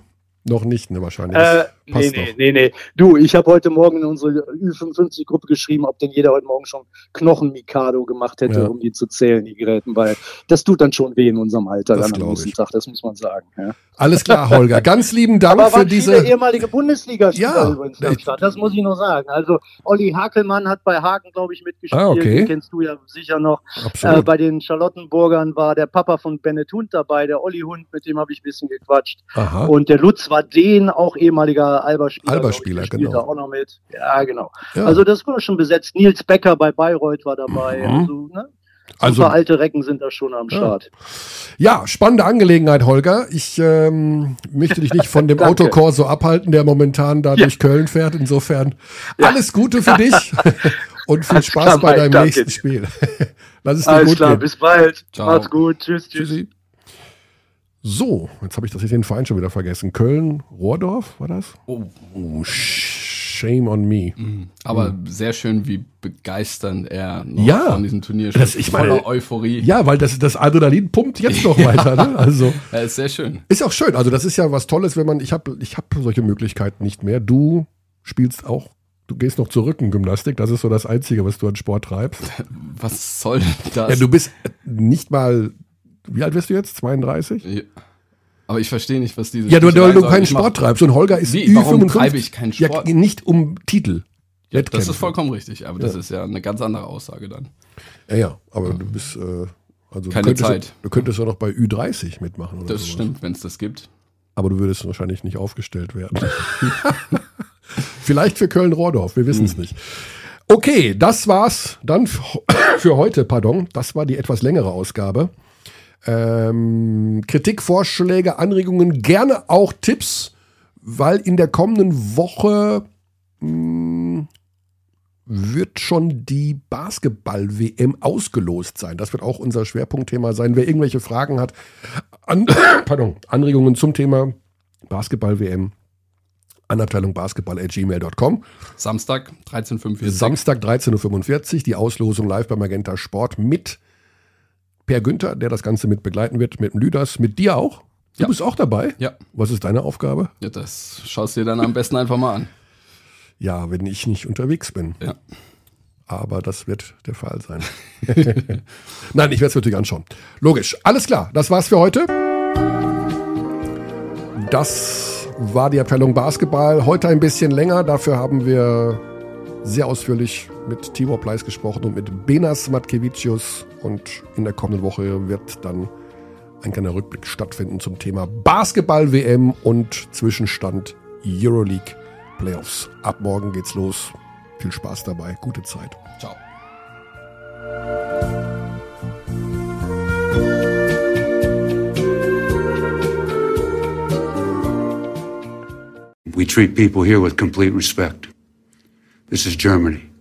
Noch nicht, ne, wahrscheinlich. Äh, Passt nee, doch. nee, nee. Du, ich habe heute Morgen in unsere Ü55-Gruppe geschrieben, ob denn jeder heute Morgen schon Knochen-Mikado gemacht hätte, Ja. um die zu zählen, die Geräten, weil das tut dann schon weh in unserem Alter Das dann am nächsten ich. Tag, das muss man sagen. Ja. Alles klar, Holger. Ganz lieben Dank Aber für diese. viele ehemalige Bundesligaspieler Ja, übrigens am Start, das muss ich noch sagen. Also Olli Hakelmann hat bei Hagen, glaube ich, mitgespielt, Ah, okay. den kennst du ja sicher noch. Äh, bei den Charlottenburgern war der Papa von Bennett Hund dabei, der Olli Hund, mit dem habe ich ein bisschen gequatscht. Aha. Und der Lutz war den, auch ehemaliger Der spielt genau. da auch noch mit. Ja, genau. Ja. Also das war schon besetzt. Nils Becker bei Bayreuth war dabei. Mhm. Also, ne? Also- Super alte Recken sind da schon am Ja. Start. Ja, spannende Angelegenheit, Holger. Ich ähm, möchte dich nicht von dem. Autokorso abhalten, der momentan da Ja. durch Köln fährt. Insofern alles Gute für dich und viel Spaß klar, bei deinem nächsten dir. Spiel. Lass es dir Alles gut klar, gehen. bis bald. Ciao. Macht's gut. Tschüss, tschüss. Tschüssi. So, jetzt habe ich das jetzt den Verein schon wieder vergessen. Köln, Rohrdorf, war das? Oh, Oh, shame on me. aber sehr schön, wie begeisternd er noch Ja. von diesem Turnier Das- ich meine- Voller Euphorie. Ja, weil das, das Adrenalin pumpt jetzt noch weiter. Ne? Also Ja, ist sehr schön. ist auch schön. Also das ist ja was Tolles, wenn man, ich habe ich hab solche Möglichkeiten nicht mehr. Du spielst auch, du gehst noch zur Rückengymnastik. Das ist so das Einzige, was du an Sport treibst. Was soll das? Ja, du bist nicht mal, wie alt wirst du jetzt? 32? Ja. Aber ich verstehe nicht, was diese Ja, du, weil du keinen Sport treibst. Und Holger ist Wie? Warum Ü55. treibe ich keinen Sport? Ja, nicht um Titel. Ja, das ist vollkommen richtig, aber das ist ja eine ganz andere Aussage dann. Ja, ja, aber du bist, äh, also Keine du könntest, Zeit. Du könntest ja noch bei Ü30 mitmachen. Oder Das sowas. stimmt, wenn es das gibt. Aber du würdest wahrscheinlich nicht aufgestellt werden. Vielleicht für Köln-Rohrdorf, wir wissen es nicht. Okay, das war's dann für heute, pardon. Das war die etwas längere Ausgabe. Ähm, Kritik, Vorschläge, Anregungen, gerne auch Tipps, weil in der kommenden Woche mh, wird schon die Basketball-WM ausgelost sein. Das wird auch unser Schwerpunktthema sein. Wer irgendwelche Fragen hat, an, pardon, Anregungen zum Thema Basketball-WM, an Abteilung basketball.gmail.com. Samstag, 13.45 Samstag 13.45 Uhr, die Auslosung live bei Magenta Sport mit Per Günther, der das Ganze mit begleiten wird, mit dem Lüders, mit dir auch. Du Ja. bist auch dabei. Ja. Was ist deine Aufgabe? ja, das schaust du dir dann am besten einfach mal an. Ja, wenn ich nicht unterwegs bin. Ja. Aber das wird der Fall sein. Nein, ich werde es natürlich anschauen. Logisch. Alles klar, das war's für heute. Das war die Abteilung Basketball. Heute ein bisschen länger. Dafür haben wir sehr ausführlich mit Tibor Pleiss gesprochen und mit Benas Matkevicius. Und in der kommenden Woche wird dann ein kleiner Rückblick stattfinden zum Thema Basketball-WM und Zwischenstand Euroleague Playoffs. Ab morgen geht's los. Viel Spaß dabei. Gute Zeit. Ciao. We treat people here with complete respect. This is Germany.